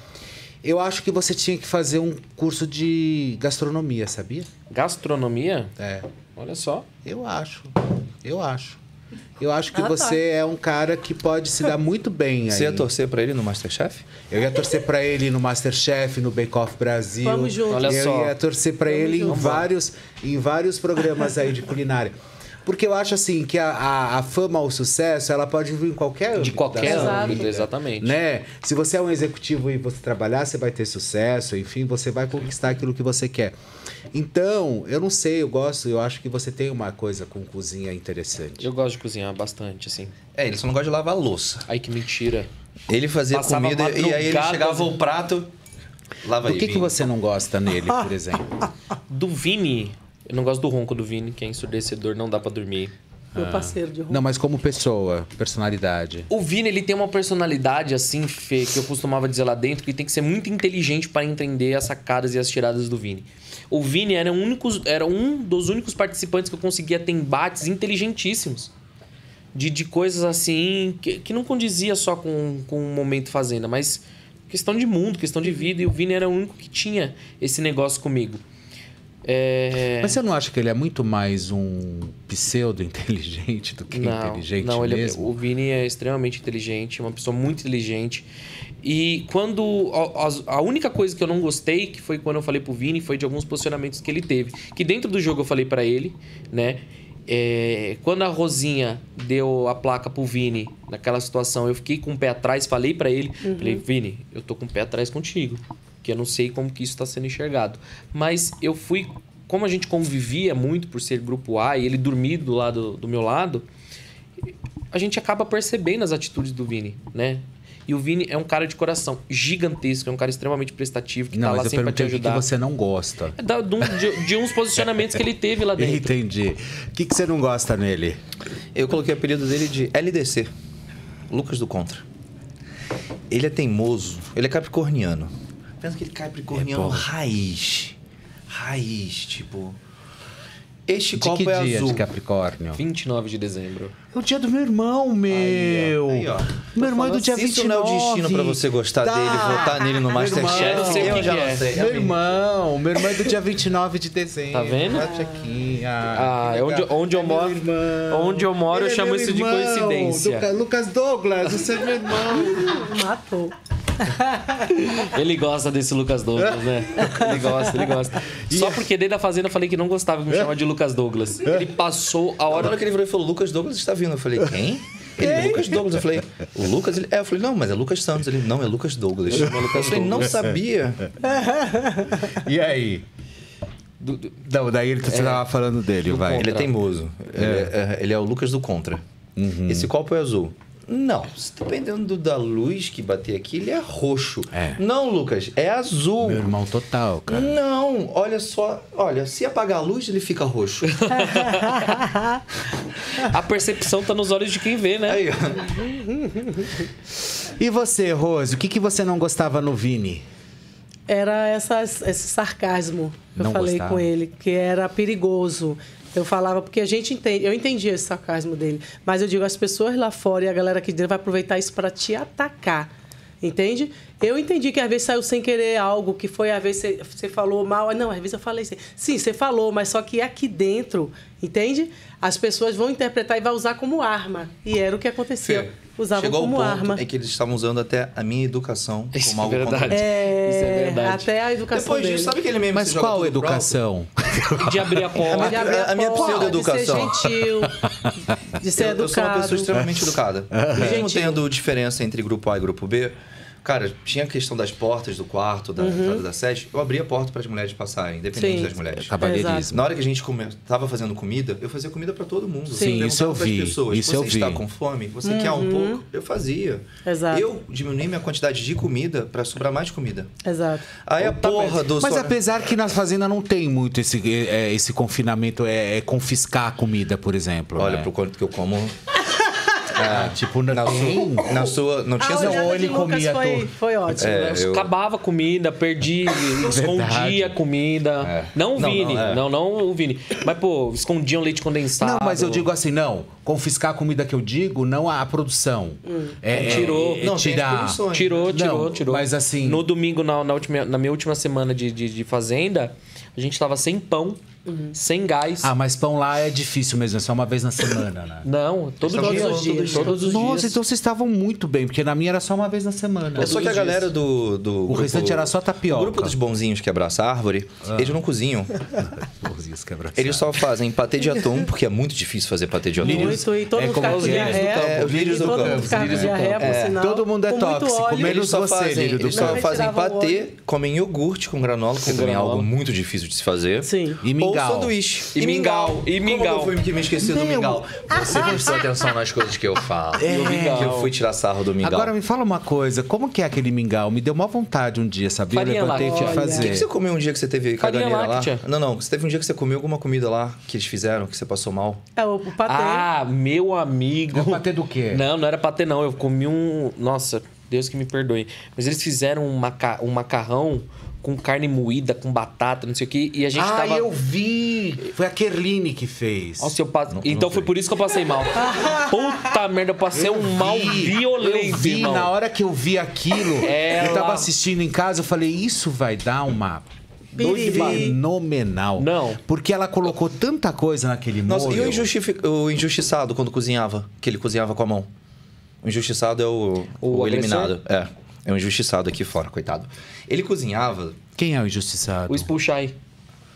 Eu acho que você tinha que fazer um curso de gastronomia, sabia? Gastronomia? É. Olha só. Eu acho. Eu acho. Eu acho que Ah, tá. você é um cara que pode se dar muito bem *laughs* Você ia torcer pra ele no Masterchef? Eu ia torcer pra ele no Masterchef, no Bake Off Brasil. Vamos junto. Olha eu só. ia torcer Vamos ele em vários, em vários programas aí de culinária. Porque eu acho assim que a, a, a fama ou o sucesso, ela pode vir em qualquer âmbito. De qualquer âmbito, exatamente. Né? Se você é um executivo e você trabalhar, você vai ter sucesso, enfim, você vai conquistar aquilo que você quer. Então, eu não sei, eu gosto, eu acho que você tem uma coisa com cozinha interessante. Eu gosto de cozinhar bastante, assim. É, ele só não gosta de lavar a louça. Ai, que mentira. Ele fazia Passava comida e aí ele chegava o prato. Lava Por aí. que, que você não gosta nele, por *laughs* exemplo? Do Vini, eu não gosto do ronco do Vini, que é ensurdecedor, não dá pra dormir. meu Ah. parceiro de roupa. Não, mas como pessoa, personalidade. O Vini, ele tem uma personalidade assim, Fê, que eu costumava dizer lá dentro, que tem que ser muito inteligente para entender as sacadas e as tiradas do Vini. O Vini era um, único, era um dos únicos participantes que eu conseguia ter embates inteligentíssimos. De, de coisas assim, que, que não condizia só com, com o momento fazenda, mas questão de mundo, questão de vida. E o Vini era o único que tinha esse negócio comigo. É... Mas você não acha que ele é muito mais um pseudo-inteligente do que não, inteligente não, ele é- mesmo? o Vini é extremamente inteligente, uma pessoa muito inteligente. E quando. A, a- única coisa que eu não gostei, que foi quando eu falei pro Vini, foi de alguns posicionamentos que ele teve. Que dentro do jogo eu falei pra ele, né? É, quando a Rosinha deu a placa pro Vini, naquela situação, eu fiquei com o pé atrás, falei pra ele, Uhum. falei, Vini, eu tô com o pé atrás contigo. Que eu não sei como que isso tá sendo enxergado. Mas eu fui. Como a gente convivia muito por ser grupo A e ele dormir do lado do meu lado, a gente acaba percebendo as atitudes do Vini, né? E o Vini é um cara de coração gigantesco, é um cara extremamente prestativo, que Não, tá lá mas eu sempre pra te o que, ajudar. você não gosta. É da- de, um- de- de uns posicionamentos que ele teve lá dentro. Entendi. O que, que você não gosta nele? Eu coloquei o apelido dele de LDC, Lucas do Contra. Ele é teimoso, ele é capricorniano. Pensa aquele capricorniano É raiz. Raiz, tipo. Este De copo que é dia azul. de Capricórnio? 29 de dezembro. É o dia do meu irmão, meu. Aí, ó. Meu irmão é do dia se 29. Isso não é o destino pra você gostar Tá. dele, votar nele no Meu Masterchef. irmão, eu sei que já que é. não sei. Meu irmão, meu irmão é do dia 29 de dezembro. Tá vendo? Bate aqui. Ah, que é onde, onde eu É meu moro. irmão. Onde eu moro, eu Ele é chamo isso de coincidência. Luca- Lucas Douglas, você é meu irmão. Matou. *laughs* Ele gosta desse Lucas Douglas, né? Ele gosta, ele gosta. Só porque desde a Fazenda eu falei que não gostava que me chamava de Lucas Douglas. Ele passou a hora hora que ele virou e falou, Lucas Douglas está vindo. Eu falei, quem? Ele, Lucas Douglas. Eu falei, o Lucas? Ele, é, eu falei, não, mas é Lucas Santos. Ele, não, é Lucas Douglas. Eu falei, não sabia. *laughs* E aí? Não, daí ele, você É. tava falando dele, vai. Ele é teimoso. Ele é, ele é o Lucas do Contra. Uhum. Esse copo é azul. Não, dependendo da luz que bater aqui, ele é roxo. Não, Lucas, é azul. Meu irmão total, cara. Não, olha só. Olha, se apagar a luz, ele fica roxo. *laughs* A percepção tá nos olhos de quem vê, né? Aí. *laughs* E você, Rose, o que, que você não gostava no Vini? Era essas, esse sarcasmo que eu Não falei gostava? com ele, que era perigoso. Eu falava, porque a gente entende, eu entendia esse sarcasmo dele, mas eu digo, as pessoas lá fora e a galera aqui dentro vai aproveitar isso para te atacar. Entende? Eu entendi que às vezes saiu sem querer algo, que foi, às vezes você, falou mal. Não, às vezes eu falei assim. Sim, você falou, mas só que aqui dentro, entende? As pessoas vão interpretar e vai usar como arma. E era o que acontecia. Fê, Usavam Chegou como ao ponto arma. em que eles estavam usando até a minha educação Isso como é algo verdade. contra É, Isso é verdade. Até a educação Depois dele. disso, sabe aquele meme que Mas qual educação? De abrir a *laughs* porta. De abrir a- a minha pseudo-educação. De ser gentil, de ser eu, educado. eu sou uma pessoa extremamente educada. Mesmo Gentil. tendo diferença entre grupo A e grupo B, cara, tinha a questão das portas do quarto, da Uhum. entrada da sede. Eu abria a porta para as mulheres passarem, independente Sim. das mulheres. Cavalheirismo. Na hora que a gente come... tava fazendo comida, eu fazia comida para todo mundo. Sim, Eu isso eu vi, Pessoas, isso você eu vi. está com fome? Você quer um Uhum. pouco? Eu fazia. Exato. Eu diminui minha quantidade de comida para sobrar mais comida. Exato. Aí a porra do... Mas só- apesar que na fazenda não tem muito esse, é, esse confinamento, é, é confiscar a comida, por exemplo. Olha, né? pro quanto que eu como... *laughs* Ah, tipo, não na tem? sua, na sua... Não tinha A essa... olhada ou ele comia foi, todo. foi ótimo. É, né? eu- Acabava a comida, perdi, *laughs* escondia a comida. Não o Não, Vini, não, é. não, não o Vini. Mas, pô, escondiam leite condensado. Não, mas eu digo assim, não. Confiscar a comida que eu digo, não a produção. É, Tirou. é, é Não, tem as tirar. Tirou, tirou, Não, tirou. mas assim- No domingo, na, na, última, na minha última semana de, de, de fazenda, a gente tava sem pão, sem gás. Ah, mas pão lá é difícil mesmo, é só uma vez na semana, né? *laughs* Não, todo Todos dia. os dias. Todos os Nossa, dias. então vocês estavam muito bem, porque na minha era só uma vez na semana. É só que a galera do. do O restante era só tapioca. O grupo dos bonzinhos que abraça a árvore, eles não cozinham. *laughs* Eles só fazem patê de atum, porque é muito difícil fazer patê de atum. Muito, e todo É mundo os com lírios do diarreia. campo. É, os lírios do campo. Lírios campo. É. Todo mundo é tóxico, menos Eles só você, fazem, lírio do eles só campo. fazem patê, comem iogurte com granola, porque também é algo muito difícil de se fazer. Sim. E mingau mingau. sanduíche. E mingau, e mingau. Como eu fui me esqueci do mingau? Você prestou atenção nas coisas que eu falo. É. Que eu fui tirar sarro do mingau. Agora me fala uma coisa, como que é aquele mingau? Me deu uma vontade um dia, sabia? Farinha eu levantei e láctea. O que, fazer. que você comeu um dia que você teve caganeira lá? Não, não. Você teve um dia que você comeu alguma comida lá que eles fizeram, que você passou mal? É o, o patê. Ah, meu amigo. É patê do quê? Não, não era patê, não. Eu comi um. Nossa, Deus que me perdoe. Mas eles fizeram um, maca... um macarrão com carne moída, com batata, não sei o quê. E a gente ah, tava. eu vi! Foi a Kerline que fez. Nossa, eu passe... Então foi por isso que eu passei mal. *laughs* Puta merda, eu passei um mal violento, Eu vi, irmão. na hora que eu vi aquilo, Ela- eu tava assistindo em casa, eu falei, isso vai dar uma fenomenal. Não. Porque ela colocou tanta coisa naquele Nossa, molho. e o, o injustiçado quando cozinhava? Que ele cozinhava com a mão? O injustiçado é o, O o, eliminado. É. É um injustiçado aqui fora, coitado. Ele cozinhava. Quem é o injustiçado? O Spulchai.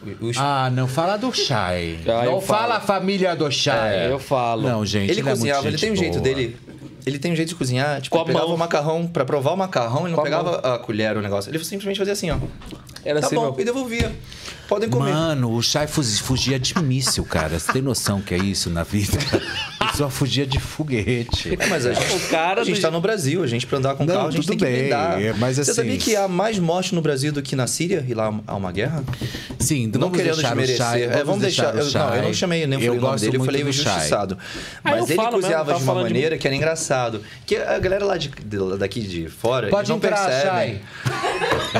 o- o- Ah, não fala do Shai. Ah, não fala a família do Shai. É, eu falo. Não, gente, ele ele, é cozinhava, ele gente tem um jeito boa. dele. Ele tem um jeito de cozinhar, tipo, Com a ele pegava mão. o macarrão, pra provar o macarrão, ele não Com a pegava a colher, o negócio. Ele simplesmente fazia assim, ó. Era tá assim, bom, meu. e devolvia. Podem comer. Mano, o fuz- fugia de míssil, cara. Você tem noção que é isso na vida? Ele só fugia de foguete. É, mas a gente, O cara a gente do- tá no Brasil, a gente pra andar com Não, carro, a gente tudo tem que bem, blindar. é, mas Você assim- sabia que há mais morte no Brasil do que na Síria? E lá há uma guerra? Sim, Não vamos querendo deixar desmerecer. o. É, vamos deixar. o eu, não, eu não chamei, nem falei o nome gosto dele, eu muito falei do injustiçado. Mas eu ele falo mesmo, cozinhava tava de uma falando de maneira que era engraçado. Que a galera lá de, de- daqui de fora, Pode não entrar, percebem.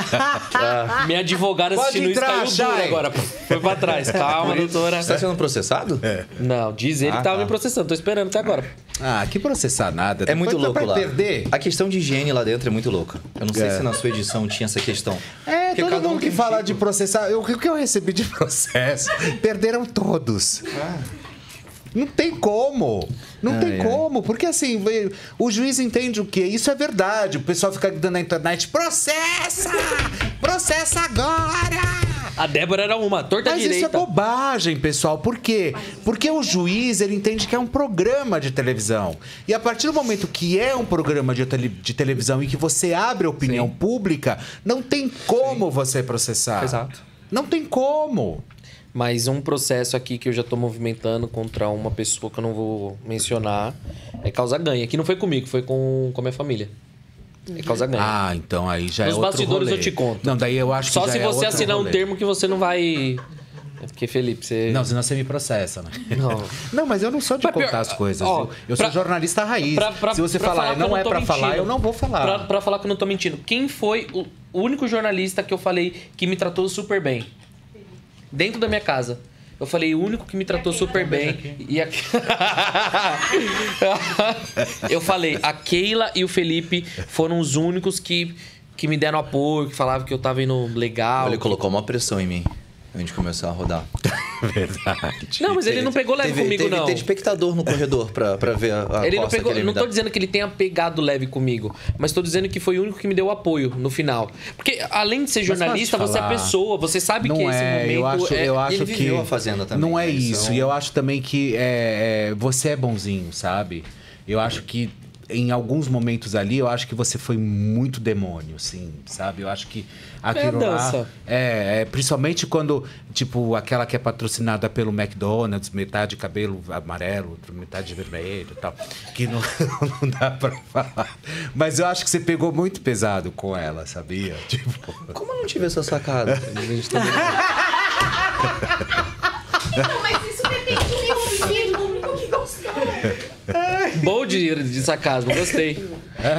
Shai. *laughs* Minha advogada Pode assistindo isso entrar, caiu dura Shai. agora. Foi pra trás. *laughs* Calma, doutora. Você tá sendo processado? Não, diz ele Ah, que tava tá. me processando. Tô esperando até agora. Ah, que processar nada. É muito louco lá. perder. A questão de higiene lá dentro é muito louca. Eu não sei É. se na sua edição tinha essa questão. É, Porque todo um mundo tem que um fala tipo. de processar, eu- o que eu recebi de *laughs* processo, perderam todos. Não tem como. Não Ai, tem ai. como. Porque assim, o juiz entende o quê? Isso é verdade. O pessoal fica gritando na internet: processa! Processa agora! A Débora era uma, torta Mas isso é direita. bobagem, pessoal. Por quê? Porque o juiz, ele entende que é um programa de televisão. E a partir do momento que é um programa de, tele- de televisão e que você abre a opinião pública, não tem como você processar. Exato. Não tem como. Mas um processo aqui que eu já tô movimentando contra uma pessoa que eu não vou mencionar é causa ganha. Que não foi comigo, foi com, com a minha família. É causa ganha. Ah, então aí já Nos é outro bastidores rolê. eu te conto. Não, daí eu acho Só se é você assinar um rolê. termo que você não vai. É porque, Felipe, você. Não, senão você me processa, né? Não. *laughs* Não, mas eu não sou de pior- contar as coisas. ó, eu eu pra- sou jornalista raiz. Pra- pra- Se você pra falar, falar não eu é pra falar, eu não vou falar. Pra, pra falar que eu não tô mentindo. Quem foi o único jornalista que eu falei que me tratou super bem? Dentro da minha casa. Eu falei, o único que me tratou super bem. E a... *laughs* eu falei, a Keila e o Felipe foram os únicos que, que me deram apoio, que falavam que eu tava indo legal. Ele colocou uma pressão em mim. Antes de começar a rodar. *laughs* Verdade. Não, mas ele não pegou leve teve, comigo, teve, não. Teve espectador no corredor pra, pra ver a, a Ele não pegou. que ele não tô dá. dizendo que ele tenha pegado leve comigo, mas tô dizendo que foi o único que me deu apoio no final. Porque além de ser jornalista, você é pessoa, você sabe não que é, esse momento eu acho, é. eu acho ele que viveu a Fazenda também, não é né? isso. Então- E eu acho também que é, é, você é bonzinho, sabe? Eu acho que em alguns momentos ali, eu acho que você foi muito demônio, sim, sabe? Eu acho que aquilo lá dança. é, é, principalmente quando tipo aquela que é patrocinada pelo McDonald's, metade cabelo amarelo, outra metade vermelho, e tal, que não, *laughs* não dá pra falar. Mas eu acho que você pegou muito pesado com ela, sabia? *laughs* Tipo, Como eu não tive essa sacada? A gente também- Não, mas isso depende do meu público que gostou. Bom de, de sarcasmo, gostei.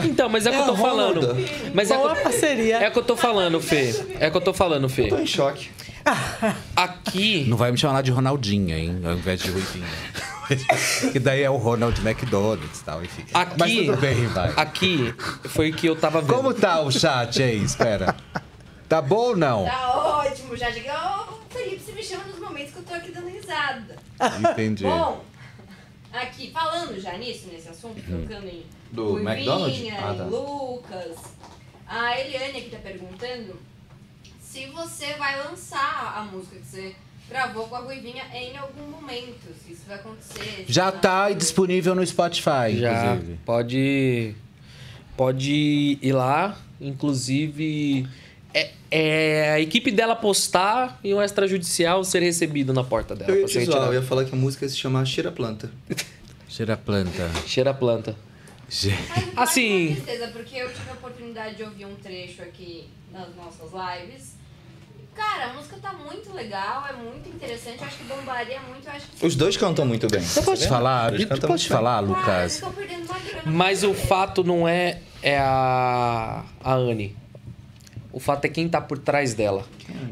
Então, mas é o que eu tô falando. Mas é Boa que, parceria. é o que eu tô falando, Fê. É o que eu tô falando, Fê. Tô em choque. *laughs* Aqui. Não vai me chamar de Ronaldinha, hein? Ao invés de Ruivinha. *laughs* que daí é o Ronald McDonald's e tal, enfim. Aqui, Mas tudo bem, vai. aqui foi o que eu tava vendo. Como tá o chat aí? Espera. Tá bom ou não? Tá ótimo, já cheguei. Ô, Felipe, você me chama nos momentos que eu tô aqui dando risada. Entendi. Bom, aqui, falando já nisso, nesse assunto, tocando em Do Ruivinha, McDonald's? Ah, tá. em Lucas, a Eliane aqui tá perguntando se você vai lançar a música que você gravou com a Ruivinha em algum momento, se isso vai acontecer. Já não. tá disponível no Spotify, Já, inclusive. pode, pode ir lá. Inclusive, É, é a equipe dela postar e um extrajudicial ser recebido na porta dela. Eu ia te zoar, eu ia falar que a música se chama Cheira Planta. Cheira planta. Cheira planta. Assim. Com certeza, porque eu tive a oportunidade de ouvir um trecho aqui nas nossas lives. Cara, a música tá muito legal, é muito interessante, eu acho que bombaria muito, acho que... Os dois cantam muito bem. Você pode falar? Tu pode muito bem. falar, Cara, eles Lucas? estão perdendo uma grana. Mas o fato não é, é a, a Anne. O fato é quem tá por trás dela.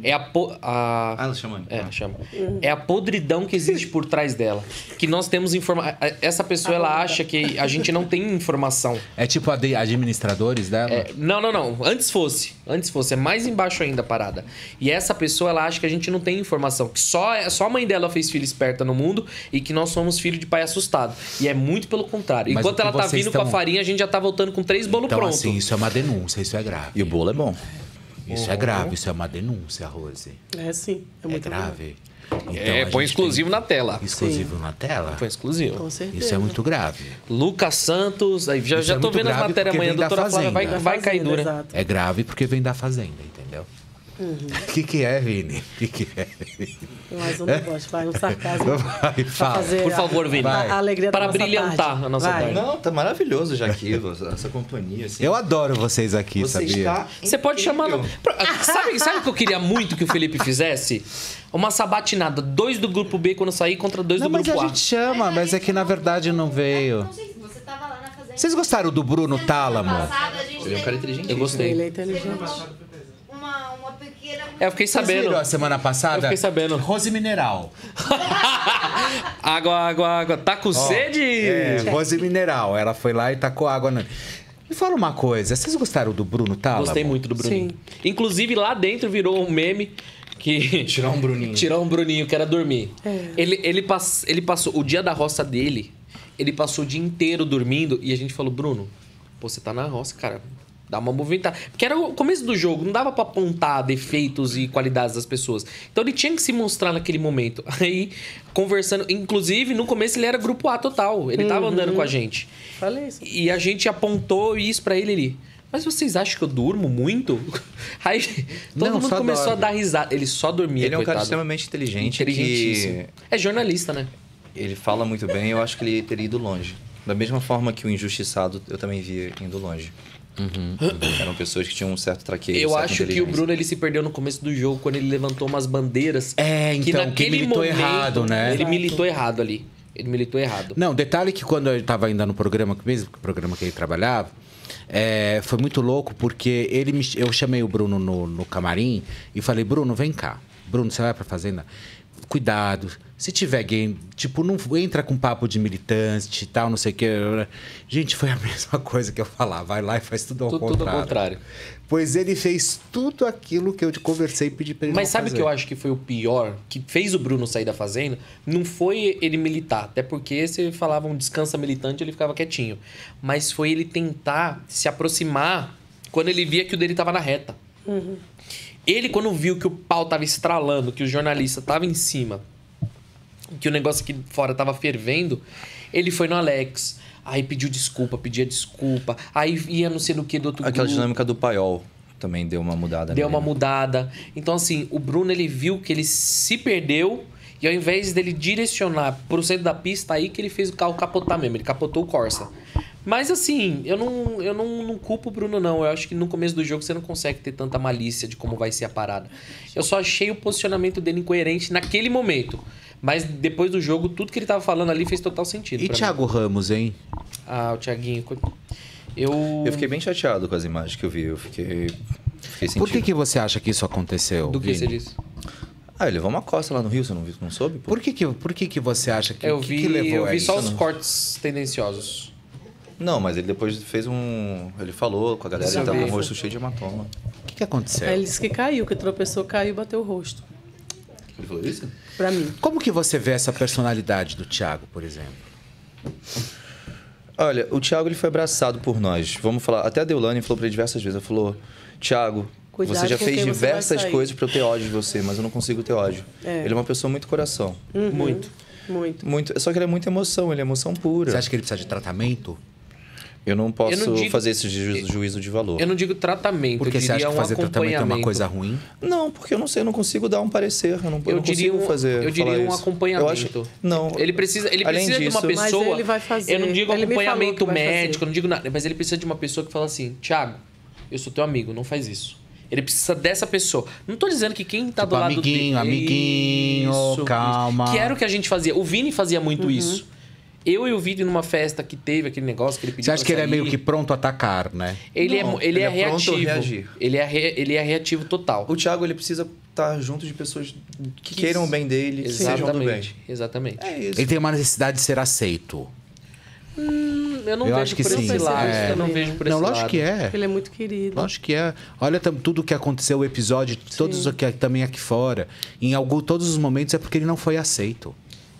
É a, po- a. Ah, ela chama. É, chama. É a podridão que existe por trás dela. Que nós temos informação. Essa pessoa, ela acha que a gente não tem informação. É tipo ad- administradores dela? É, não, não, não. Antes fosse. Antes fosse. É mais embaixo ainda a parada. E essa pessoa, ela acha que a gente não tem informação. Que só, só a mãe dela fez filha esperta no mundo e que nós somos filho de pai assustado. E é muito pelo contrário. Mas Enquanto ela tá vindo com a estão- farinha, a gente já tá voltando com três bolos Então, prontos. assim, isso é uma denúncia, isso é grave. E o bolo é bom. Isso é grave, isso é uma denúncia, Rose. É sim, é É muito grave. Então, é, a põe exclusivo na tela. Exclusivo na tela? Põe exclusivo. Com certeza. Isso é muito grave. Lucas Santos, aí já, Isso já é tô vendo matérias porque amanhã. Doutora Flávia vai, Fazenda. vai cair dura. Exato. É grave porque vem da fazenda, entendeu? O que, que é, Vini? O que, que é? Mas eu não gosto, vai, um sarcasmo. Vai, fala. fazer Por favor, Vini. A, a alegria da Para brilhantar tarde. a nossa Vai. tarde. Não, tá maravilhoso já aqui, essa companhia. Assim. Eu adoro vocês aqui, Você sabia? está Você pode chamar. Sabe, sabe o que eu queria muito que o Felipe fizesse? Uma sabatinada. Dois do grupo B quando sair contra dois Não, do mas grupo a A. gente chama, mas é que na verdade não veio. Não sei se você tava lá na fazenda. Vocês gostaram do Bruno Tálamo? Ele é um cara inteligente. Eu gostei. Ele é inteligente. Uma, uma pequena... É, eu fiquei Vocês sabendo. viram a semana passada? Eu fiquei sabendo. Rose Mineral. *laughs* Água, água, água. Tá com sede? É, Rose Mineral. Ela foi lá e tacou água na... Me fala uma coisa, vocês gostaram do Bruno Tálamo? Gostei muito do Bruninho. Sim. Inclusive, lá dentro virou um meme que. *laughs* Tirar um Bruninho. Tirar um Bruninho, que era dormir. É. Ele, ele, pass... ele passou. O dia da roça dele, ele passou o dia inteiro dormindo e a gente falou, Bruno, pô, você tá na roça, cara. Dá uma movimentada. Porque era o começo do jogo, não dava pra apontar defeitos e qualidades das pessoas. Então ele tinha que se mostrar naquele momento. *laughs* Aí, conversando. Inclusive, no começo ele era grupo A total. Ele tava andando com a gente. Falei isso. E a gente apontou isso pra ele ali. Mas vocês acham que eu durmo muito? *laughs* Aí todo Não, mundo começou dorme. a dar risada. Ele só dormia, Ele é um cara coitado. extremamente inteligente. Que É jornalista, né? ele fala muito bem, eu acho que ele teria ido longe. Da mesma forma que o injustiçado eu também via indo longe. Eram pessoas que tinham um certo traqueio. Eu acho que o. Bruno ele se perdeu no começo do jogo quando ele levantou umas bandeiras. É, então, que naquele militou momento, errado, né? Ele militou errado ali. Ele militou errado. Não, detalhe que quando eu tava ainda no programa, mesmo que o programa que ele trabalhava, é, foi muito louco porque ele me- eu chamei o Bruno no, no camarim e falei, Bruno, vem cá. Bruno, você vai pra fazenda? Cuidado. Se tiver game, tipo, não entra com papo de militante e tal, não sei o que. Gente, foi a *laughs* mesma coisa que eu falar. Vai lá e faz tudo ao Tudo, contrário. tudo ao contrário. Pois ele fez tudo aquilo que eu te conversei e pedi pra ele Mas não sabe o que eu acho que foi o pior? Que fez o Bruno sair da fazenda? Não foi ele militar. Até porque se falavam descansa militante, ele ficava quietinho. Mas foi ele tentar se aproximar quando ele via que o dele tava na reta. Ele, quando viu que o pau tava estralando, que o jornalista tava em cima, que o negócio aqui fora tava fervendo, ele foi no Alex. Aí pediu desculpa, pedia desculpa. Aí ia não sei no que do outro Aquela grupo. dinâmica do paiol também deu uma mudada Deu nele, uma né? mudada. Então, assim, o Bruno ele viu que ele se perdeu e ao invés dele direcionar pro centro da pista, aí que ele fez o carro capotar mesmo. Ele capotou o Corsa. Mas assim, eu não, eu não, não culpo o Bruno, não. Eu acho que no começo do jogo você não consegue ter tanta malícia de como vai ser a parada. Eu só achei o posicionamento dele incoerente naquele momento. Mas depois do jogo, tudo que ele tava falando ali fez total sentido. E pra mim. Thiago Ramos, hein? Ah, o Thiaguinho. Eu. Eu fiquei bem chateado com as imagens que eu vi. Eu fiquei. fiquei Por que, que você acha que isso aconteceu? Do que Vini? você disse? Ah, ele levou uma costa lá no Rio, você não, viu, não soube? Pô? Por que que, por que que você acha que, Eu que vi, que levou eu vi isso? só os cortes tendenciosos. Não, mas ele depois fez um. Ele falou com a galera, ele tava com o rosto cheio de hematoma. O que, que aconteceu? Aí ele disse que caiu, que tropeçou, caiu e bateu o rosto. Ele falou isso? Pra mim. Como que você vê essa personalidade do Thiago, por exemplo? Olha, o Thiago ele foi abraçado por nós. Vamos falar. Até a Deulane falou pra ele diversas vezes. Ela falou: Thiago, Cuidado você já com fez diversas sair." coisas pra eu ter ódio de você, mas eu não consigo ter ódio. É. Ele é uma pessoa muito coração. Uhum. Muito. Muito. Muito. Só que ele é muita emoção, ele é emoção pura. Você acha que ele precisa de tratamento? Eu não posso Eu não digo- fazer esse juízo, juízo de valor. Eu não digo tratamento, Porque eu você acha que um fazer tratamento é uma coisa ruim? Não, porque eu não sei, eu não consigo dar um parecer. Eu não, eu Eu não diria consigo um, fazer. eu diria um isso. acompanhamento. Eu acho, não. Ele precisa, ele Além precisa de uma disso- Mas pessoa. ele vai fazer. Eu não digo Ele acompanhamento médico, fazer. eu não digo nada, mas ele precisa de uma pessoa que fala assim: Thiago, eu sou teu amigo, não faz isso. Ele precisa dessa pessoa. Não tô dizendo que quem tá Tipo, do lado amiguinho, dele. amiguinho, calma. Que era o que a gente fazia. O Vini fazia muito Uhum. isso. Eu e o Vini numa festa que teve aquele negócio que ele pediu Você acha pra que ele é meio que pronto a atacar, né? Ele, Não, é, ele, ele é, é pronto a reativo. reagir. Ele é, re- ele é reativo total. O Thiago, ele precisa estar junto de pessoas que queiram o bem dele, que sejam do bem. Exatamente. Exatamente. É isso. Ele tem uma necessidade de ser aceito. Hum, eu não Eu vejo acho que por sim. esse lado. É. Eu não vejo por Não, esse lógico lado. que é. Ele é muito querido. Lógico que é. Olha tudo o que aconteceu, o episódio, todos aqui, também aqui fora. Em algum, todos os momentos é porque ele não foi aceito.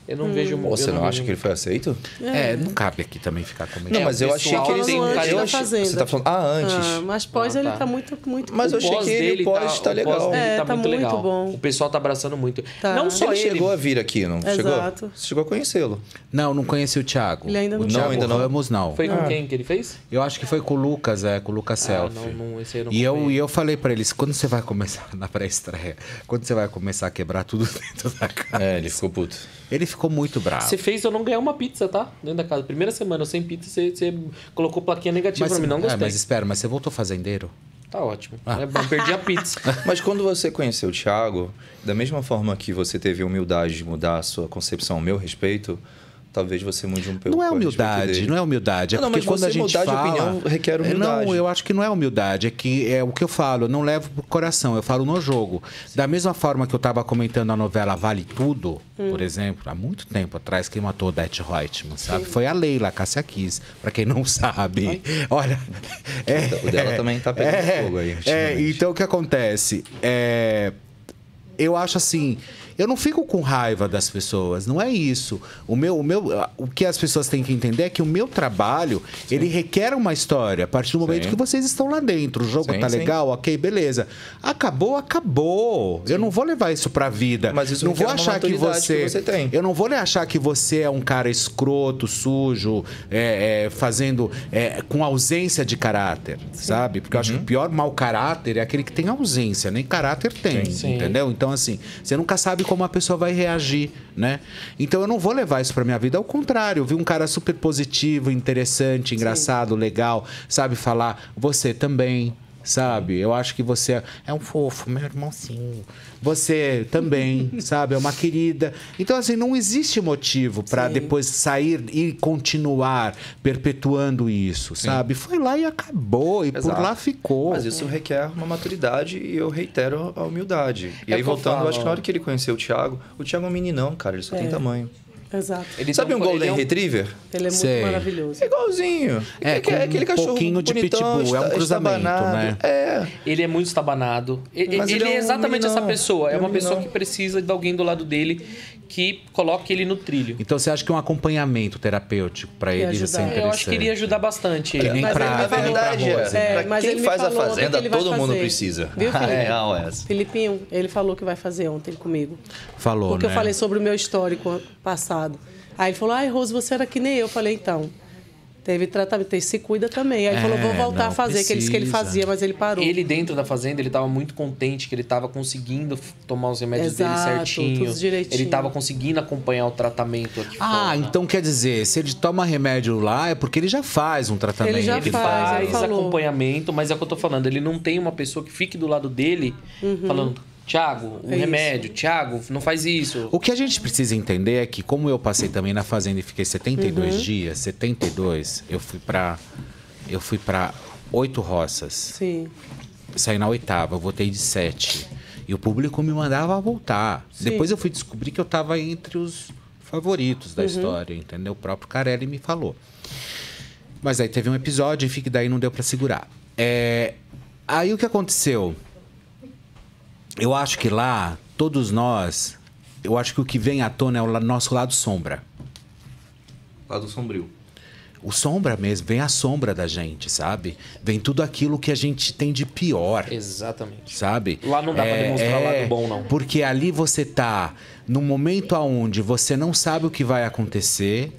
Eu não vejo. Pô, Você não acha que ele foi aceito? É, não cabe aqui também ficar comentando. Não, É, mas eu achei que ele tem um achei- fazenda. Você tá falando. Ah, antes. Ah, mas pós Ah, ele tá. tá muito, muito. Mas eu achei que ele dele pós tá, tá pós legal. dele É, tá, tá muito muito legal. bom. O pessoal tá abraçando muito. Tá. Não só ele ele. chegou a vir aqui, não Exato. chegou? Você chegou a conhecê-lo. Não, não conheci o Thiago. Ele ainda não o chegou. Thiago ainda não. Ramos, não. Foi com Ah. quem que ele fez? Eu acho que foi com o Lucas, é, com o Lucas Ah, não, não, não E eu, e eu falei pra eles, quando você vai começar *laughs* na pré-estreia, quando você vai começar a quebrar tudo *laughs* dentro da casa. É, ele ficou puto. Ele ficou muito bravo. Você fez eu não ganhar uma pizza, tá? Dentro da casa. Primeira semana, eu sem pizza, você, você colocou plaquinha negativa pra mim. Não é, gostei. mas espera, mas você voltou fazendeiro? Tá ótimo. Ah. É, eu perdi a pizza. *laughs* Mas quando você conheceu o Thiago, da mesma forma que você teve a humildade de mudar a sua concepção ao meu respeito, talvez você mude um pouco Não é humildade, não é humildade. É Não, não, porque mas quando a gente mudar de fala... opinião requer É, humildade. Não, eu acho que não é humildade. É que é o que eu falo, eu não levo pro coração, eu falo no jogo. Da mesma forma que eu tava comentando a novela Vale Tudo, Hum. por exemplo, há muito tempo atrás, quem matou o Odete Reutemann, sabe? Foi a Leila, a Cássia Kiss, pra quem não sabe. Olha... O dela também tá pegando fogo aí, É, então o que acontece? É, eu acho assim, eu não fico com raiva das pessoas, não é isso. O meu, o meu, o que as pessoas têm que entender é que o meu trabalho, ele requer uma história. A partir do momento Sim. que vocês estão lá dentro, o jogo Sim, tá sim. legal, ok, beleza. Acabou, acabou. Eu não vou levar isso pra vida. Mas isso não vou achar que você, que você tem. eu não vou achar que você é um cara escroto, sujo, é, é, fazendo é, com ausência de caráter, sabe? Porque eu Uhum. acho que o pior mau caráter é aquele que tem ausência, nem caráter tem, Sim. entendeu? Então assim, você nunca sabe como a pessoa vai reagir, né? Então eu não vou levar isso pra minha vida, ao contrário, eu vi um cara super positivo, interessante, engraçado, legal, sabe falar, você também, sabe? Eu acho que você é um fofo, meu irmãozinho. Você também, *laughs* sabe? É uma querida. Então, assim, não existe motivo para depois sair e continuar perpetuando isso, sabe? Foi lá e acabou, e por Exato. lá ficou. Mas isso requer uma maturidade e eu reitero a humildade. E É aí, eu voltando, eu falo, acho que na hora que ele conheceu o Thiago, o Thiago é um meninão, cara, ele só É. tem tamanho. Exato. Ele Sabe um Golden ele é Retriever? Ele é muito Sei. maravilhoso. É igualzinho. É, que- com aquele um cachorro pouquinho de bonitão, pitbull, é um cruzamento, estabanado. né? É. Ele é muito estabanado. Ele, ele ele é é um exatamente meninão. essa pessoa. É, É um uma pessoa meninão. que precisa de alguém do lado dele que coloque ele no trilho. Então você acha que um acompanhamento terapêutico para ele ia ser interessante? Eu acho que iria ajudar bastante. Que nem Mas pra, ele que nem pra verdade é- Rose. É, Pra mas quem ele faz a fazenda, que todo mundo precisa. Viu, *laughs* A Felipe? real é essa. Filipinho, ele falou que vai fazer ontem comigo. Falou, Porque né? eu falei sobre o meu histórico passado. Aí ele falou, ai, Rose, você era que nem eu. Eu falei, então. Teve tratamento, ele se cuida também. Aí ele É, falou, vou voltar não, a fazer, que ele disse que ele fazia, mas ele parou. Ele dentro da fazenda, ele tava muito contente que ele tava conseguindo tomar os remédios Exato, dele certinho. tudo direitinho. Ele tava conseguindo acompanhar o tratamento aqui Ah, fora. então quer dizer, se ele toma remédio lá é porque ele já faz um tratamento. Ele já Ele faz, ele faz falou. acompanhamento, mas é o que eu tô falando. Ele não tem uma pessoa que fique do lado dele falando, Tiago, um É isso. remédio, Tiago, não faz isso. O que a gente precisa entender é que, como eu passei também na fazenda e fiquei 72 Uhum. dias, 72, eu fui pra. Eu fui para oito roças. Sim. Saí na oitava, eu voltei de sete. E o público me mandava voltar. Sim. Depois eu fui descobrir que eu tava entre os favoritos da Uhum. história, entendeu? O próprio Carelli me falou. Mas aí teve um episódio, enfim, que daí não deu pra segurar. É, Aí o que aconteceu? Eu acho que lá, todos nós, eu acho que o que vem à tona é o nosso lado sombra. Lado sombrio. O sombra mesmo, vem a sombra da gente, sabe? Vem tudo aquilo que a gente tem de pior. Exatamente. Sabe? Lá não dá pra demonstrar lado bom, não. Porque ali você tá num momento aonde você não sabe o que vai acontecer,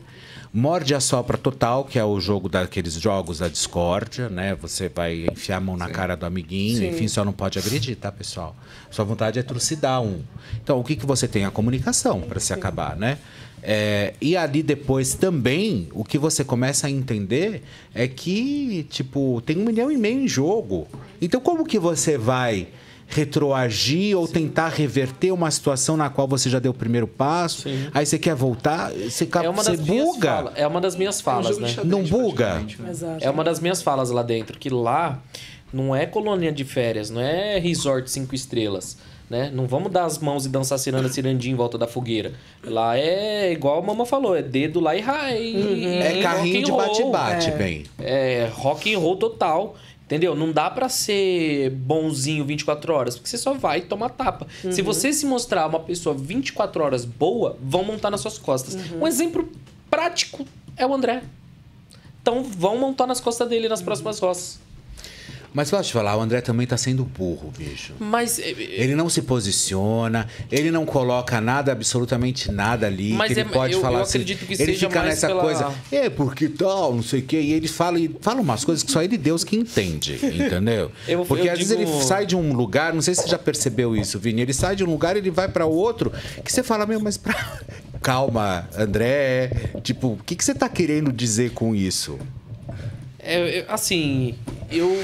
Morde a sopra total, que é o jogo daqueles jogos da discórdia, né? Você vai enfiar a mão na cara do amiguinho, Sim. enfim, só não pode agredir, tá, pessoal? Sua vontade é trucidar um. Então, o que, que você tem? A comunicação para se acabar, né? É, e ali depois também, o que você começa a entender é que, tipo, tem um milhão e meio em jogo. Então, como que você vai retroagir ou tentar reverter uma situação na qual você já deu o primeiro passo? Aí você quer voltar, você, É uma você das minhas buga. falas. É uma das minhas falas, né? Não buga? Exato. É uma das minhas falas lá dentro, que lá não é colônia de férias, não é resort cinco estrelas. Né? Não vamos dar as mãos e dançar ciranda cirandinha em volta da fogueira. Lá é igual a mamãe falou, é dedo lá e rai. É carrinho de bate-bate, bem. É rock and roll total. Entendeu? Não dá pra ser bonzinho 24 horas, porque você só vai tomar tapa. Se Uhum. você se mostrar uma pessoa 24 horas boa, vão montar nas suas costas. Uhum. Um exemplo prático é o André. Então vão montar nas costas dele nas próximas roças. Mas posso te falar, o André também tá sendo burro, bicho. Mas eh, Ele não se posiciona, ele não coloca nada, absolutamente nada ali. Mas que ele é- pode eu- falar eu assim. acredito que ele seja fica nessa pela- coisa, é, porque tal, não sei o quê. E ele fala, e fala umas coisas que só ele Deus que entende, *laughs* entendeu? Eu- porque às vezes digo- ele sai de um lugar, não sei se você já percebeu isso, Vini. Ele sai de um lugar ele vai para outro, que você fala, meu, mas pra. *laughs* Calma, André. Tipo, o que, que você tá querendo dizer com isso? É, assim, eu.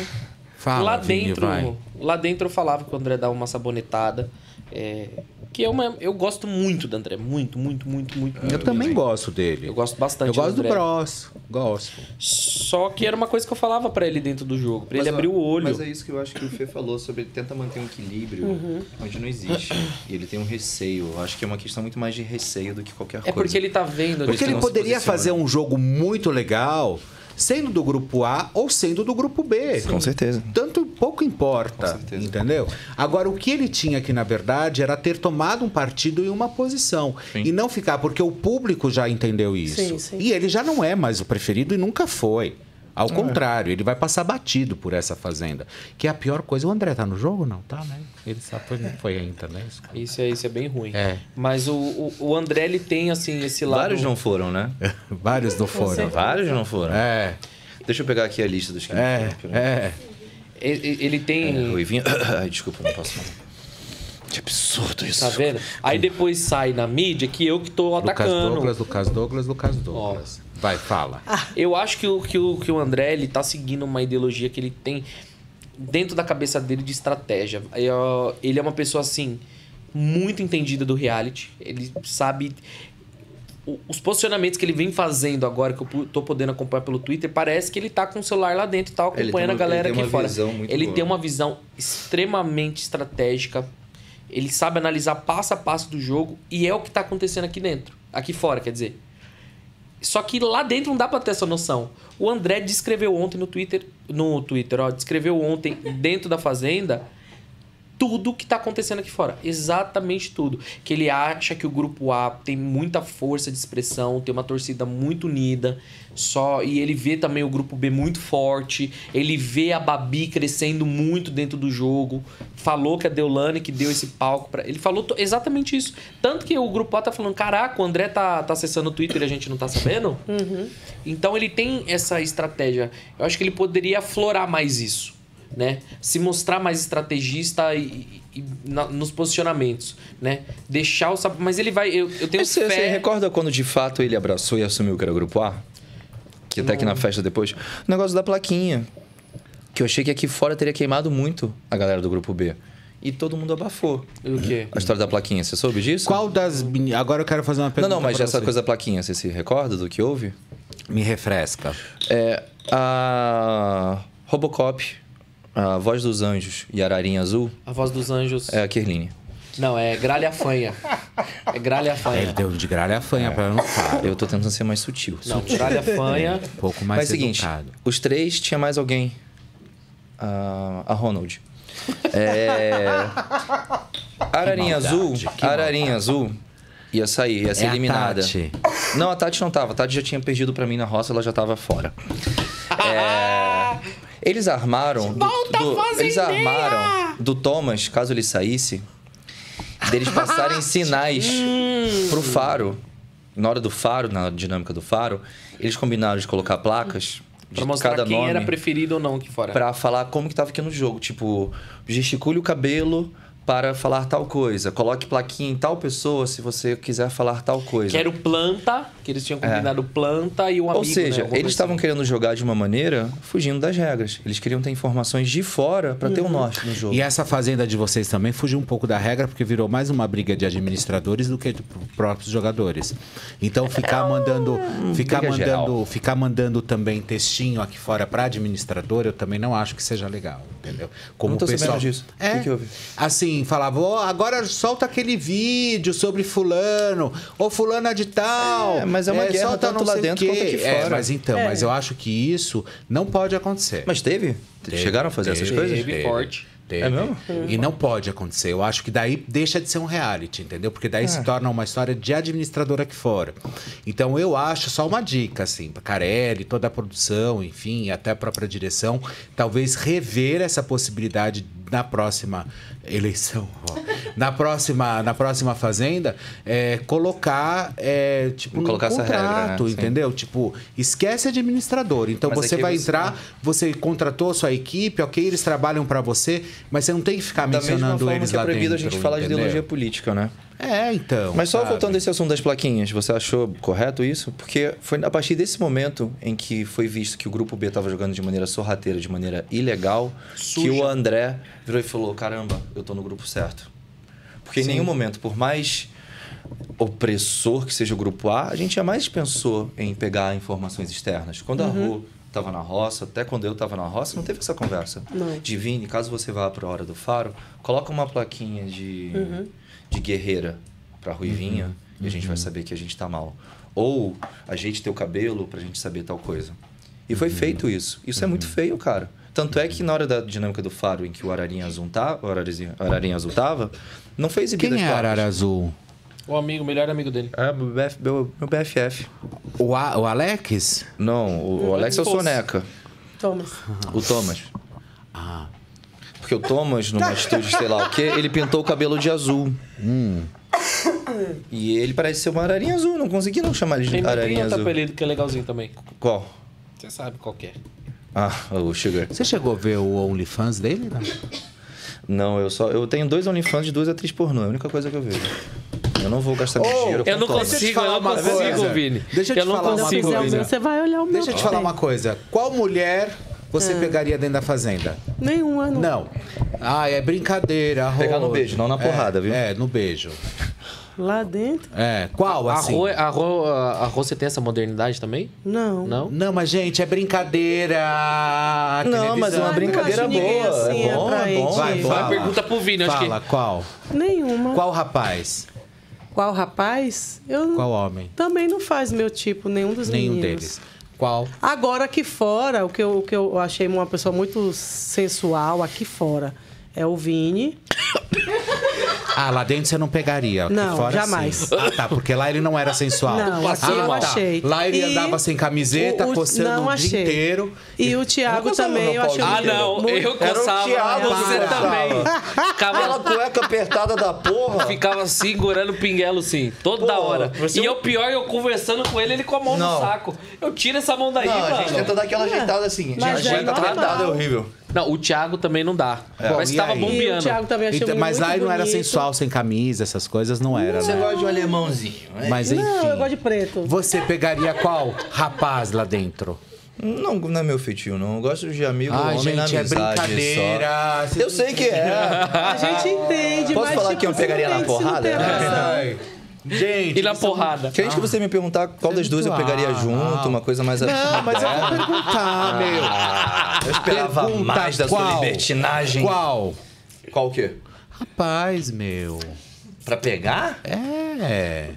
Fala, lá Vini, dentro. vai. Lá dentro eu falava que o André dava uma sabonetada. é, que é uma, eu gosto muito do André. Muito, muito, muito, muito. Eu muito também mesmo. gosto dele. Eu gosto bastante Eu gosto do André. Bros. Gosto. Só que era uma coisa que eu falava pra ele dentro do jogo, pra ele abrir o olho. Mas é isso que eu acho que o Fê falou sobre ele tenta manter um equilíbrio Uhum. onde não existe. E ele tem um receio. Eu acho que é uma questão muito mais de receio do que qualquer É coisa. porque ele tá vendo. Por Porque ele poderia fazer um jogo muito legal, sendo do grupo A ou sendo do grupo B. Com certeza. Tanto pouco importa, entendeu? Agora, o que ele tinha aqui, na verdade, era ter tomado um partido em uma posição. E não ficar, porque o público já entendeu isso. Sim, sim. E ele já não é mais o preferido e nunca foi. Ao É. contrário, ele vai passar batido por essa fazenda. Que é a pior coisa. O André tá no jogo? Não, tá, né? Ele sabe, foi, não foi ainda, né? Isso é, isso é bem ruim. É. Mas o, o, o André, ele tem, assim, esse lado... Vários não foram, né? *laughs* Vários não foram. Vários não foram. É. Deixa eu pegar aqui a lista dos que É, não é. Ele, ele tem... É, Ruivinho. *coughs* Ai, desculpa, não posso falar. Que absurdo isso. Tá vendo? Aí depois sai na mídia que eu que tô Lucas atacando. Douglas, Lucas Douglas, Lucas Douglas. Vai, fala. Eu acho que o, que, o, que o André ele tá seguindo uma ideologia que ele tem dentro da cabeça dele de estratégia. Ele é uma pessoa assim muito entendida do reality. Ele sabe os posicionamentos que ele vem fazendo agora que eu tô podendo acompanhar pelo Twitter, parece que ele tá com o celular lá dentro e tá acompanhando uma- a galera ele tem aqui uma fora. visão muito ele boa. tem uma visão extremamente estratégica. Ele sabe analisar passo a passo do jogo e é o que tá acontecendo aqui dentro, aqui fora, quer dizer. Só que lá dentro não dá pra ter essa noção. O André descreveu ontem no Twitter, no Twitter, ó, descreveu ontem dentro da fazenda tudo que tá acontecendo aqui fora. Exatamente tudo. Que ele acha que o grupo A tem muita força de expressão, tem uma torcida muito unida, só e ele vê também o grupo B muito forte, ele vê a Babi crescendo muito dentro do jogo. Falou que a Deolane que deu esse palco para ele falou exatamente isso. Tanto que o grupo A tá falando, caraca, o André tá, tá acessando o Twitter e a gente não tá sabendo. Então ele tem essa estratégia. Eu acho que ele poderia aflorar mais isso, né? Se mostrar mais estrategista e, na- nos posicionamentos, né? Deixar o mas ele vai eu, eu tenho você, você fé. recorda quando de fato ele abraçou e assumiu que era o grupo A? Que até aqui na festa depois. O negócio da plaquinha. Que eu achei que aqui fora teria queimado muito a galera do grupo B. E todo mundo abafou. O quê? A história da plaquinha, você soube disso? Qual das. meni- Agora eu quero fazer uma Não, pergunta. não, mas pra essa você. coisa da plaquinha, você se recorda do que houve? Me refresca. É. A. Robocop, a Voz dos Anjos e Ararinha Azul A voz dos anjos. é a Kerline. Não, é gralha fanha. É gralha Ele fanha. deu de gralha fanha pra não falar. Eu tô tentando ser mais sutil. Não, sutil. gralha fanha. Um pouco mais Mas é o seguinte, educado. os três tinha mais alguém. A, a Ronald. É, Ararinha maldade, Azul. Ararinha Azul ia sair, ia ser É a eliminada. Tati. Não, a Tati não tava. A Tati já tinha perdido pra mim na roça, ela já tava fora. É, eles armaram. Do, do- eles armaram do Thomas, caso ele saísse, deles passarem *laughs* sinais pro Faro na hora do faro, na dinâmica do faro, eles combinaram de colocar placas de Pra mostrar cada quem nome era preferido ou não aqui fora. Pra falar como que tava aqui no jogo. Tipo, gesticule o cabelo para falar tal coisa. Coloque plaquinha em tal pessoa se você quiser falar tal coisa. Que era o planta, que eles tinham combinado planta e o amigo, Ou seja, né? Eles estavam querendo jogar de uma maneira fugindo das regras. Eles queriam ter informações de fora para ter um norte no jogo. E essa fazenda de vocês também fugiu um pouco da regra, porque virou mais uma briga de administradores do que de próprios jogadores. Então ficar mandando, ficar briga mandando, geral. ficar mandando também textinho aqui fora para administrador, eu também não acho que seja legal, entendeu? Como Não tô o pessoal sabendo disso. O É, que que houve? assim, falava, ó, agora solta aquele vídeo sobre fulano, ou fulana de tal. É, mas é uma guerra solta tanto não lá sei o dentro quanto aqui É, fora. mas então, É. mas eu acho que isso não pode acontecer. Mas teve? Chegaram a fazer essas coisas? Teve forte. Teve. É mesmo? E não pode acontecer. Eu acho que daí deixa de ser um reality, entendeu? Porque daí É. se torna uma história de administrador aqui fora. Então eu acho só uma dica, assim, pra Carelli, toda a produção, enfim, até a própria direção, talvez rever essa possibilidade na próxima eleição, ó. na próxima na próxima fazenda, é, colocar é, tipo no Colocar essa regra, contrato, né? Sim. entendeu? Tipo, esquece administrador. Então Mas você vai você- entrar, você contratou a sua equipe, ok, eles trabalham pra você, mas você não tem que ficar Da mesma mencionando forma eles que é lá proibido dentro, a gente falar de ideologia política, né? É, então. Mas só sabe? voltando a esse assunto das plaquinhas, você achou correto isso? Porque foi a partir desse momento em que foi visto que o grupo B estava jogando de maneira sorrateira, de maneira ilegal, que o André virou e falou: caramba, eu tô no grupo certo. Porque em Sim. nenhum momento, por mais opressor que seja o grupo A, a gente jamais pensou em pegar informações externas. Quando a Uhum. Ru estava na roça, até quando eu estava na roça, não teve essa conversa. Não. Divine, caso você vá para a hora do faro, coloca uma plaquinha de, Uhum. De guerreira para Ruivinha e a gente vai saber que a gente tá mal. Ou ajeite teu cabelo pra gente saber tal coisa. E foi feito isso. Isso é muito feio, cara. Tanto é que na hora da dinâmica do faro em que o Ararinha Azul tava, o Ararinha, o Ararinha Azul tava, não foi exibido Quem é. Arara Azul? O amigo, o melhor amigo dele. É, meu, BF, meu, meu BFF. O, A- o Alex? Não, o, o Alex é o. Soneca. Thomas. O Thomas. Ah. Porque o Thomas, numa atitude sei lá o quê, ele pintou o cabelo de azul. Hum. E ele parece ser uma ararinha azul. Não consegui não chamar ele de Tem, tem ararinha outro azul. apelido que é legalzinho também. Qual? Você sabe qual que é. Ah, o Sugar. Você chegou a ver o OnlyFans dele? Não? Não, eu só. Eu tenho dois OnlyFans de duas atrizes pornô. É a única coisa que eu vejo. Eu não vou gastar meu dinheiro eu com não Thomas. consigo, eu não uma consigo, coisa. Vini. Deixa eu te eu não falar uma consigo, coisa. Você vai olhar o meu Deixa eu te falar uma coisa. Qual mulher você Ah. pegaria dentro da fazenda? Nenhuma, não. Não. Ah, é brincadeira. Pegar no beijo, não na porrada, É, viu? É, no beijo. Lá dentro? É. Qual, A assim? Rô, a, Rô, a Rô, você tem essa modernidade também? Não. Não? Não, mas, gente, é brincadeira. A Não, mas é uma brincadeira boa. assim, é bom, é bom. Vai, Vai, fala. pergunta pro Vini, acho Fala, que... qual? Nenhuma. Qual rapaz? Qual rapaz? Eu Qual homem? também não faz meu tipo, nenhum dos Nenhum meninos. deles. Qual? Agora aqui fora, o que, eu, o que eu achei uma pessoa muito sensual aqui fora é o Vini. *coughs* Ah, lá dentro você não pegaria. Não, fora, jamais. sim. Ah, tá, porque lá ele não era sensual. Não, aqui ah, eu tá. achei. Lá ele E andava sem camiseta, o- o- coçando não o dia achei. inteiro. E o Thiago também, eu achei Ah, não. muito- Eu coçava. Thiago você também. Aquela Ficava, cueca apertada da porra. ficava segurando o pinguelo, sim. Toda Pô, hora. você- E o pior, eu conversando com ele, ele com a mão Não. no saco. Eu tiro essa mão daí, Não, a mano. gente tenta dar aquela ajeitada assim. Mas a é gente tá normal. apertada, é horrível. Não, o Thiago também não dá. Bom, Parece que e tava aí? E o bombeando. Thiago também achei Então, muito mas lá ele não era bonito. sensual, sem camisa, essas coisas, não era, Você né? gosta de um alemãozinho, né? Mas enfim. Não, eu gosto de preto. Você pegaria qual rapaz lá dentro? Não, não é meu feitio, não. Eu gosto de amigo, Ai, homem na gente, é amizade brincadeira. só. Eu sei que é. *laughs* A gente entende, Posso mas falar tipo, que eu pegaria na porrada? Ai. Gente, E na porrada. Queria que você me perguntar qual das duas eu muito pegaria ah, junto, uma coisa mais Não, mas eu vou perguntar, meu. Ah, eu esperava mais da sua libertinagem. Qual? Qual o quê? Rapaz, meu. Pra pegar? É.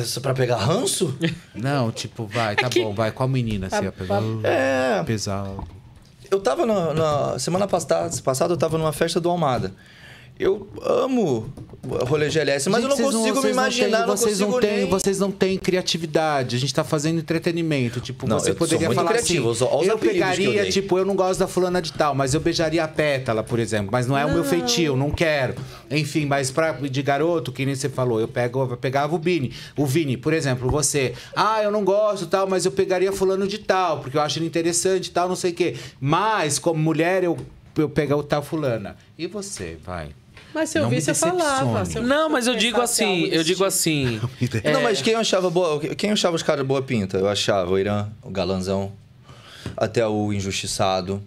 Isso pra pegar ranço? Não, tipo, vai, tá bom, vai. Qual menina você ia pegar? É. Pesado. Eu tava na, na- semana passada, passada eu tava numa festa do Almada. Eu amo o rolê GLS, mas Gente, eu não vocês consigo me vocês imaginar, não vocês consigo não têm, nem... Vocês não têm criatividade. A gente tá fazendo entretenimento. Tipo, Não, você eu sou poderia muito falar criativo, assim. olha os Eu eu pegaria, dei. tipo, eu não gosto da fulana de tal, mas eu beijaria a pétala, por exemplo. Mas não é o meu feitio, não quero. Enfim, mas pra, de garoto, que nem você falou, eu pego, eu pegava o Vini. O Vini, por exemplo, você. Ah, eu não gosto tal, mas eu pegaria fulano de tal, porque eu acho ele interessante e tal, não sei o quê. Mas, como mulher, eu, eu pegar o tal fulana. E você, vai. Mas se eu Não me visse, eu falava. eu- Não, mas eu digo assim, eu digo assim. *laughs* é, Não, mas quem achava boa, quem achava os caras boa pinta? Eu achava o Irã, o galanzão, até o injustiçado.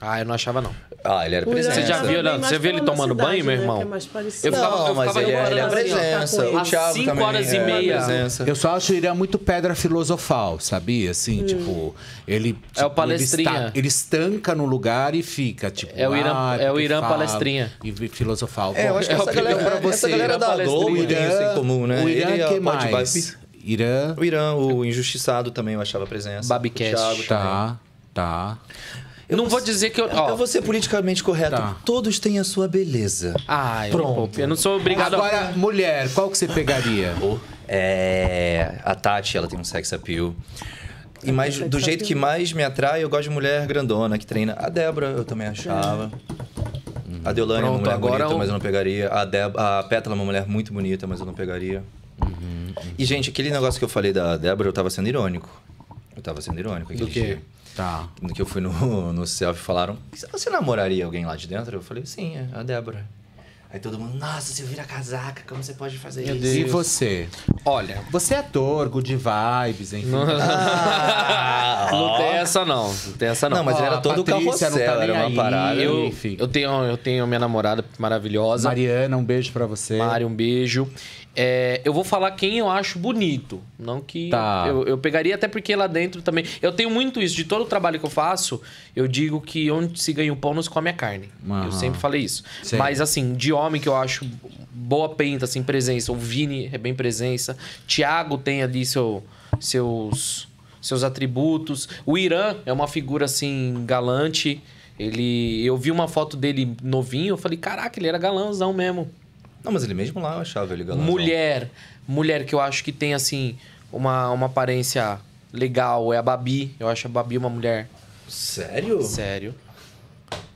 Ah, eu não achava não. Ah, ele era presença. Você já viu, você viu ele tomando cidade, banho, meu né, irmão? que é mais parecido. Eu ficava, Não, eu mas ele é- ele é assim, presença. O Thiago cinco também horas e é meia. presença. Eu só acho o Irã muito pedra filosofal, sabia? Assim, tipo, ele. É o tipo, palestrinha. Ele, está- ele estanca no lugar e fica, tipo. É o Irã- ah, é o Irã palestrinha. E filosofal. É, eu acho que É essa galera, pra essa você, galera da. Globo O tem isso Irã, em comum, né? o Irã, Ele, que a Pod mais? Vibe. Irã. O Irã, o injustiçado também eu achava presença. Babicast. Tá, tá. Eu não vou dizer que eu. Ó, Eu vou ser politicamente correto. Tá. Todos têm a sua beleza. ah, eu, Pronto. eu não sou obrigado a. Agora, mulher, qual que você pegaria? *laughs* É. A Tati, ela tem um sex appeal. E mais, do jeito que mais me atrai, eu gosto de mulher grandona, que treina. A Débora, eu também achava. A Deolane é uma mulher agora bonita, o- mas eu não pegaria. A, Deb a Pétala é uma mulher muito bonita, mas eu não pegaria. E, gente, aquele negócio que eu falei da Débora, eu tava sendo irônico. Eu tava sendo irônico. Do aquele quê? dia. Tá. No que eu fui no, *laughs* no selfie, falaram: Você namoraria alguém lá de dentro? Eu falei: Sim, é a Débora. Aí todo mundo: Nossa, você vira casaca, como você pode fazer Meu isso? Deus. E você? Olha. Você é ator, good vibes, enfim. Ah, *laughs* Não tem essa não. Não tem essa não. Não, mas ele era a todo Patrícia não tá carrossel, era uma aí. parada. eu, enfim. eu, tenho, eu tenho minha namorada maravilhosa. Mariana, um beijo pra você. Mari, um beijo. É, eu vou falar quem eu acho bonito. Não que. Tá. Eu, eu pegaria até porque lá dentro também. Eu tenho muito isso. De todo o trabalho que eu faço, eu digo que onde se ganha o pão não se come a carne. Aham. Eu sempre falei isso. Sei. Mas assim, de homem que eu acho boa penta, assim, presença. O Vini é bem presença. Tiago tem ali seu, seus, seus atributos. O Irã é uma figura assim, galante. Ele. Eu vi uma foto dele novinho, eu falei, caraca, ele era galãozão mesmo. Não, mas ele mesmo lá eu achava ele galãzão. Mulher, mulher que eu acho que tem assim uma, uma aparência legal é a Babi. Eu acho a Babi uma mulher Sério? sério.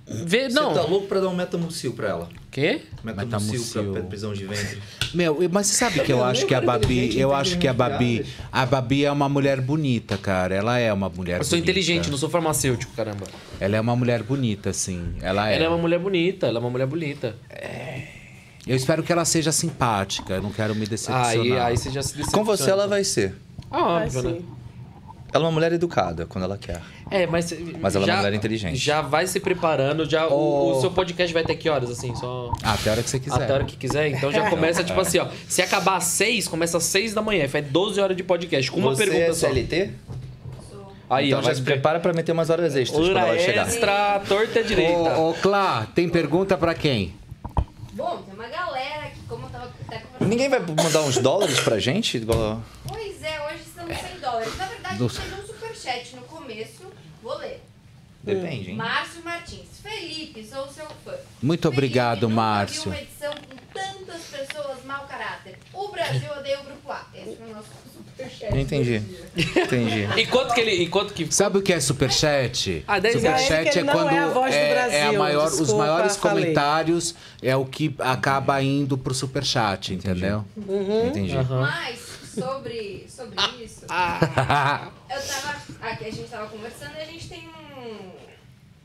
Vê, Você não. tá louco pra dar um metamucil pra ela? Quê? Metamucil Metamucil. pra prisão de ventre. Meu, mas você sabe que eu acho que a Babi, eu acho que a Babi, a Babi é uma mulher bonita, cara. Ela é uma mulher Eu sou bonita. inteligente, não sou farmacêutico, caramba. Ela é uma mulher bonita, sim. Ela é. Ela é uma mulher bonita, ela é uma mulher bonita. Eu espero que ela seja simpática. Eu não quero me decepcionar. Aí, aí você já se decepciona. Com você ela vai ser. Ah, Vai óbvio, né? sim. Ela é uma mulher educada, quando ela quer. É, mas. Mas ela é já, uma mulher inteligente. Já vai se preparando, já. O, o seu podcast vai ter que horas, assim? Só. Ah, até a hora que você quiser. Até a hora que quiser. Então já *laughs* começa, tipo assim, ó. Se acabar às 6, começa às 6 da manhã. Faz 12 horas de podcast. Com uma você pergunta é só. CLT? Aí, então ó. já Vai se prepara pra meter umas horas extras quando Hora ela chegar. extra, torta e direita. Ô, ô, Clá, tem pergunta pra quem? Bom, tem uma galera que, como eu tava até conversando. Ninguém vai mandar uns dólares pra gente? Igual- Pois é, hoje estamos 100 dólares. Na verdade, Nossa. teve um superchat no começo. Vou ler. Depende, hein? Márcio Martins. Felipe, sou seu fã. Muito obrigado, Felipe, nunca Márcio. vi uma edição com tantas pessoas mau caráter. O Brasil odeia o Grupo A. Esse foi o nosso. Entendi. Entendi. E quanto que ele. E quanto que. Sabe o que é superchat? Ah, 10 reais. Superchat Ele é não quando é a voz do é, Brasil, é a maior, os desculpa, maiores falei. comentários é o que acaba indo pro superchat, entendeu? Entendi. Mas, sobre, sobre isso, Ah. eu tava. Aqui a gente tava conversando e a gente tem um.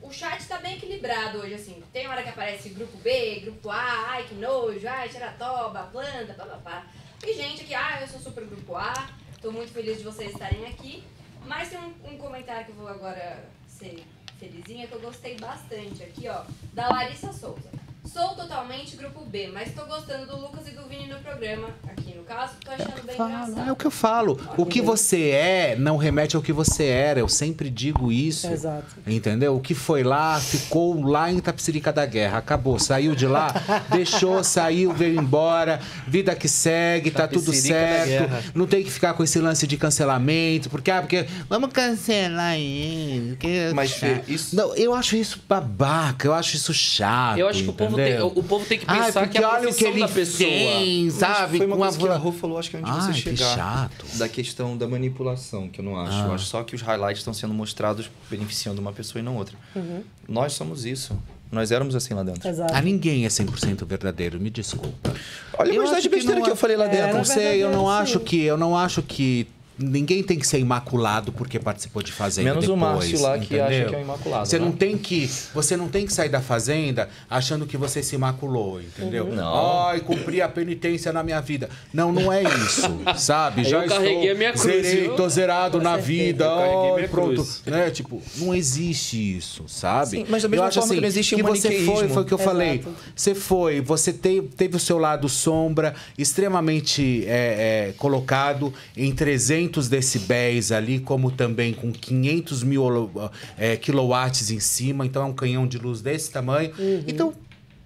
O chat tá bem equilibrado hoje, assim. Tem hora que aparece grupo B, grupo A, ai que nojo, ai, xeratoba, planta, papapá. E gente aqui, ah, eu sou super grupo A, tô muito feliz de vocês estarem aqui. Mas tem um, um comentário que eu vou agora ser felizinha, que eu gostei bastante aqui, ó, da Larissa Souza. Sou totalmente grupo B, mas tô gostando do Lucas e do Vini no programa. Aqui no caso, tô achando bem engraçado. É o que eu falo. O que você é não remete ao que você era. Eu sempre digo isso. Exato. Entendeu? O que foi lá, ficou lá em Itapsirica da Guerra. Acabou. Saiu de lá, *laughs* deixou, saiu, veio embora. Vida que segue, tá tudo certo. Não tem que ficar com esse lance de cancelamento. Porque, ah, porque vamos cancelar ele. porque- Mas, Fê, isso- Não, eu acho isso babaca. Eu acho isso chato. Eu acho que o povo? Tem, o povo tem que Ai, pensar porque que a que profissão ele da pessoa. tem, sabe? Foi uma Com a coisa que a Rô falou, acho que antes de Ai, você que chegar. chato. Da questão da manipulação, que eu não acho. Ah. Eu acho só que os highlights estão sendo mostrados beneficiando uma pessoa e não outra. Uhum. Nós somos isso. Nós éramos assim lá dentro. Exato. A ninguém é 100% verdadeiro, me desculpa. Olha a quantidade de besteira não que é- eu falei lá É, dentro. Eu não sei, eu não verdadeiro, acho sim. que eu não acho que ninguém tem que ser imaculado porque participou de fazenda Menos o depois, Márcio lá, que entendeu? acha que é o imaculado, Você né? não tem que, você não tem que sair da fazenda achando que você se imaculou, entendeu? Uhum. Não. Ai, cumpri a penitência na minha vida. Não, não é isso, *laughs* sabe? Já eu carreguei estou a minha cruz, zerei, tô zerado na vida. Carreguei ai, minha pronto, cruz. né? Tipo, não existe isso, sabe? Sim, mas da mesma eu acho forma que assim, não existe que um você foi, foi o que eu Exato. falei. Você foi, você teve, teve o seu lado sombra extremamente é, é, colocado em 300 decibéis ali, como também com 500 mil é, quilowatts em cima. Então é um canhão de luz desse tamanho. Então,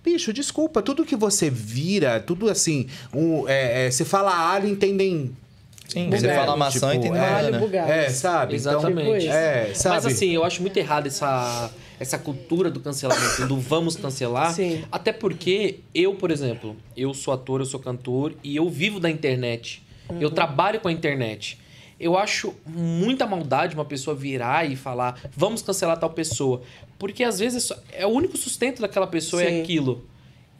bicho, desculpa, tudo que você vira, tudo assim, um, é, é, você fala alho, entendem. Sim, bugado, você fala maçã, tipo, entende é, banana. Alho bugado. É, sabe? Exatamente. Então, é, sabe? Mas assim, eu acho muito errado essa, essa cultura do cancelamento, do vamos cancelar. Sim. Até porque eu, por exemplo, eu sou ator, eu sou cantor e eu vivo da internet. Eu trabalho com a internet. Eu acho muita maldade uma pessoa virar e falar, vamos cancelar tal pessoa. Porque às vezes é só- é o único sustento daquela pessoa é Sim. aquilo.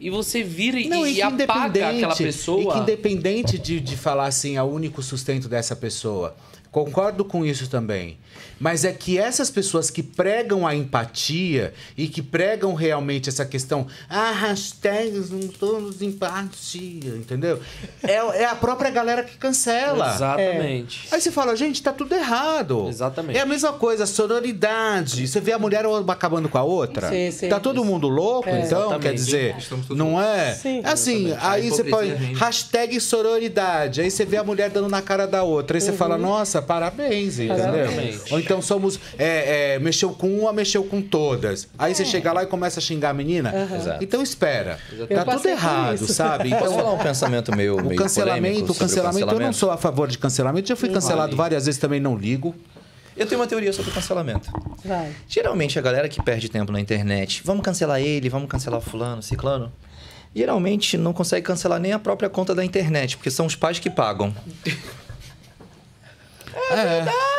E você vira e, Não, e que apaga aquela E que pessoa. independente de, de falar assim, é o único sustento dessa pessoa. Concordo com isso também. Mas é que essas pessoas que pregam a empatia e que pregam realmente essa questão, ah, hashtags não todos empatia, entendeu? É, é a própria galera que cancela. Exatamente. Aí você fala, gente, tá tudo errado. Exatamente. É a mesma coisa, sororidade. Você vê a mulher acabando com a outra. Sim, sim. Tá todo mundo louco, É. então, Exatamente. quer dizer, não é? Sim. É assim, Exatamente. aí você põe hashtag sororidade, aí você vê a mulher dando na cara da outra, aí você fala, nossa, parabéns, entendeu? Exatamente. Ou então somos, é, é, mexeu com uma, mexeu com todas. Aí você chega lá e começa a xingar a menina. Exato. Então espera, Eu tá tudo errado, sabe? Posso Então, falar um pensamento meu, o meio cancelamento, o sobre cancelamento, eu não sou a favor de cancelamento, já fui cancelado várias vezes, também não ligo. Eu tenho uma teoria sobre o cancelamento. Vai. Geralmente a galera que perde tempo na internet, vamos cancelar ele, vamos cancelar fulano, ciclano, geralmente não consegue cancelar nem a própria conta da internet, porque são os pais que pagam. É, verdade!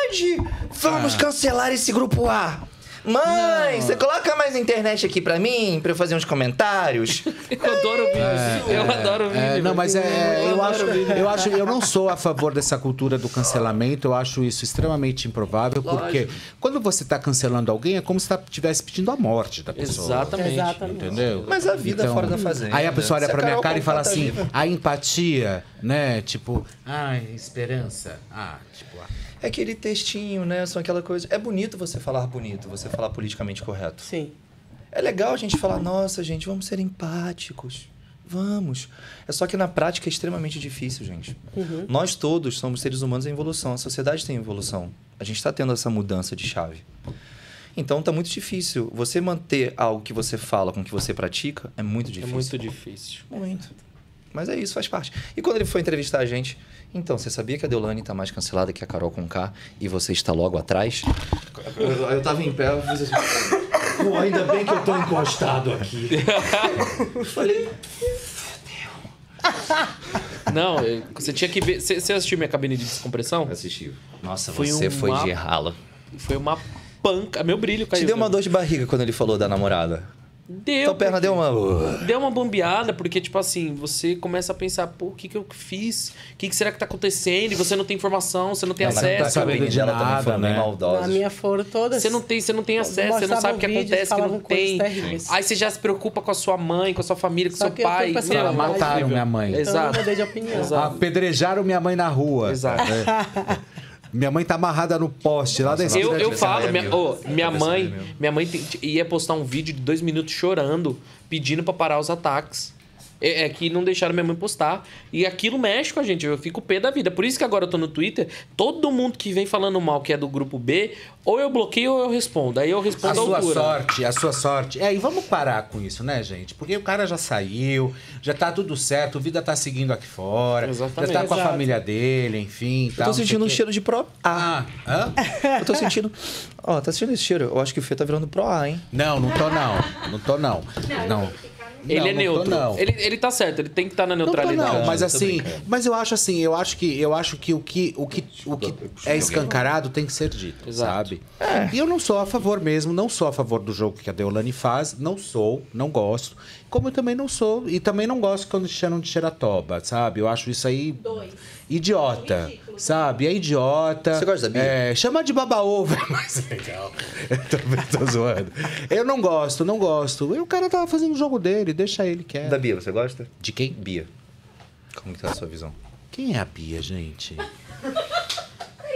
Vamos cancelar esse grupo A! Mãe, você coloca mais internet aqui pra mim, pra eu fazer uns comentários? Eu adoro o vídeo. eu adoro o vídeo. É, não, mas é, é, eu, acho, eu acho, eu não sou a favor dessa cultura do cancelamento. Eu acho isso extremamente improvável, porque quando você está cancelando alguém, é como se estivesse pedindo a morte da pessoa. Exatamente. Exatamente. Entendeu? Mas a vida fora da fazenda. Aí a pessoa olha Se a pra minha Carol cara e fala Conká tá assim: viva. a empatia, né? Tipo, ai, esperança. Ah, tipo, ah. É aquele textinho, né? São aquela coisa. É bonito você falar bonito, você falar politicamente correto. Sim. É legal a gente falar, nossa, gente, vamos ser empáticos. Vamos. É só que na prática é extremamente difícil, gente. Nós todos somos seres humanos em evolução. A sociedade tem evolução. A gente está tendo essa mudança de chave. Então tá muito difícil. Você manter algo que você fala com o que você pratica é muito É difícil. muito difícil. Muito. Mas é isso, faz parte. E quando ele foi entrevistar a gente, então, você sabia que a Deolane tá mais cancelada que a Carol Conká e você está logo atrás? Eu, eu tava em pé, eu fiz assim. Pô, ainda bem que eu tô encostado aqui. Eu falei, Não, você tinha que ver. Você você assistiu minha cabine de descompressão? assisti. Nossa, Foi você foi uma- de rala. Foi uma panca. Meu brilho caiu. Te deu uma dor de barriga quando ele falou da namorada? Deu. Tua perna deu uma. Deu uma bombeada, porque, tipo assim, você começa a pensar, pô, o que, que eu fiz? O que, que será que tá acontecendo? E você não tem informação, você não tem Ela não tá acesso. sabendo de nada, foram né? maldosos. Na minha foram todas. Você não tem, você não tem acesso, você não sabe o que vídeos, acontece, que não tem. terríveis. Aí você já se preocupa com a sua mãe, com a sua família, com Só seu pai. Meu, vontade. Mataram minha mãe. Então eu Exato. mudei de opinião. Exato. Apedrejaram minha mãe na rua. Exato. É. *laughs* Minha mãe tá amarrada no poste lá da. Eu, eu falo, minha, meu. ô, minha mãe, minha mãe ia postar um vídeo de dois minutos chorando, pedindo pra parar os ataques. É, é que não deixaram minha mãe postar. E aquilo mexe com a gente, eu fico pé da vida. Por isso que agora eu tô no Twitter, todo mundo que vem falando mal que é do grupo B, ou eu bloqueio ou eu respondo. Aí eu A respondo à sua altura. sorte, a sua sorte. É, e vamos parar com isso, né, gente? Porque o cara já saiu, já tá tudo certo, a vida tá seguindo aqui fora. Exatamente. Já tá com a Exato. família dele, enfim. Eu tô sentindo um cheiro de Pro A. Ah, hã? *laughs* Eu tô sentindo. Ó, tá sentindo esse cheiro? Eu acho que o Fê tá virando Pro A, hein? Não, não tô não. Não tô não. Não. Ele Não, é não tô, neutro. não. Ele, ele tá certo, ele tem que estar na Não tô, neutralidade. não, mas assim, mas eu acho assim, eu acho que eu acho que o que o que o que é escancarado tem que ser dito, sabe? E eu não sou a favor mesmo, não sou a favor do jogo que a Deolane faz, não sou, não gosto. Como eu também não sou e também não gosto quando chamam de xeratoba, sabe? Eu acho isso aí idiota, sabe? É idiota. Você gosta da Bia? É, chamar de baba-ovo *laughs* é mais legal. Eu tô, tô zoando. Eu não gosto, não gosto. E o cara tava fazendo o jogo dele, deixa ele quieto. Da Bia, você gosta? De quem? Bia. Como que tá a sua visão? Quem é a Bia, gente? *laughs*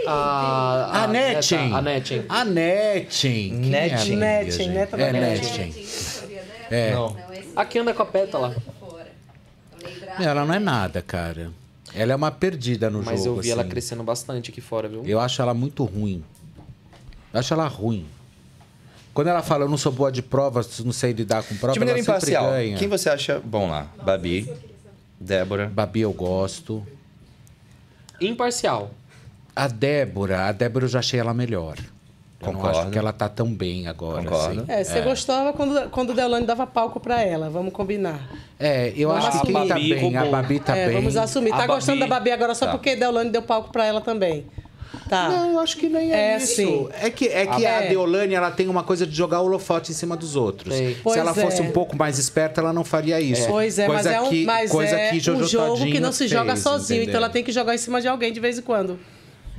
A, A Netin. A Netin. A Netin. É a Netin. Bia, Netin, gente? Neta É da Netin. É. Não. A que anda com a pétala. Ela não é nada, cara. Ela é uma perdida no Mas jogo. eu vi ela assim. crescendo bastante aqui fora, viu? Eu acho ela muito ruim. Eu acho ela ruim. Quando ela fala, eu não sou boa de provas, não sei lidar com provas, De maneira ela sempre imparcial, ganha. quem você acha bom lá? Babi, Débora. Babi eu gosto. Imparcial. A Débora, a Débora eu já achei ela melhor. Eu não acho Concordo. que ela tá tão bem agora. Concordo. assim. É, você gostava quando, quando o Deolane dava palco pra ela, vamos combinar. É, eu Vamos acho que quem tá assumir. bem, a Babi tá é, bem. Vamos assumir. Tá A gostando da Babi agora só Tá. porque Deolane deu palco pra ela também. Tá. Não, eu acho que nem é, É, isso. sim. É que, é que Ah, a é. Deolane ela tem uma coisa de jogar o holofote em cima dos outros. Se Pois ela fosse é. um pouco mais esperta, ela não faria isso. Pois é, mas Coisa é um, que, mas coisa é que um jogo que não se joga fez, sozinho, então entendeu? ela tem que jogar em cima de alguém de vez em quando.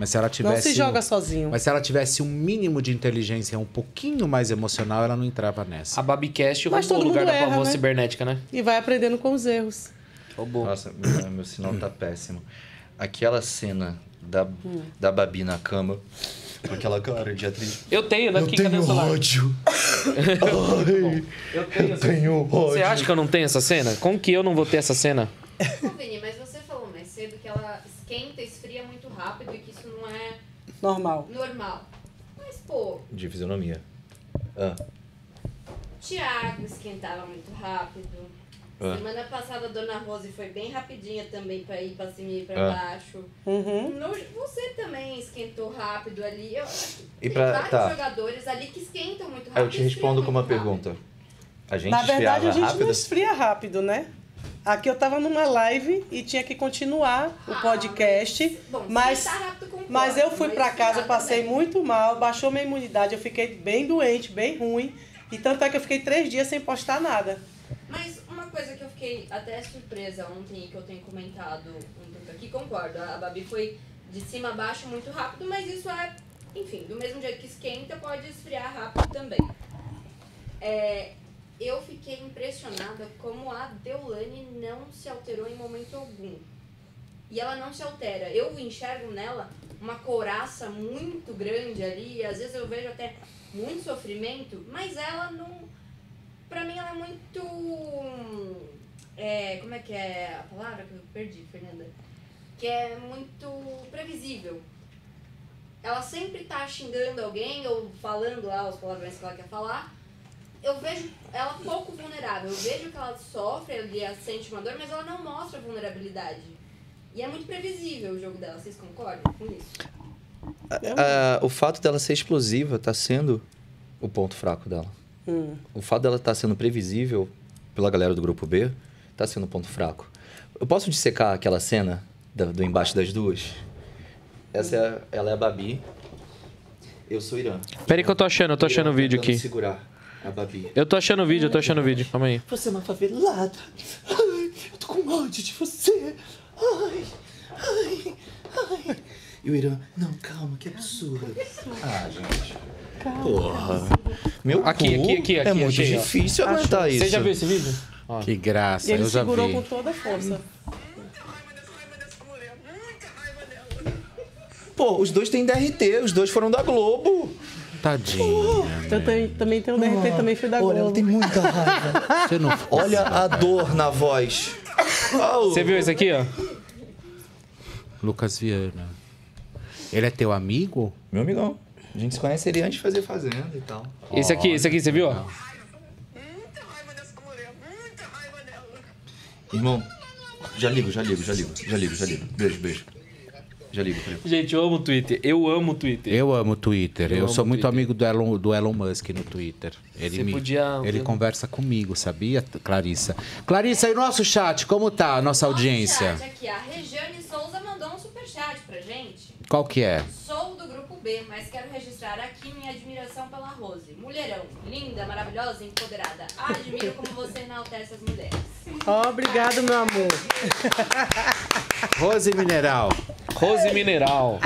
Mas se ela tivesse. se joga sozinho. Mas se ela tivesse um mínimo de inteligência um pouquinho mais emocional, ela não entrava nessa. A Babicast roubou o todo lugar mundo da erra, né? cibernética, né? E vai aprendendo com os erros. Roubou. Nossa, meu, meu sinal tá péssimo. Aquela cena da, da Babi na cama, com aquela cara de atriz. Eu tenho, né? Eu *laughs* tenho ódio. Ai, eu tenho, tenho Você ódio. acha que eu não tenho essa cena? Como que eu não vou ter essa cena? Ô, Vini, mas você falou mais cedo que ela esquenta, esfria muito rápido e que não é Normal. normal. Mas, pô, De fisionomia. Ah, Tiago esquentava muito rápido. Ah. Semana passada a Dona Rose foi bem rapidinha também pra ir pra cima e pra Ah. baixo. Uhum. No- você também esquentou rápido ali. Eu E tem pra- vários tá. jogadores ali que esquentam muito rápido. aí eu te respondo com uma rápido. pergunta. A gente Na verdade, a gente rápido? não esfria rápido, né? Aqui eu tava numa live e tinha que continuar o podcast, bom, mas, esquentar rápido concordo, mas eu fui mas pra casa, passei também. muito mal, baixou minha imunidade, eu fiquei bem doente, bem ruim. E tanto é que eu fiquei três dias sem postar nada. Mas uma coisa que eu fiquei até surpresa ontem, que eu tenho comentado um tanto aqui, concordo. A Babi foi de cima a baixo muito rápido, mas isso é, enfim, do mesmo jeito que esquenta, pode esfriar rápido também. É, eu fiquei impressionada como a Deolane não se alterou em momento algum. E ela não se altera. Eu enxergo nela uma couraça muito grande ali, às vezes eu vejo até muito sofrimento, mas ela não. Pra mim ela é muito. É, como é que é a palavra que eu perdi, Fernanda? Que é muito previsível. Ela sempre tá xingando alguém ou falando lá os palavrões que ela quer falar. Eu vejo ela pouco vulnerável. Eu vejo que ela sofre, ela sente uma dor, mas ela não mostra vulnerabilidade. E é muito previsível o jogo dela. Vocês concordam com isso? Ah, o fato dela ser explosiva tá sendo o ponto fraco dela. Hum. O fato dela estar sendo previsível pela galera do grupo B tá sendo o ponto fraco. Eu posso dissecar aquela cena da- do embate das duas? Essa é, ela é a Babi. Eu sou Irã. Pera aí que eu tô achando, eu tô achando o vídeo aqui. segurar a Babi. Eu tô achando o vídeo, eu tô achando o vídeo. Calma aí. Você é uma favelada. Ai, eu tô com ódio de você. Ai, ai, ai. E o Irã, não, calma, que absurdo. Ah, gente. Porra. Meu Aqui, cu aqui, aqui, É aqui, muito achei, ó. difícil Achou. aguentar isso. Você já viu esse vídeo? Ó. Que graça, E ele eu já segurou vi. com toda a força. Pô, os dois têm DRT, os dois foram da Globo. Tadinha. Eu também, também tenho um DRT, também fui da Olha, Globo. ela tem muita raiva. Você não Olha a dor na voz. Você viu esse aqui, ó? Lucas Viana. Ele é teu amigo? Meu amigão. A gente se conhece ele antes de fazer Fazenda e tal. Esse aqui, esse aqui, você viu? ó? Irmão, já ligo, já ligo, já ligo, já ligo, já ligo. Beijo, beijo. Já ligo pra ele. Gente, eu amo o Twitter. Eu amo o Twitter. Eu amo o Twitter. Eu Eu, sou o muito Twitter. amigo do Elon, do Elon Musk no Twitter. Ele, Você me, podia- ele conversa comigo, sabia, Clarissa? Clarissa, e nosso chat, como tá a nossa audiência? Chat aqui, a Regiane Souza mandou um superchat pra gente. Qual que é? Sou do grupo B, mas quero registrar aqui minha admiração pela Rose. Mulherão, linda, maravilhosa, empoderada. Admiro como você enaltece as mulheres. Obrigado, meu amor. *laughs* Rose Mineral. Rose Mineral.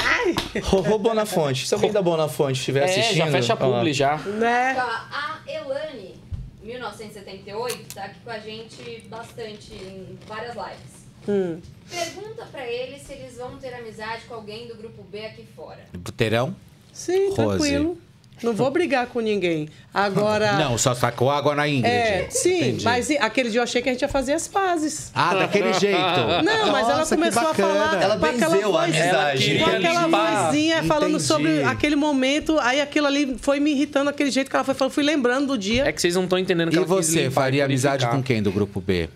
Rorô Bonafonte. Se alguém da Bonafonte estiver É, assistindo... já fecha a publi, ó, já. Né? A Elane, 1978, tá aqui com a gente bastante em várias lives. Hum. Pergunta pra eles se eles vão ter amizade com alguém do grupo B aqui fora. Do Terão? Sim, Rose. tranquilo. Não vou brigar com ninguém. Agora. *laughs* Não, só sacou água na Ingrid. É, sim, Entendi. mas e- aquele dia eu achei que a gente ia fazer as pazes. Ah, daquele jeito. *laughs* Não, mas ela Nossa, que começou a falar. Ela com aquela benzeu voz- amizade. Com Ela aquela vozinha falando Entendi. sobre aquele momento. Aí aquilo ali foi me irritando, aquele jeito que ela foi falando. Fui lembrando do dia. É que vocês não estão entendendo que E ela quis você, faria e amizade com quem do grupo B?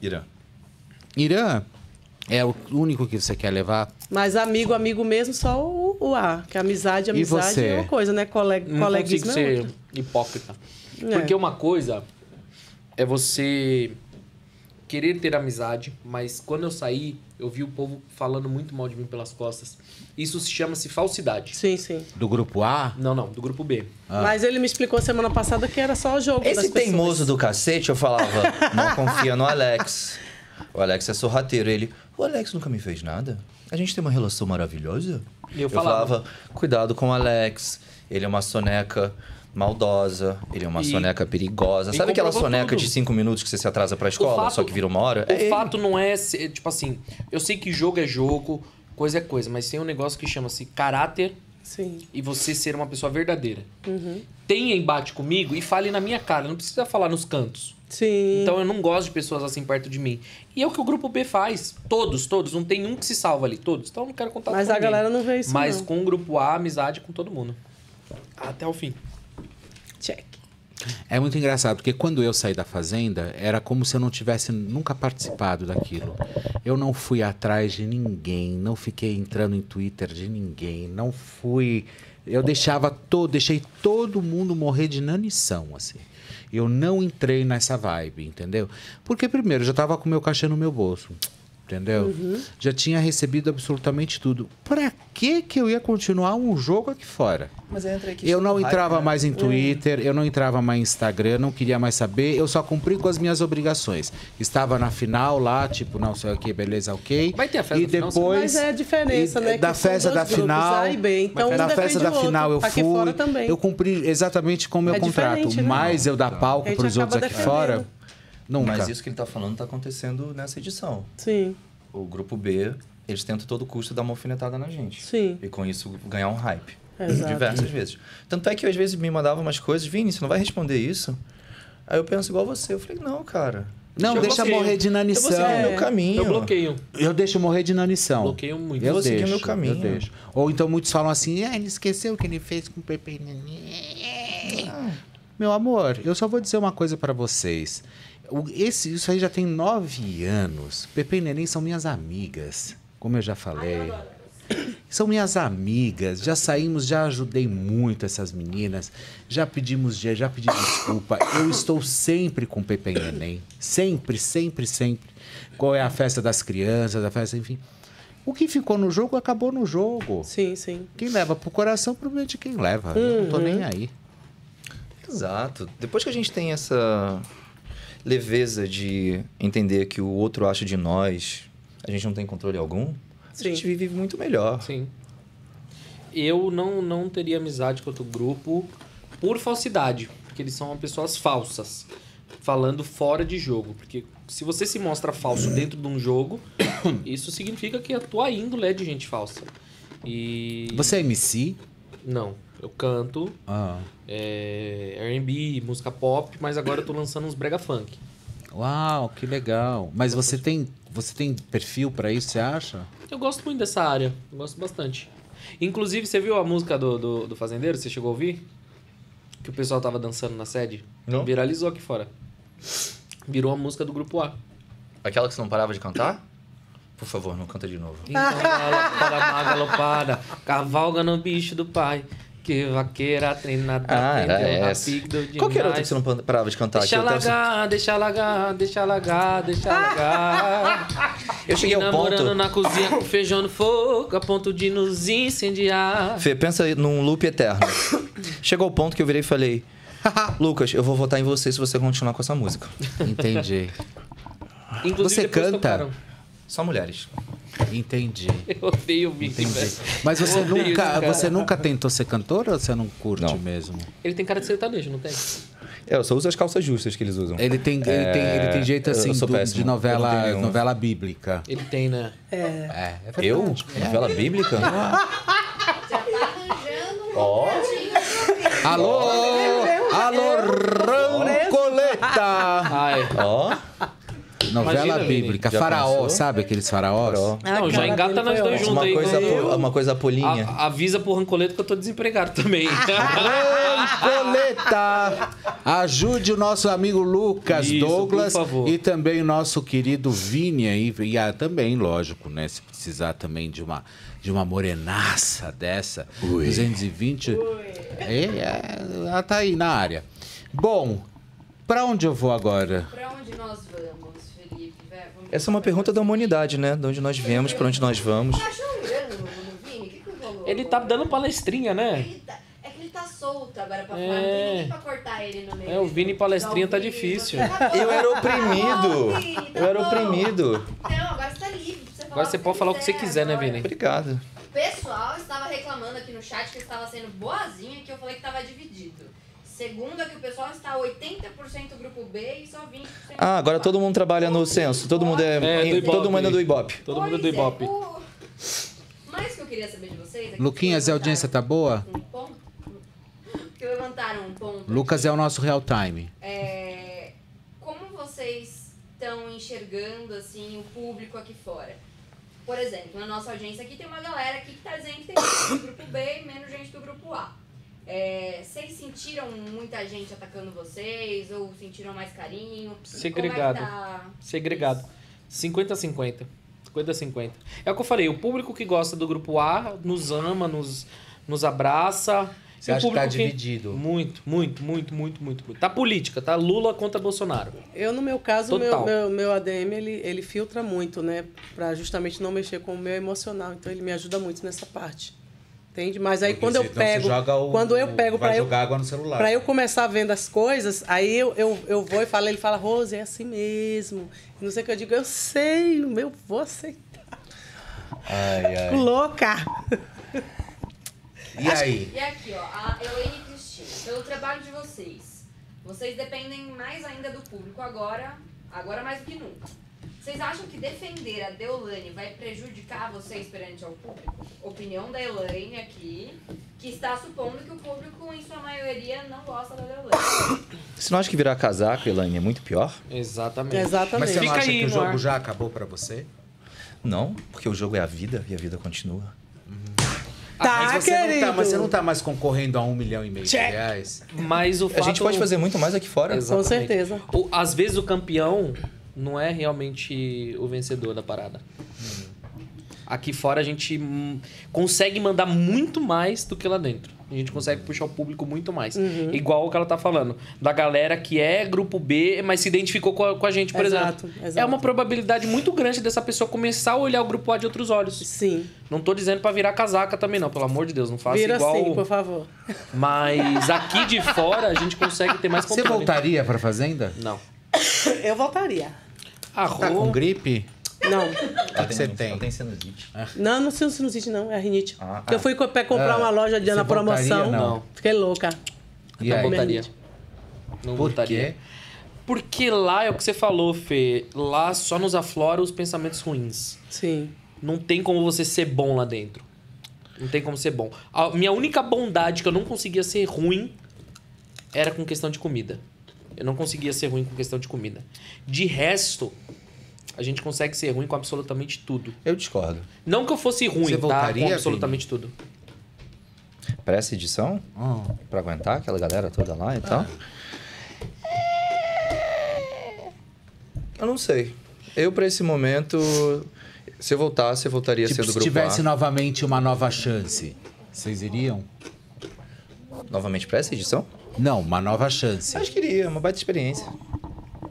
Irã. Irã? É o único que você quer levar? Mas amigo, amigo mesmo, só o, o A. Que amizade, amizade você? é uma coisa, né? Colega, Não consigo coleguismo é ser outra. hipócrita. É. Porque uma coisa é você querer ter amizade, mas quando eu saí, eu vi o povo falando muito mal de mim pelas costas. Isso se chama-se falsidade. Sim, sim. Do grupo A? Não, não, do grupo B. Mas ele me explicou semana passada que era só o jogo das Esse pessoas. teimoso do cacete, eu falava, não confia no Alex. *laughs* O Alex é sorrateiro. Ele, o Alex nunca me fez nada. A gente tem uma relação maravilhosa. E eu eu falava. falava, cuidado com o Alex. Ele é uma soneca maldosa, ele é uma E- soneca perigosa. e Sabe aquela soneca tudo. de cinco minutos que você se atrasa pra escola, fato- só que vira uma hora? O É ele. fato não é, tipo assim, eu sei que jogo é jogo, coisa é coisa, mas tem um negócio que chama-se caráter Sim. e você ser uma pessoa verdadeira. Uhum. Tenha embate comigo e fale na minha cara, não precisa falar nos cantos. Sim. Então eu não gosto de pessoas assim perto de mim. E é o que o grupo B faz. Todos, todos. Não tem um que se salva ali. Todos. Então eu não quero contar Mas com a ninguém. galera não vê isso, Mas não. com o grupo A, amizade com todo mundo. Até o fim. Check. É muito engraçado, porque quando eu saí da fazenda, era como se eu não tivesse nunca participado daquilo. Eu não fui atrás de ninguém, não fiquei entrando em Twitter de ninguém, não fui. Eu deixava todo, deixei todo mundo morrer de nanição, assim. Eu não entrei nessa vibe, entendeu? Porque primeiro, eu já tava com meu cachê no meu bolso. Entendeu? Uhum. Já tinha recebido absolutamente tudo. Pra que que eu ia continuar um jogo aqui fora? Mas entra aqui. Eu não entrava né? mais em Twitter, eu não entrava mais em Instagram, não queria mais saber, eu só cumpri com as minhas obrigações. Estava na final lá, tipo, não sei o que, beleza, ok. Vai ter a festa E da final, depois. Mas é a diferença, e né? Da festa da grupos, final. Então, um depende festa da final eu fui. Eu cumpri exatamente como eu É contrato. né? Mas eu dar A palco gente pros outros aqui defendendo. fora. Nunca. Mas isso que ele tá falando tá acontecendo nessa edição. Sim. O grupo B, eles tentam a todo custo dar uma alfinetada na gente. Sim. E com isso ganhar um hype. Exato. Diversas vezes. Tanto é que eu, às vezes me mandava umas coisas, Vini, você não vai responder isso? Aí eu penso igual você. Eu falei, não, cara. Não, Eu deixa bloqueio. morrer de Eu vou inanição. seguir o É. meu caminho. Eu bloqueio. Eu deixo morrer de inanição. Bloqueio muito. Eu Vou seguir deixo, meu caminho. Eu deixo. Ou então muitos falam assim, ah, ele esqueceu o que ele fez com o Pepe Neném. Meu amor, eu só vou dizer uma coisa pra vocês. Esse, isso aí já tem nove anos. Pepe e Neném são minhas amigas, como eu já falei. *clears throat* São minhas amigas, já saímos, já ajudei muito essas meninas, já pedimos, já, já pedi desculpa. Eu estou sempre com Pepe e Neném. Sempre, sempre, sempre. Qual é a festa das crianças, a festa, enfim. O que ficou no jogo, acabou no jogo. Sim, sim. Quem leva pro coração, provavelmente quem leva. Eu não tô Uhum. nem aí. Exato. Depois que a gente tem essa leveza de entender que o outro acha de nós, a gente não tem controle algum, a gente vive muito melhor. Sim. Eu não, não teria amizade com outro grupo por falsidade, porque eles são pessoas falsas, falando fora de jogo. Porque se você se mostra falso dentro de um jogo, *coughs* isso significa que a tua índole é de gente falsa. E. Você é MC? Não. Eu canto, Ah. é, R&B, música pop, mas agora eu tô lançando uns brega funk. Uau, que legal. Mas você tem, você tem perfil pra isso, você acha? Eu gosto muito dessa área, eu gosto bastante. Inclusive, você viu a música do, do, do Fazendeiro? Você chegou a ouvir? Que o pessoal tava dançando na sede? Não. Viralizou aqui fora. Virou a música do grupo A. Aquela que você não parava de cantar? Por favor, não canta de novo. Então galopada, galopada, cavalga no bicho do pai. Que vaqueira treinada, Ah, era aprendeu essa. demais. Qual que era outra que você não parava de cantar? Deixa lagar, deixa lagar, deixa lagar, deixa lagar. *laughs* Eu cheguei ao namorando ponto- na cozinha com feijão no fogo, a ponto de nos incendiar. Fê, pensa aí num loop eterno. *laughs* Chegou o ponto que eu virei e falei: *laughs* Lucas, eu vou votar em você se você continuar com essa música. Entendi. Inclusive, Você canta? tocaram. Só mulheres. Entendi. *laughs* Eu odeio Vicky, Entendi. velho. Mas você Eu nunca, você nunca tentou ser cantor ou você não curte mesmo? Ele tem cara de sertanejo, não tem? É, eu só uso as calças justas que eles usam. Ele tem, ele É, tem, ele tem jeito eu assim do- de não novela, nenhum. novela bíblica. Ele tem, né? É. É, é verdade. Eu? Novela bíblica? *laughs* Ó. Alô! Alô, Rancoleta! Ai. Ó. Novela Imagina, bíblica. Já Faraó, pensou? sabe aqueles faraós? Não, já engata nós dois juntos Uma aí. coisa, Eu- uma coisa polinha. A- avisa pro Rancoleto que eu tô desempregado também. *laughs* Rancoleta! Ajude o nosso amigo Lucas Isso, Douglas e também o nosso querido Vini aí. E ah, também, lógico, né? Se precisar também de uma, de uma morenaça dessa. 220. É, é, ela tá aí na área. Bom, pra onde eu vou agora? Pra onde nós vamos- Essa é uma pergunta da humanidade, né? De onde nós viemos, pra onde nós vamos. Tá? Ele tá dando palestrinha, né? É que ele tá solto agora pra É. falar. Não tem ninguém pra cortar ele no meio. É, o Vini palestrinha tá Vini, difícil. Eu era oprimido. Eu era oprimido. Não, agora você tá livre Agora você pode falar o que você quiser, né, Vini? Obrigado. O pessoal estava reclamando aqui no chat que estava sendo boazinha que eu falei que estava dividido. Segundo é que o pessoal está 80% grupo B e só 20% Ah, agora todo mundo trabalha no censo. Todo mundo é. É, do Ibope. todo mundo é do Ibope. Todo mundo do Pois é, Ibope. o- Mas o que eu queria saber de vocês é Luquinhas, a audiência tá boa? um ponto, que levantaram um ponto. Lucas é o nosso real time. É, como vocês estão enxergando assim o público aqui fora? Por exemplo, na nossa audiência aqui tem uma galera aqui que tá dizendo que tem gente do grupo B e menos gente do grupo A. É, vocês sentiram muita gente atacando vocês ou sentiram mais carinho? Segregado. Como é que tá? Segregado. 50-50. 50-50. É o que eu falei, o público que gosta do grupo A nos ama, nos, nos abraça. Você E o acha que tá dividido? Muito, muito, muito, muito, muito, muito. Tá política, tá Lula contra Bolsonaro. Eu, no meu caso, meu, meu, meu ADM, ele, ele filtra muito, né? Pra justamente não mexer com o meu emocional. Então, ele me ajuda muito nessa parte. Entende? Mas aí, Porque quando eu você pego... joga o- quando eu pego vai pra eu, jogar água no celular. pra eu começar vendo as coisas, aí eu, eu, eu vou e falo, ele fala, Rose, é assim mesmo. E não sei o que eu digo, eu sei, eu vou aceitar. Ai, ai. *laughs* Louca! E aí? E aqui, ó, a Elaine Cristina, pelo trabalho de vocês, vocês dependem mais ainda do público agora, agora mais do que nunca. Vocês acham que defender a Deolane vai prejudicar vocês perante ao público? Opinião da Elaine aqui, que está supondo que o público, em sua maioria, não gosta da Deolane. Você não acha que virar casaco, Elaine, é muito pior? Exatamente. Exatamente. Mas você não Fica acha aí que o jogo ar. já acabou pra você? Não, porque o jogo é a vida e a vida continua. Tá, mas, você não querido. tá, mas você não tá mais concorrendo a um milhão e meio de reais? Mas o A fato... gente pode fazer muito mais aqui fora. Exatamente. Com certeza. O- às vezes o campeão não é realmente o vencedor da parada. Aqui fora a gente consegue mandar muito mais do que lá dentro. A gente consegue puxar o público muito mais. Uhum. Igual o que ela tá falando. Da galera que é grupo B, mas se identificou com a, com a gente, por Exato, exemplo. exato. É uma probabilidade muito grande dessa pessoa começar a olhar o grupo A de outros olhos. Sim. Não tô dizendo pra virar casaca também, não. Pelo amor de Deus, não faça Vira igual. assim, por favor. Mas aqui de fora a gente consegue ter mais Você controle. voltaria pra fazenda? Não. *coughs* Eu voltaria. Arroz. Tá com gripe? Não. O que que você tem? tem sinusite. Não, não sei sinusite, não. É rinite. Ah, Porque eu fui comprar Ah, uma loja de na promoção. voltaria, não? Fiquei louca. E não aí? voltaria. Não Por voltaria. quê? Porque lá é o que você falou, Fê. Lá só nos aflora os pensamentos ruins. Sim. Não tem como você ser bom lá dentro. Não tem como ser bom. A minha única bondade que eu não conseguia ser ruim era com questão de comida. Eu não conseguia ser ruim com questão de comida. De resto, a gente consegue ser ruim com absolutamente tudo. Eu discordo. Não que eu fosse ruim, Você tá? voltaria, Com absolutamente tudo. Pra essa edição? Ah. Pra aguentar aquela galera toda lá e tal? Eu não sei. Eu, pra esse momento. Se eu voltasse, eu voltaria Tipo, sendo se grupo tivesse A. novamente uma nova chance, vocês iriam? Novamente pra essa edição? Não, uma nova chance. Acho que iria, uma baita experiência.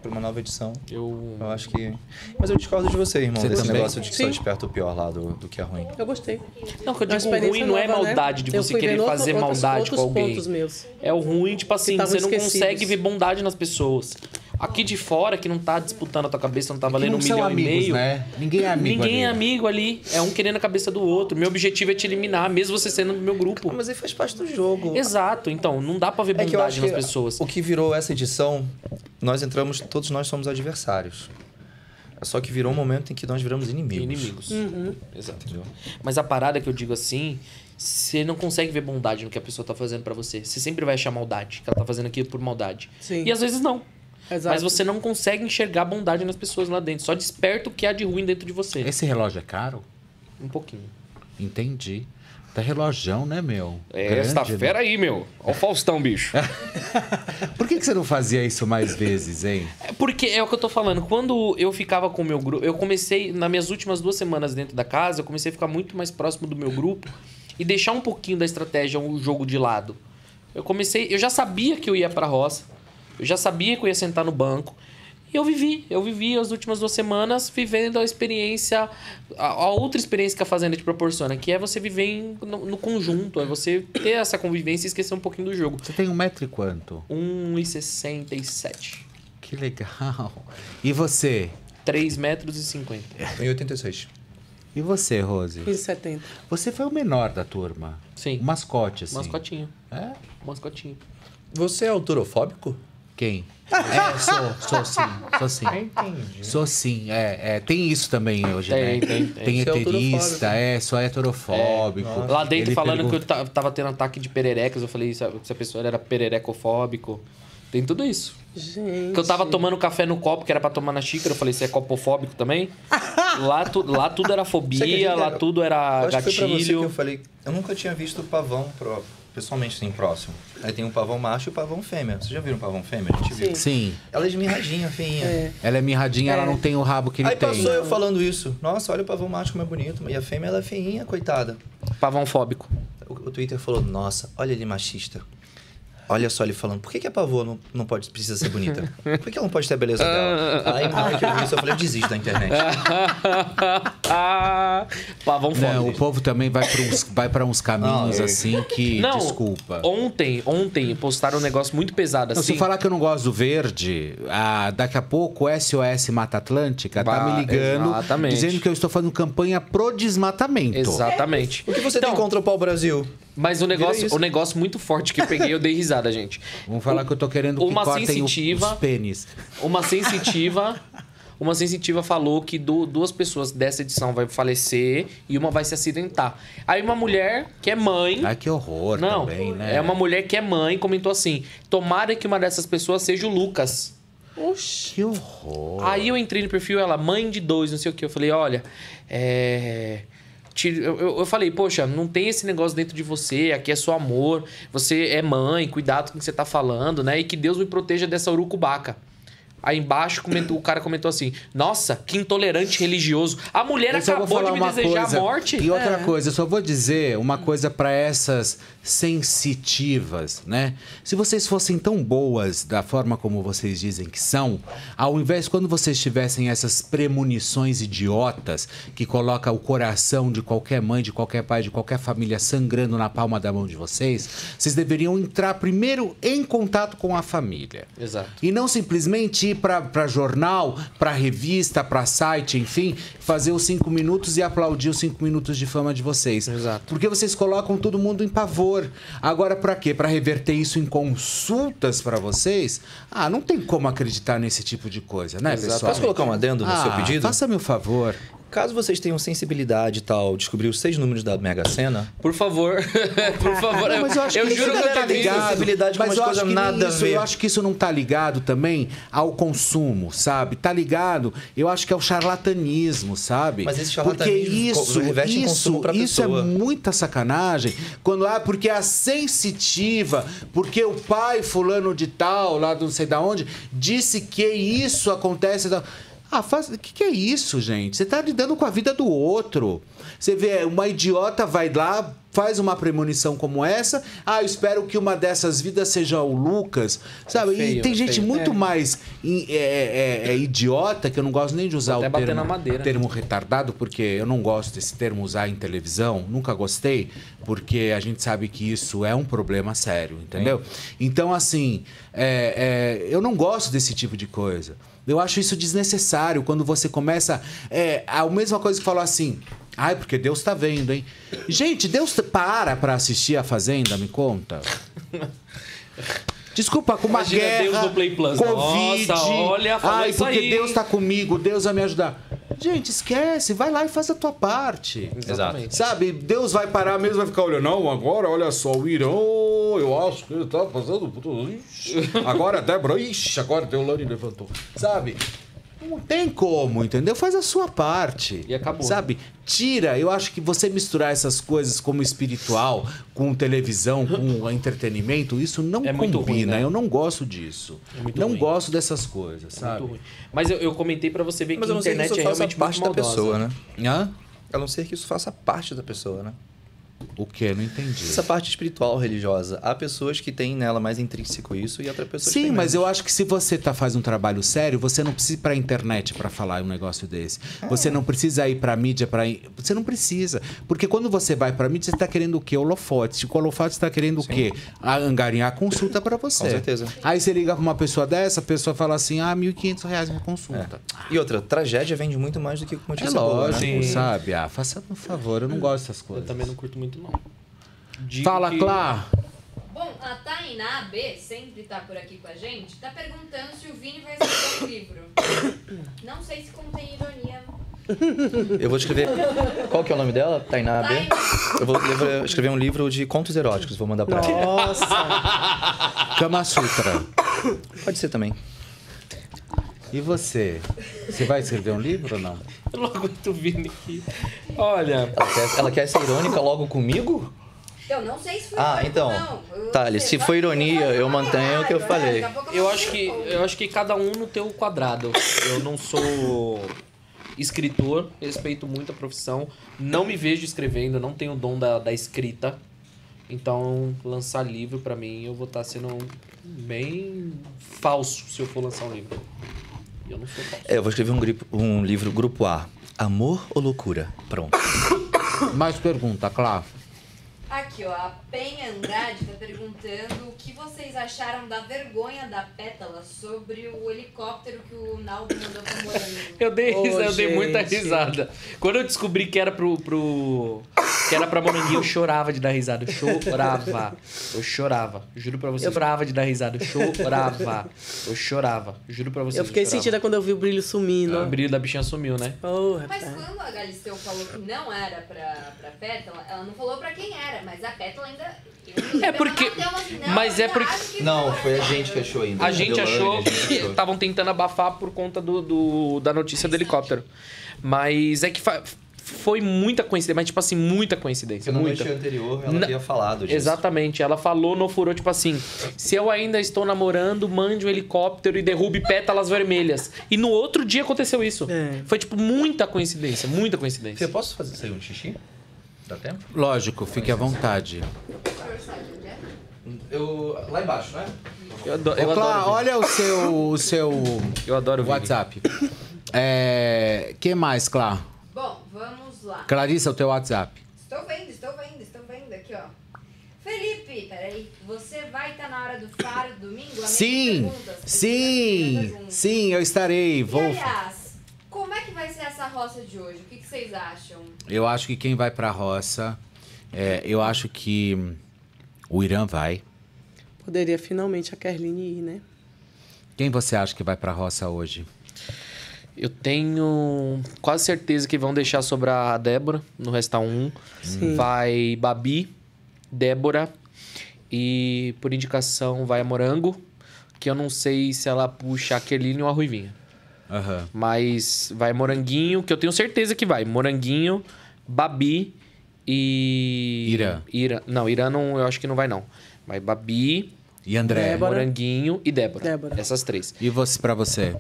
Pra uma nova edição. Eu... Eu acho que... Mas eu discordo de você, irmão. Você desse também? negócio de que só Sim. desperta o pior lá do, do que é ruim. Eu gostei. Não, que eu digo ruim não é nova, né? maldade de você fui querer vendo fazer outros- maldade com outros alguém. pontos meus. É o ruim, tipo assim, estavam você não esquecidos. consegue ver bondade nas pessoas. Aqui de fora, que não tá disputando a tua cabeça, não tá valendo não um milhão amigos, e meio. né? Ninguém é amigo Ninguém é ali. amigo ali. É um querendo a cabeça do outro. Meu objetivo é te eliminar, mesmo você sendo do meu grupo. Mas aí faz parte do jogo. Exato. Então, não dá pra ver É que eu bondade acho nas pessoas. o que virou essa edição, nós entramos, todos nós somos adversários. Só que virou um momento em que nós viramos inimigos. Inimigos. Uhum. Exato. Mas a parada que eu digo assim, você não consegue ver bondade no que a pessoa tá fazendo pra você. Você sempre vai achar maldade, que ela tá fazendo aquilo por maldade. Sim. E às vezes não. Exato. Mas você não consegue enxergar bondade nas pessoas lá dentro. Só desperta o que há de ruim dentro de você. Esse relógio é caro? Um pouquinho. Entendi. Tá relojão, né, meu? É, Grande, essa né? fera aí, meu. Ó o Faustão, bicho. *laughs* Por que, que você não fazia isso mais vezes, hein? É Porque é o que eu tô falando. Quando eu ficava com o meu grupo, eu comecei, nas minhas últimas duas semanas dentro da casa, eu comecei a ficar muito mais próximo do meu grupo e deixar um pouquinho da estratégia, o jogo de lado. Eu comecei, eu já sabia que eu ia pra roça, eu já sabia que eu ia sentar no banco. E eu vivi, eu vivi as últimas duas semanas vivendo a experiência, a, a outra experiência que a Fazenda te proporciona, que é você viver em- no, no conjunto, é você ter essa convivência e esquecer um pouquinho do jogo. Você tem um metro e quanto? 1,67. Que legal. E você? 3 metros e 50. Em 86. E você, Rose? 15,70. Você foi o menor da turma. Sim. O mascote, assim. Mascotinho. É? Mascotinho. Você é autorofóbico? Quem? *laughs* É, sou, sou sim, sou sim. Entendi. Sou sim, é, é, tem isso também hoje, Tem, né? tem, tem. Tem é heterista, é, sou heterofóbico. É, Lá dentro Ele falando pergunta- que eu ta- tava tendo ataque de pererecas, eu falei se a, se a pessoa era pererecofóbico. Tem tudo isso. Gente. Que eu tava tomando café no copo, que era pra tomar na xícara, eu falei, você é copofóbico também? *laughs* lá, tu, lá tudo era fobia, lá tudo era Eu acho que foi pra você que gatilho. eu falei. Eu nunca tinha visto pavão pro- pessoalmente, assim, próximo. Aí tem um pavão macho e o pavão fêmea. Vocês já viram um pavão fêmea? A gente viu. Sim. Ela é esmirradinha, feinha. Ela é mirradinha, ela não tem o rabo que ele Aí tem. passou eu falando isso. Nossa, olha o pavão macho como é bonito. E a fêmea, ela é feinha, coitada. Pavão fóbico. O, o Twitter falou, nossa, olha ele machista. Olha só ele falando, por que, que a pavô não, não pode, precisa ser bonita? Por que, ela não pode ter a beleza dela? *laughs* Aí na hora que eu vi isso, eu falei, eu desisto da internet. *laughs* Pavão Não, o povo também vai para uns, vai pra uns caminhos Não, assim que. *laughs* Não, desculpa. Ontem, ontem postaram um negócio muito pesado Não, se assim. eu falar que eu não gosto do verde, ah, daqui a pouco o SOS Mata Atlântica tá Vai, me ligando exatamente. dizendo que eu estou fazendo campanha pro desmatamento. Exatamente. O que você tem contra o pau-brasil? Mas o negócio, o negócio muito forte que eu peguei, eu dei risada, *laughs* gente. Vamos falar que eu tô querendo que Uma cortem o- sensitiva. os pênis. Uma sensitiva. Uma sensitiva falou que du- duas pessoas dessa edição vai falecer e uma vai se acidentar. Aí uma mulher que é mãe. Ai, que horror Não, também, né? é uma mulher que é mãe comentou assim: tomara que uma dessas pessoas seja o Lucas. Oxi. Que horror. Aí eu entrei no perfil, ela, mãe de dois, não sei o que. Eu falei, olha, é. Eu- eu falei, poxa, não tem esse negócio dentro de você, aqui é só amor, você é mãe, cuidado com o que você tá falando, né? E que Deus me proteja dessa urucubaca. Aí embaixo comentou- o cara comentou assim: Nossa, que intolerante religioso. A mulher Eu acabou de me desejar coisa. a morte. E outra É. coisa, eu só vou dizer uma coisa para essas sensitivas, né? Se vocês fossem tão boas da forma como vocês dizem que são, ao invés quando vocês tivessem essas premonições idiotas que coloca o coração de qualquer mãe, de qualquer pai, de qualquer família sangrando na palma da mão de vocês, vocês deveriam entrar primeiro em contato com a família. Exato. E não simplesmente ir para jornal, para revista, para site, enfim, fazer os cinco minutos e aplaudir os cinco minutos de fama de vocês. Exato. Porque vocês colocam todo mundo em pavor. Agora, para quê? Para reverter isso em consultas para vocês? Ah, não tem como acreditar nesse tipo de coisa, né, Exato. pessoal? Posso colocar um adendo no ah, seu pedido? Faça-me o favor. Caso vocês tenham sensibilidade e tal, descobrir os seis números da Mega Sena, Por favor, *laughs* por favor. Não, mas eu acho que isso juro não que eu tá tenho ligado. sensibilidade Mas eu acho que nada a isso. Eu acho que isso não tá ligado também ao consumo, sabe? Tá ligado? Eu acho que é o charlatanismo, sabe? Mas esse porque charlatanismo co- isso, reverte em isso, consumo pra isso é pessoa. muita sacanagem. Quando ah, porque a sensitiva, porque o pai fulano de tal, lá do não sei da onde, disse que isso acontece. da- Ah, faz... o que, que é isso, gente? Você tá lidando com a vida do outro. Você vê, uma idiota vai lá, faz uma premonição como essa. Ah, eu espero que uma dessas vidas seja o Lucas. Sabe? feio, e tem é gente feio. muito É. mais é, é- é idiota, que eu não gosto nem de usar o termo, termo retardado, porque eu não gosto desse termo usar em televisão. Nunca gostei, porque a gente sabe que isso é um problema sério, entendeu? Então, assim, é, é, eu não gosto desse tipo de coisa. Eu acho isso desnecessário quando você começa. É, a mesma coisa que falou assim. Ai, porque Deus tá vendo, hein? Gente, Deus para pra assistir a Fazenda, me conta. *laughs* Desculpa, com uma Imagina guerra, Deus no Play Plus. Covid. Nossa, olha, Ai, porque aí. Deus tá comigo, Deus vai me ajudar. Gente, esquece, vai lá e faz a tua parte. Exatamente. Sabe, Deus vai parar mesmo, vai ficar olhando, não, agora olha só, o Irã, eu acho que ele tá fazendo. Ixi, Agora a Débora, ixi, agora a Deolane levantou. Sabe? Não tem como, entendeu? Faz a sua parte. E acabou. Sabe? Tira, eu acho que você misturar essas coisas como espiritual, com televisão, com *laughs* entretenimento, isso não É muito combina. ruim, né? Eu não gosto disso. É não ruim. gosto dessas coisas, É sabe? muito ruim. Mas eu, eu comentei pra você ver Mas que a internet é realmente parte muito da pessoa, né? Hã? A não ser que isso faça parte da pessoa, né? O que? Não entendi. Essa parte espiritual, religiosa. Há pessoas que têm nela mais intrínseco isso e outras pessoas Sim, têm mas menos. eu acho que se você tá faz um trabalho sério, você não precisa ir pra internet pra falar um negócio desse. Você não precisa ir pra mídia para você não precisa, porque quando você vai pra mídia, você tá querendo o quê? Holofote. Com holofote você tá querendo o quê? A angariar a consulta pra você. Com certeza. Aí você liga pra uma pessoa dessa, a pessoa fala assim: "Ah, 1.500 reais uma consulta". E outra, tragédia vende muito mais do que É notícia boa, né? lógico, sabe? Ah, faça um favor, eu não gosto dessas Eu coisas. também não curto muito, não. Digo Fala, que- Clá. Bom, a Tainá B, sempre tá por aqui com a gente, tá perguntando se o Vini vai escrever um livro. *coughs* Não sei se contém ironia. Eu vou escrever. Qual que é o nome dela? Tainá B? Eu vou eu vou escrever um livro de contos eróticos, vou mandar pra ela. Nossa. *laughs* Kama Sutra. Pode ser também. E você? Você vai escrever um livro ou não? *laughs* Eu não aguento Vini aqui. Olha. Ela quer, ela quer ser irônica logo comigo? Eu não sei se foi Ah, então. Tá, se for ironia, eu mantenho o que eu falei. Eu acho que eu acho que cada um no teu quadrado. Eu não sou escritor, respeito muito a profissão, não me vejo escrevendo, não tenho o dom da, da escrita. Então, lançar livro pra mim, eu vou estar sendo bem falso se eu for lançar um livro. Eu não sou. É, eu vou escrever um, gripo- um livro grupo A. Amor ou loucura? Pronto. *coughs* Mais pergunta, Clá. Aqui, ó, a Penha Andrade tá perguntando o que vocês acharam da vergonha da Pétala sobre o helicóptero que o Naldo mandou pro Morango. Eu dei, risa- eu dei muita risada. Quando eu descobri que era pro, pro. que era pra Moranguinho, eu chorava de dar risada. Eu chorava. Eu chorava. Juro pra você. Eu chorava de dar risada. Eu chorava. Eu chorava. Juro pra você. Eu fiquei chorava. sentida quando eu vi o brilho sumindo. O brilho da bichinha sumiu, né? Porra, Mas quando a Galisteu falou que não era pra, pra Pétala, ela não falou pra quem era, mas a Pétala ainda. É porque. Mas é porque. Não, foi a gente que achou ainda. A gente Deolane, achou gente que estavam tentando abafar por conta do, do- da notícia do helicóptero. Mas é que fa- foi muita coincidência, mas tipo assim, muita coincidência. Porque muita. noite anterior ela Na- havia falado disso. Exatamente, ela falou no furou, tipo assim: se eu ainda estou namorando, mande um helicóptero e derrube pétalas vermelhas. E no outro dia aconteceu isso. Foi, tipo, muita coincidência, muita coincidência. Eu posso fazer sair um xixi? Dá tempo? Lógico, fique à vontade. Eu. Lá embaixo, né? Eu adoro, Ô, Clá, olha o seu, o seu *laughs* eu adoro WhatsApp. É, que mais, Clá? Bom, vamos lá. Clarissa, o teu WhatsApp. Estou vendo, estou vendo, estou vendo aqui, ó. Felipe, peraí. Você vai estar na hora do faro domingo? Sim, sim, sim, eu estarei. E Vou. aliás, como é que vai ser essa roça de hoje? O que, que vocês acham? Eu acho que quem vai pra roça, é, eu acho que o Irã vai. Poderia finalmente a Kerline ir, né? Quem você acha que vai pra roça hoje? Eu tenho quase certeza que vão deixar sobrar a Débora no restar um. Sim. Vai Babi, Débora e por indicação vai a Morango, que eu não sei se ela puxa a Kerline ou a Ruivinha. Aham. Mas vai Moranguinho, que eu tenho certeza que vai. Moranguinho, Babi e. Irã. Irã. Não, Irã não, eu acho que não vai, não. Vai Babi. E André? Moranguinho e Débora. Débora. Essas três. E você para você?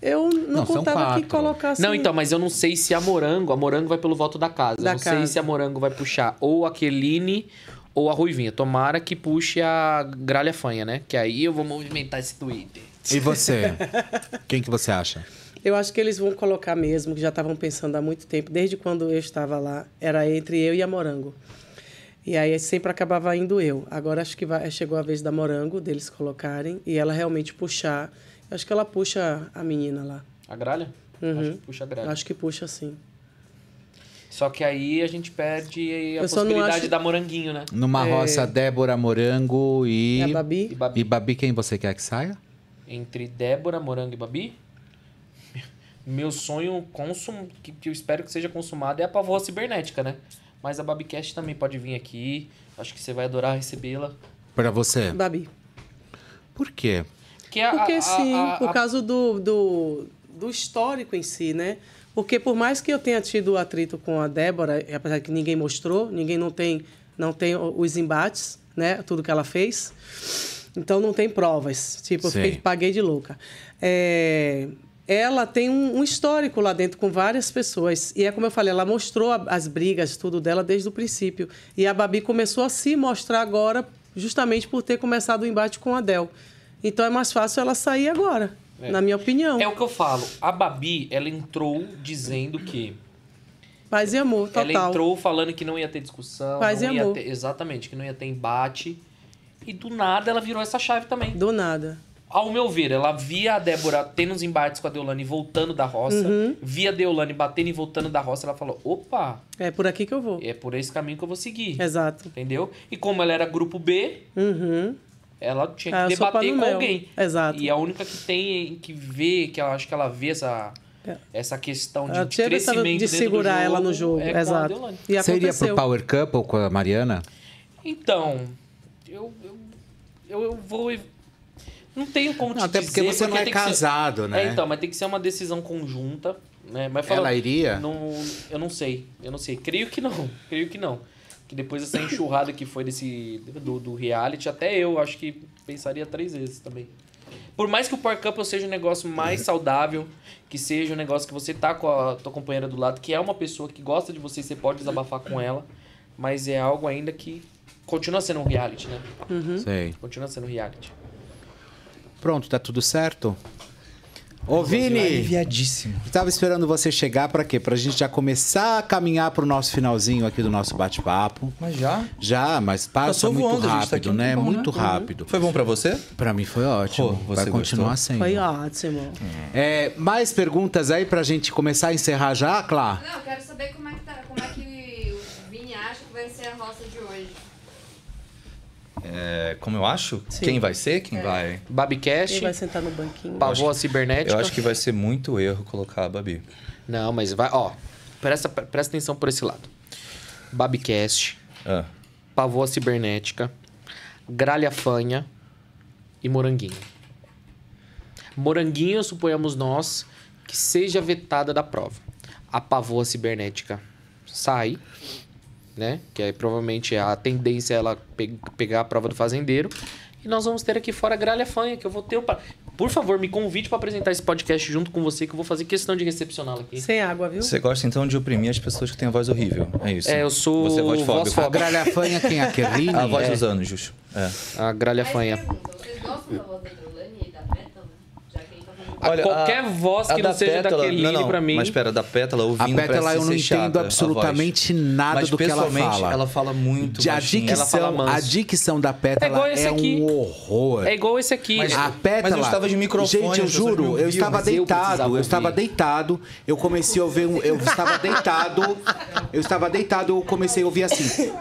Eu não, Não, contava que colocasse. Não, então, mas eu não sei se a Morango, a Morango vai pelo voto da casa. Da eu não sei casa. se a Morango vai puxar ou a Keline ou a Ruivinha. Tomara que puxe a Gralha Fanha, né? Que aí eu vou movimentar esse Twitter. E você? *laughs* Quem que você acha? Eu acho que eles vão colocar mesmo, que já estavam pensando há muito tempo, desde quando eu estava lá, era entre eu e a Morango. E aí sempre acabava indo eu. Agora acho que vai, chegou a vez da Morango, deles colocarem, e ela realmente puxar. Eu acho que ela puxa a menina lá. A Gralha? Uhum. Acho que puxa a Gralha. Acho que puxa sim. Só que aí a gente perde a Eu possibilidade acho- da Moranguinho, né? Numa roça, Débora, Morango e... E a Babi? E Babi. E Babi, quem você quer que saia? Entre Débora, Morango e Babi? Meu sonho consum... que, que eu espero que seja consumado é a pavoa cibernética, né? Mas a Babicast também pode vir aqui. Acho que você vai adorar recebê-la. Pra você. Babi. Por quê? Que a- Porque a- sim, a- por a- causa do, do, do histórico em si, né? Porque por mais que eu tenha tido atrito com a Débora, apesar que ninguém mostrou, ninguém não tem, não tem os embates, né? Tudo que ela fez. Então não tem provas. Tipo, eu fiquei, paguei de louca. É, ela tem um, um histórico lá dentro com várias pessoas. E é como eu falei, ela mostrou as brigas, tudo dela desde o princípio. E a Babi começou a se mostrar agora, justamente por ter começado o embate com a Del. Então é mais fácil ela sair agora, É. na minha opinião. É o que eu falo. A Babi, ela entrou dizendo que. Paz e amor, total. Ela entrou falando que não ia ter discussão. Paz e ia amor. ter- exatamente, que não ia ter embate. E do nada ela virou essa chave também. Do nada. Ao meu ver, ela via a Débora tendo uns embates com a Deolane voltando da roça. Uhum. Via a Deolane batendo e voltando da roça. Ela falou: opa, É por aqui que eu vou. é por esse caminho que eu vou seguir. Exato. Entendeu? E como ela era grupo B, Uhum. ela tinha que Ah, eu sou debater com mel. alguém. Exato. E a única que tem que ver, que eu acho que ela vê essa, essa questão de, Ela de crescimento de segurar ela no jogo, é exato. E aconteceu. pro Power Couple com a Mariana? Então, eu, eu, eu, eu vou. Não tenho como te até dizer. porque você não é tem que ser- casado, né? É, então, mas tem que ser uma decisão conjunta. Né? Mas fala- Ela iria? Não, eu não sei. Eu não sei. Creio que não. *laughs* Creio que não. Que depois dessa enxurrada que foi desse, do, do reality, até eu acho que pensaria três vezes também. Por mais que o Power Couple seja um negócio mais saudável, que seja um negócio que você tá com a tua companheira do lado, que é uma pessoa que gosta de você, você pode desabafar com ela, mas é algo ainda que continua sendo um reality, né? Uhum. Sei. Continua sendo um reality. Pronto, tá tudo certo? Ô, Vini! Aliviadíssimo. Tava esperando você chegar pra quê? Pra gente já começar a caminhar pro nosso finalzinho aqui do nosso bate-papo. Mas já? Já, mas passa Passou muito voando, tá rápido, aqui um né? né? Muito Uhum. rápido. Foi bom pra você? Pra mim foi ótimo. Você Vai continuar gostou? sendo. Foi ótimo. É, mais perguntas aí pra gente começar a encerrar já, Clá? Não, eu quero saber como é que, tá, como é que o Vini acha que vai ser a roça de hoje. É, como eu acho? Quem vai ser? Quem vai? Babicast. Quem vai sentar no banquinho? Pavoa cibernética. Eu acho que vai ser muito erro colocar a Babi. Não, mas vai, ó. Presta, presta atenção por esse lado. Babicast. Ah. Pavoa cibernética. Gralha fanha. E moranguinho. Moranguinho, suponhamos nós, que seja vetada da prova. A pavoa cibernética sai, né? Que aí provavelmente a tendência é ela pe- pegar a prova do fazendeiro. E nós vamos ter aqui fora a gralha fanha, que eu vou ter o. Por favor, me convide para apresentar esse podcast junto com você, que eu vou fazer questão de recepcioná-lo aqui. Sem água, viu? Você gosta então de oprimir as pessoas que têm a voz horrível. É isso. É, eu sou Você é voz fóbico. A gralha fanha quem? A Kerline? A voz É. dos anjos. É. A gralha fanha. Vocês gostam da voz da Deolane e da Pétala? Já tá falando A qualquer voz que a não da seja Pétala- daquele não, não, pra mim. Mas espera, da Pétala ouvindo A Pétala eu não entendo absolutamente nada Mas do que ela fala. ela fala muito De a dicção, a dicção da É Pétala é, aqui. um horror. É igual esse aqui. Mas- a Pétala. mas eu estava de microfone, Gente, eu juro, eu estava eu deitado. precisava Eu, estava deitado. Eu comecei a ouvir um. Eu estava deitado. Eu estava deitado, eu comecei a ouvir assim.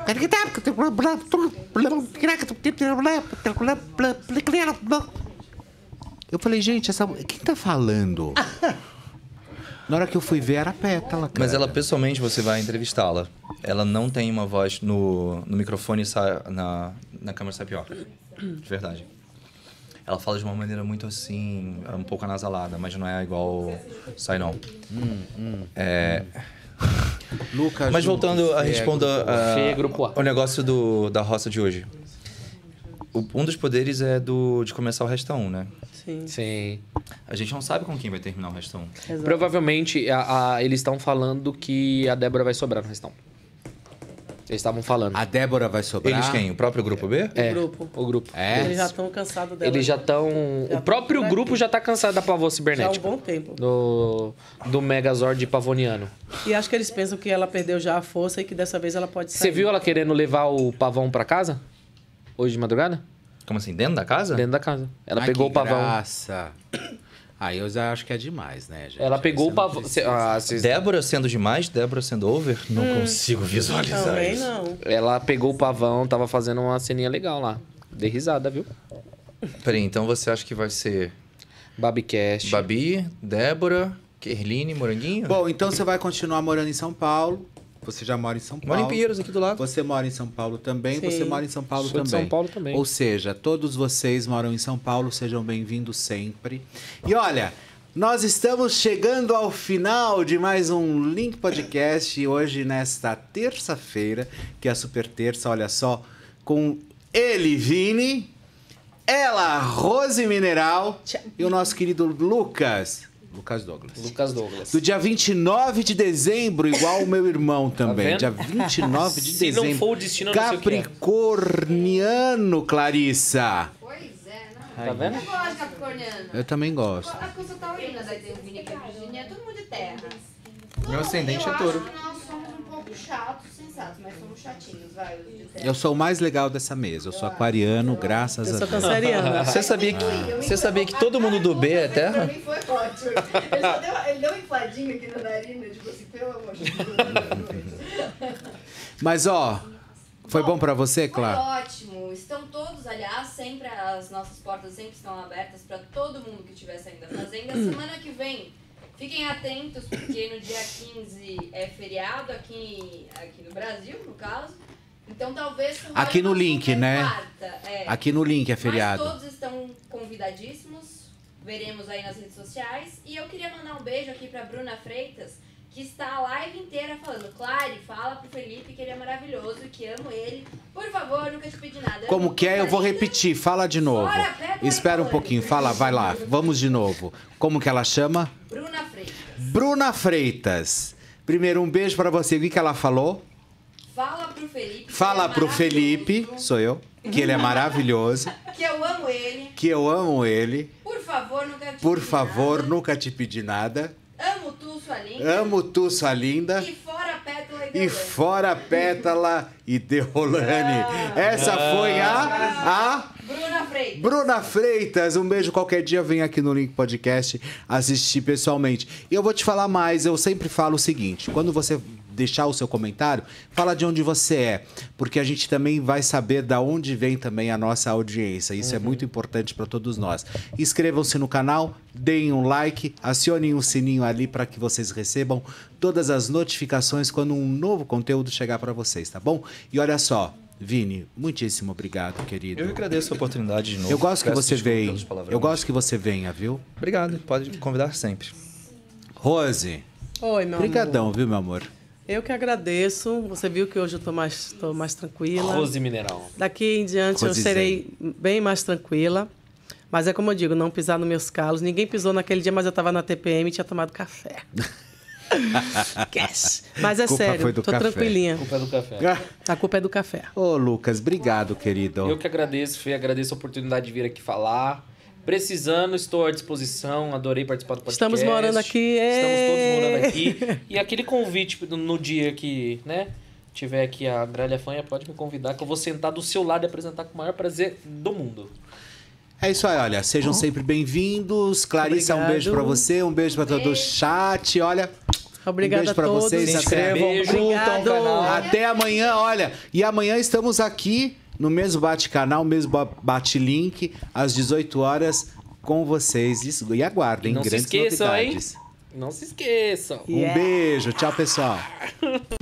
Eu falei, gente, essa. Quem tá falando? Na hora que eu fui ver, era a Pétala. Cara. Mas ela, pessoalmente, você vai entrevistá-la. Ela não tem uma voz no, no microfone e sai, na, na câmera sai pior. De verdade. Ela fala de uma maneira muito assim, um pouco anasalada, mas não é igual sai não. É... Lucas. Mas voltando a é responder é o negócio do, da roça de hoje. O- um dos poderes é do de começar o resta um, né? Sim. Sim. A gente não sabe com quem vai terminar o restão. Provavelmente a- a- eles estão falando que a Débora vai sobrar no restão. Eles estavam falando. A Débora vai sobrar? Eles quem? O próprio grupo B? É, grupo. o grupo. É? Eles já estão cansados dela. Eles já estão. O próprio grupo já tá cansado da pavô Já há um cibernética. bom tempo. Do, do Megazord pavoniano. E acho que eles pensam que ela perdeu já a força e que dessa vez ela pode sair. Você viu ela querendo levar o pavão pra casa? Hoje de madrugada? Como assim? Dentro da casa? Dentro da casa. Ela Ai, pegou que o pavão. Graça. *coughs* Aí eu já acho que é demais, né, gente? Ela pegou o pavão. precisa. Ah, vocês- Débora sendo demais, Débora sendo over? Não Hum. consigo visualizar Também isso. não. Ela pegou o pavão, tava fazendo uma ceninha legal lá. Dei risada, viu? Peraí, então você acha que vai ser Babicast. Babi, Débora, Kerline, Moranguinho? Bom, então você vai continuar morando em São Paulo. Você já mora em São Paulo. Mora em Pinheiros, aqui do lado. Você mora em São Paulo também. Sim. Você mora em São Paulo Sou de também. São Paulo também. Ou seja, todos vocês moram em São Paulo, sejam bem-vindos sempre. E olha, nós estamos chegando ao final de mais um Link Podcast. Hoje, nesta terça-feira, que é a super terça, olha só, com ele, Vini, ela, Rose Mineral e o nosso querido Lucas. Lucas Douglas. Lucas Douglas. Do dia 29 de dezembro, igual o meu irmão também. Tá dia vendo? 29 *laughs* de Se não dezembro. for o destino, não o é. Capricorniano, Clarissa. Pois é, não. Tá vendo? Eu gosto de capricorniano. Eu também gosto. Que eu sou taurina, é virginiano, todo mundo de terra. Meu ascendente é touro. acho somos um pouco chatos, sensatos, mas somos chatinhos, vai. Eu sou o mais legal dessa mesa. Eu sou aquariano, graças Eu a sou Deus. canceriana. Você sabia que, você sabia que todo mundo do B é Pra terra? mim foi ótimo. Ele, só deu, ele deu um infladinho aqui na narina, tipo assim, pelo amor de Deus. Mas ó, foi bom pra você, Foi Clara? ótimo. Estão todos, aliás, sempre as nossas portas sempre estão abertas para todo mundo que estiver saindo da fazenda. *clears throat* Semana que vem, fiquem atentos, porque no dia 15 é feriado aqui, aqui no Brasil, no caso. Então talvez Aqui no link, né? quarta, é. Aqui no link é feriado. Mas todos estão convidadíssimos. Veremos aí nas redes sociais. E eu queria mandar um beijo aqui pra Bruna Freitas, que está a live inteira falando. Clare, fala pro Felipe que ele é maravilhoso que amo ele. Por favor, nunca te pedi nada. Como que é? Eu vou repetir. Fala de novo. O Espera um pouquinho. Fala, vai lá. Vamos de novo. Como que ela chama? Bruna Freitas. Bruna Freitas. Primeiro, um beijo pra você. O que que ela falou? Fala pro Felipe. Fala é pro Felipe, sou eu, que ele é maravilhoso, *laughs* Que eu amo ele. que eu amo ele. Por favor, nunca te Por pedi favor, nada. nunca te pedi nada. Amo tu, sua linda. Amo tu, sua linda. E fora Pétala e E fora Pétala e Deolane. Essa foi a, a Bruna Freitas. Bruna Freitas. Um beijo. Qualquer dia vem aqui no Link Podcast assistir pessoalmente. E eu vou te falar mais. Eu sempre falo o seguinte: quando você deixar o seu comentário, fala de onde você é, porque a gente também vai saber da onde vem também a nossa audiência. Isso é muito importante para todos nós. Inscrevam-se no canal, deem um like, acionem o sininho ali para que vocês recebam todas as notificações quando um novo conteúdo chegar para vocês, tá bom? E olha só, Vini, muitíssimo obrigado, querido. Eu agradeço a oportunidade de novo. Eu gosto que você palavrões. Eu gosto que você venha, viu? Obrigado, pode me convidar sempre. Rose, Oi, meu brigadão, amor. viu, meu amor? Eu que agradeço. Você viu que hoje eu tô mais, tô mais tranquila. Rose Mineral. Daqui em diante eu Rose serei bem mais tranquila. Mas é como eu digo, não pisar nos meus calos. Ninguém pisou naquele dia, mas eu estava na TPM e tinha tomado café. *laughs* Esquece. Mas é Culpa sério, foi do tô café. tranquilinha. A culpa é do café. *laughs* A culpa é do café. Ô, Lucas, obrigado, querido. Eu que agradeço, Fê. Agradeço a oportunidade de vir aqui falar. Precisando, estou à disposição. Adorei participar do podcast. Estamos morando aqui, Estamos todos morando aqui. E aquele convite no- dia que, né? Tiver aqui a Gralha Fanha, pode me convidar, que eu vou sentar do seu lado e apresentar com o maior prazer do mundo. É isso aí, olha. Sejam sempre bem-vindos. Clarissa, um Obrigado. beijo pra você, um beijo pra todo o chat. Olha. Obrigada um beijo pra a todos. vocês. Se inscrevam, curtam o canal. até amanhã, olha. E amanhã estamos aqui no mesmo bate-canal, mesmo ba- bate-link, às 18 horas, com vocês. Isso- E aguardem Não se grandes esqueçam, hein? novidades. Não se esqueçam. Um beijo. Tchau, pessoal. *laughs*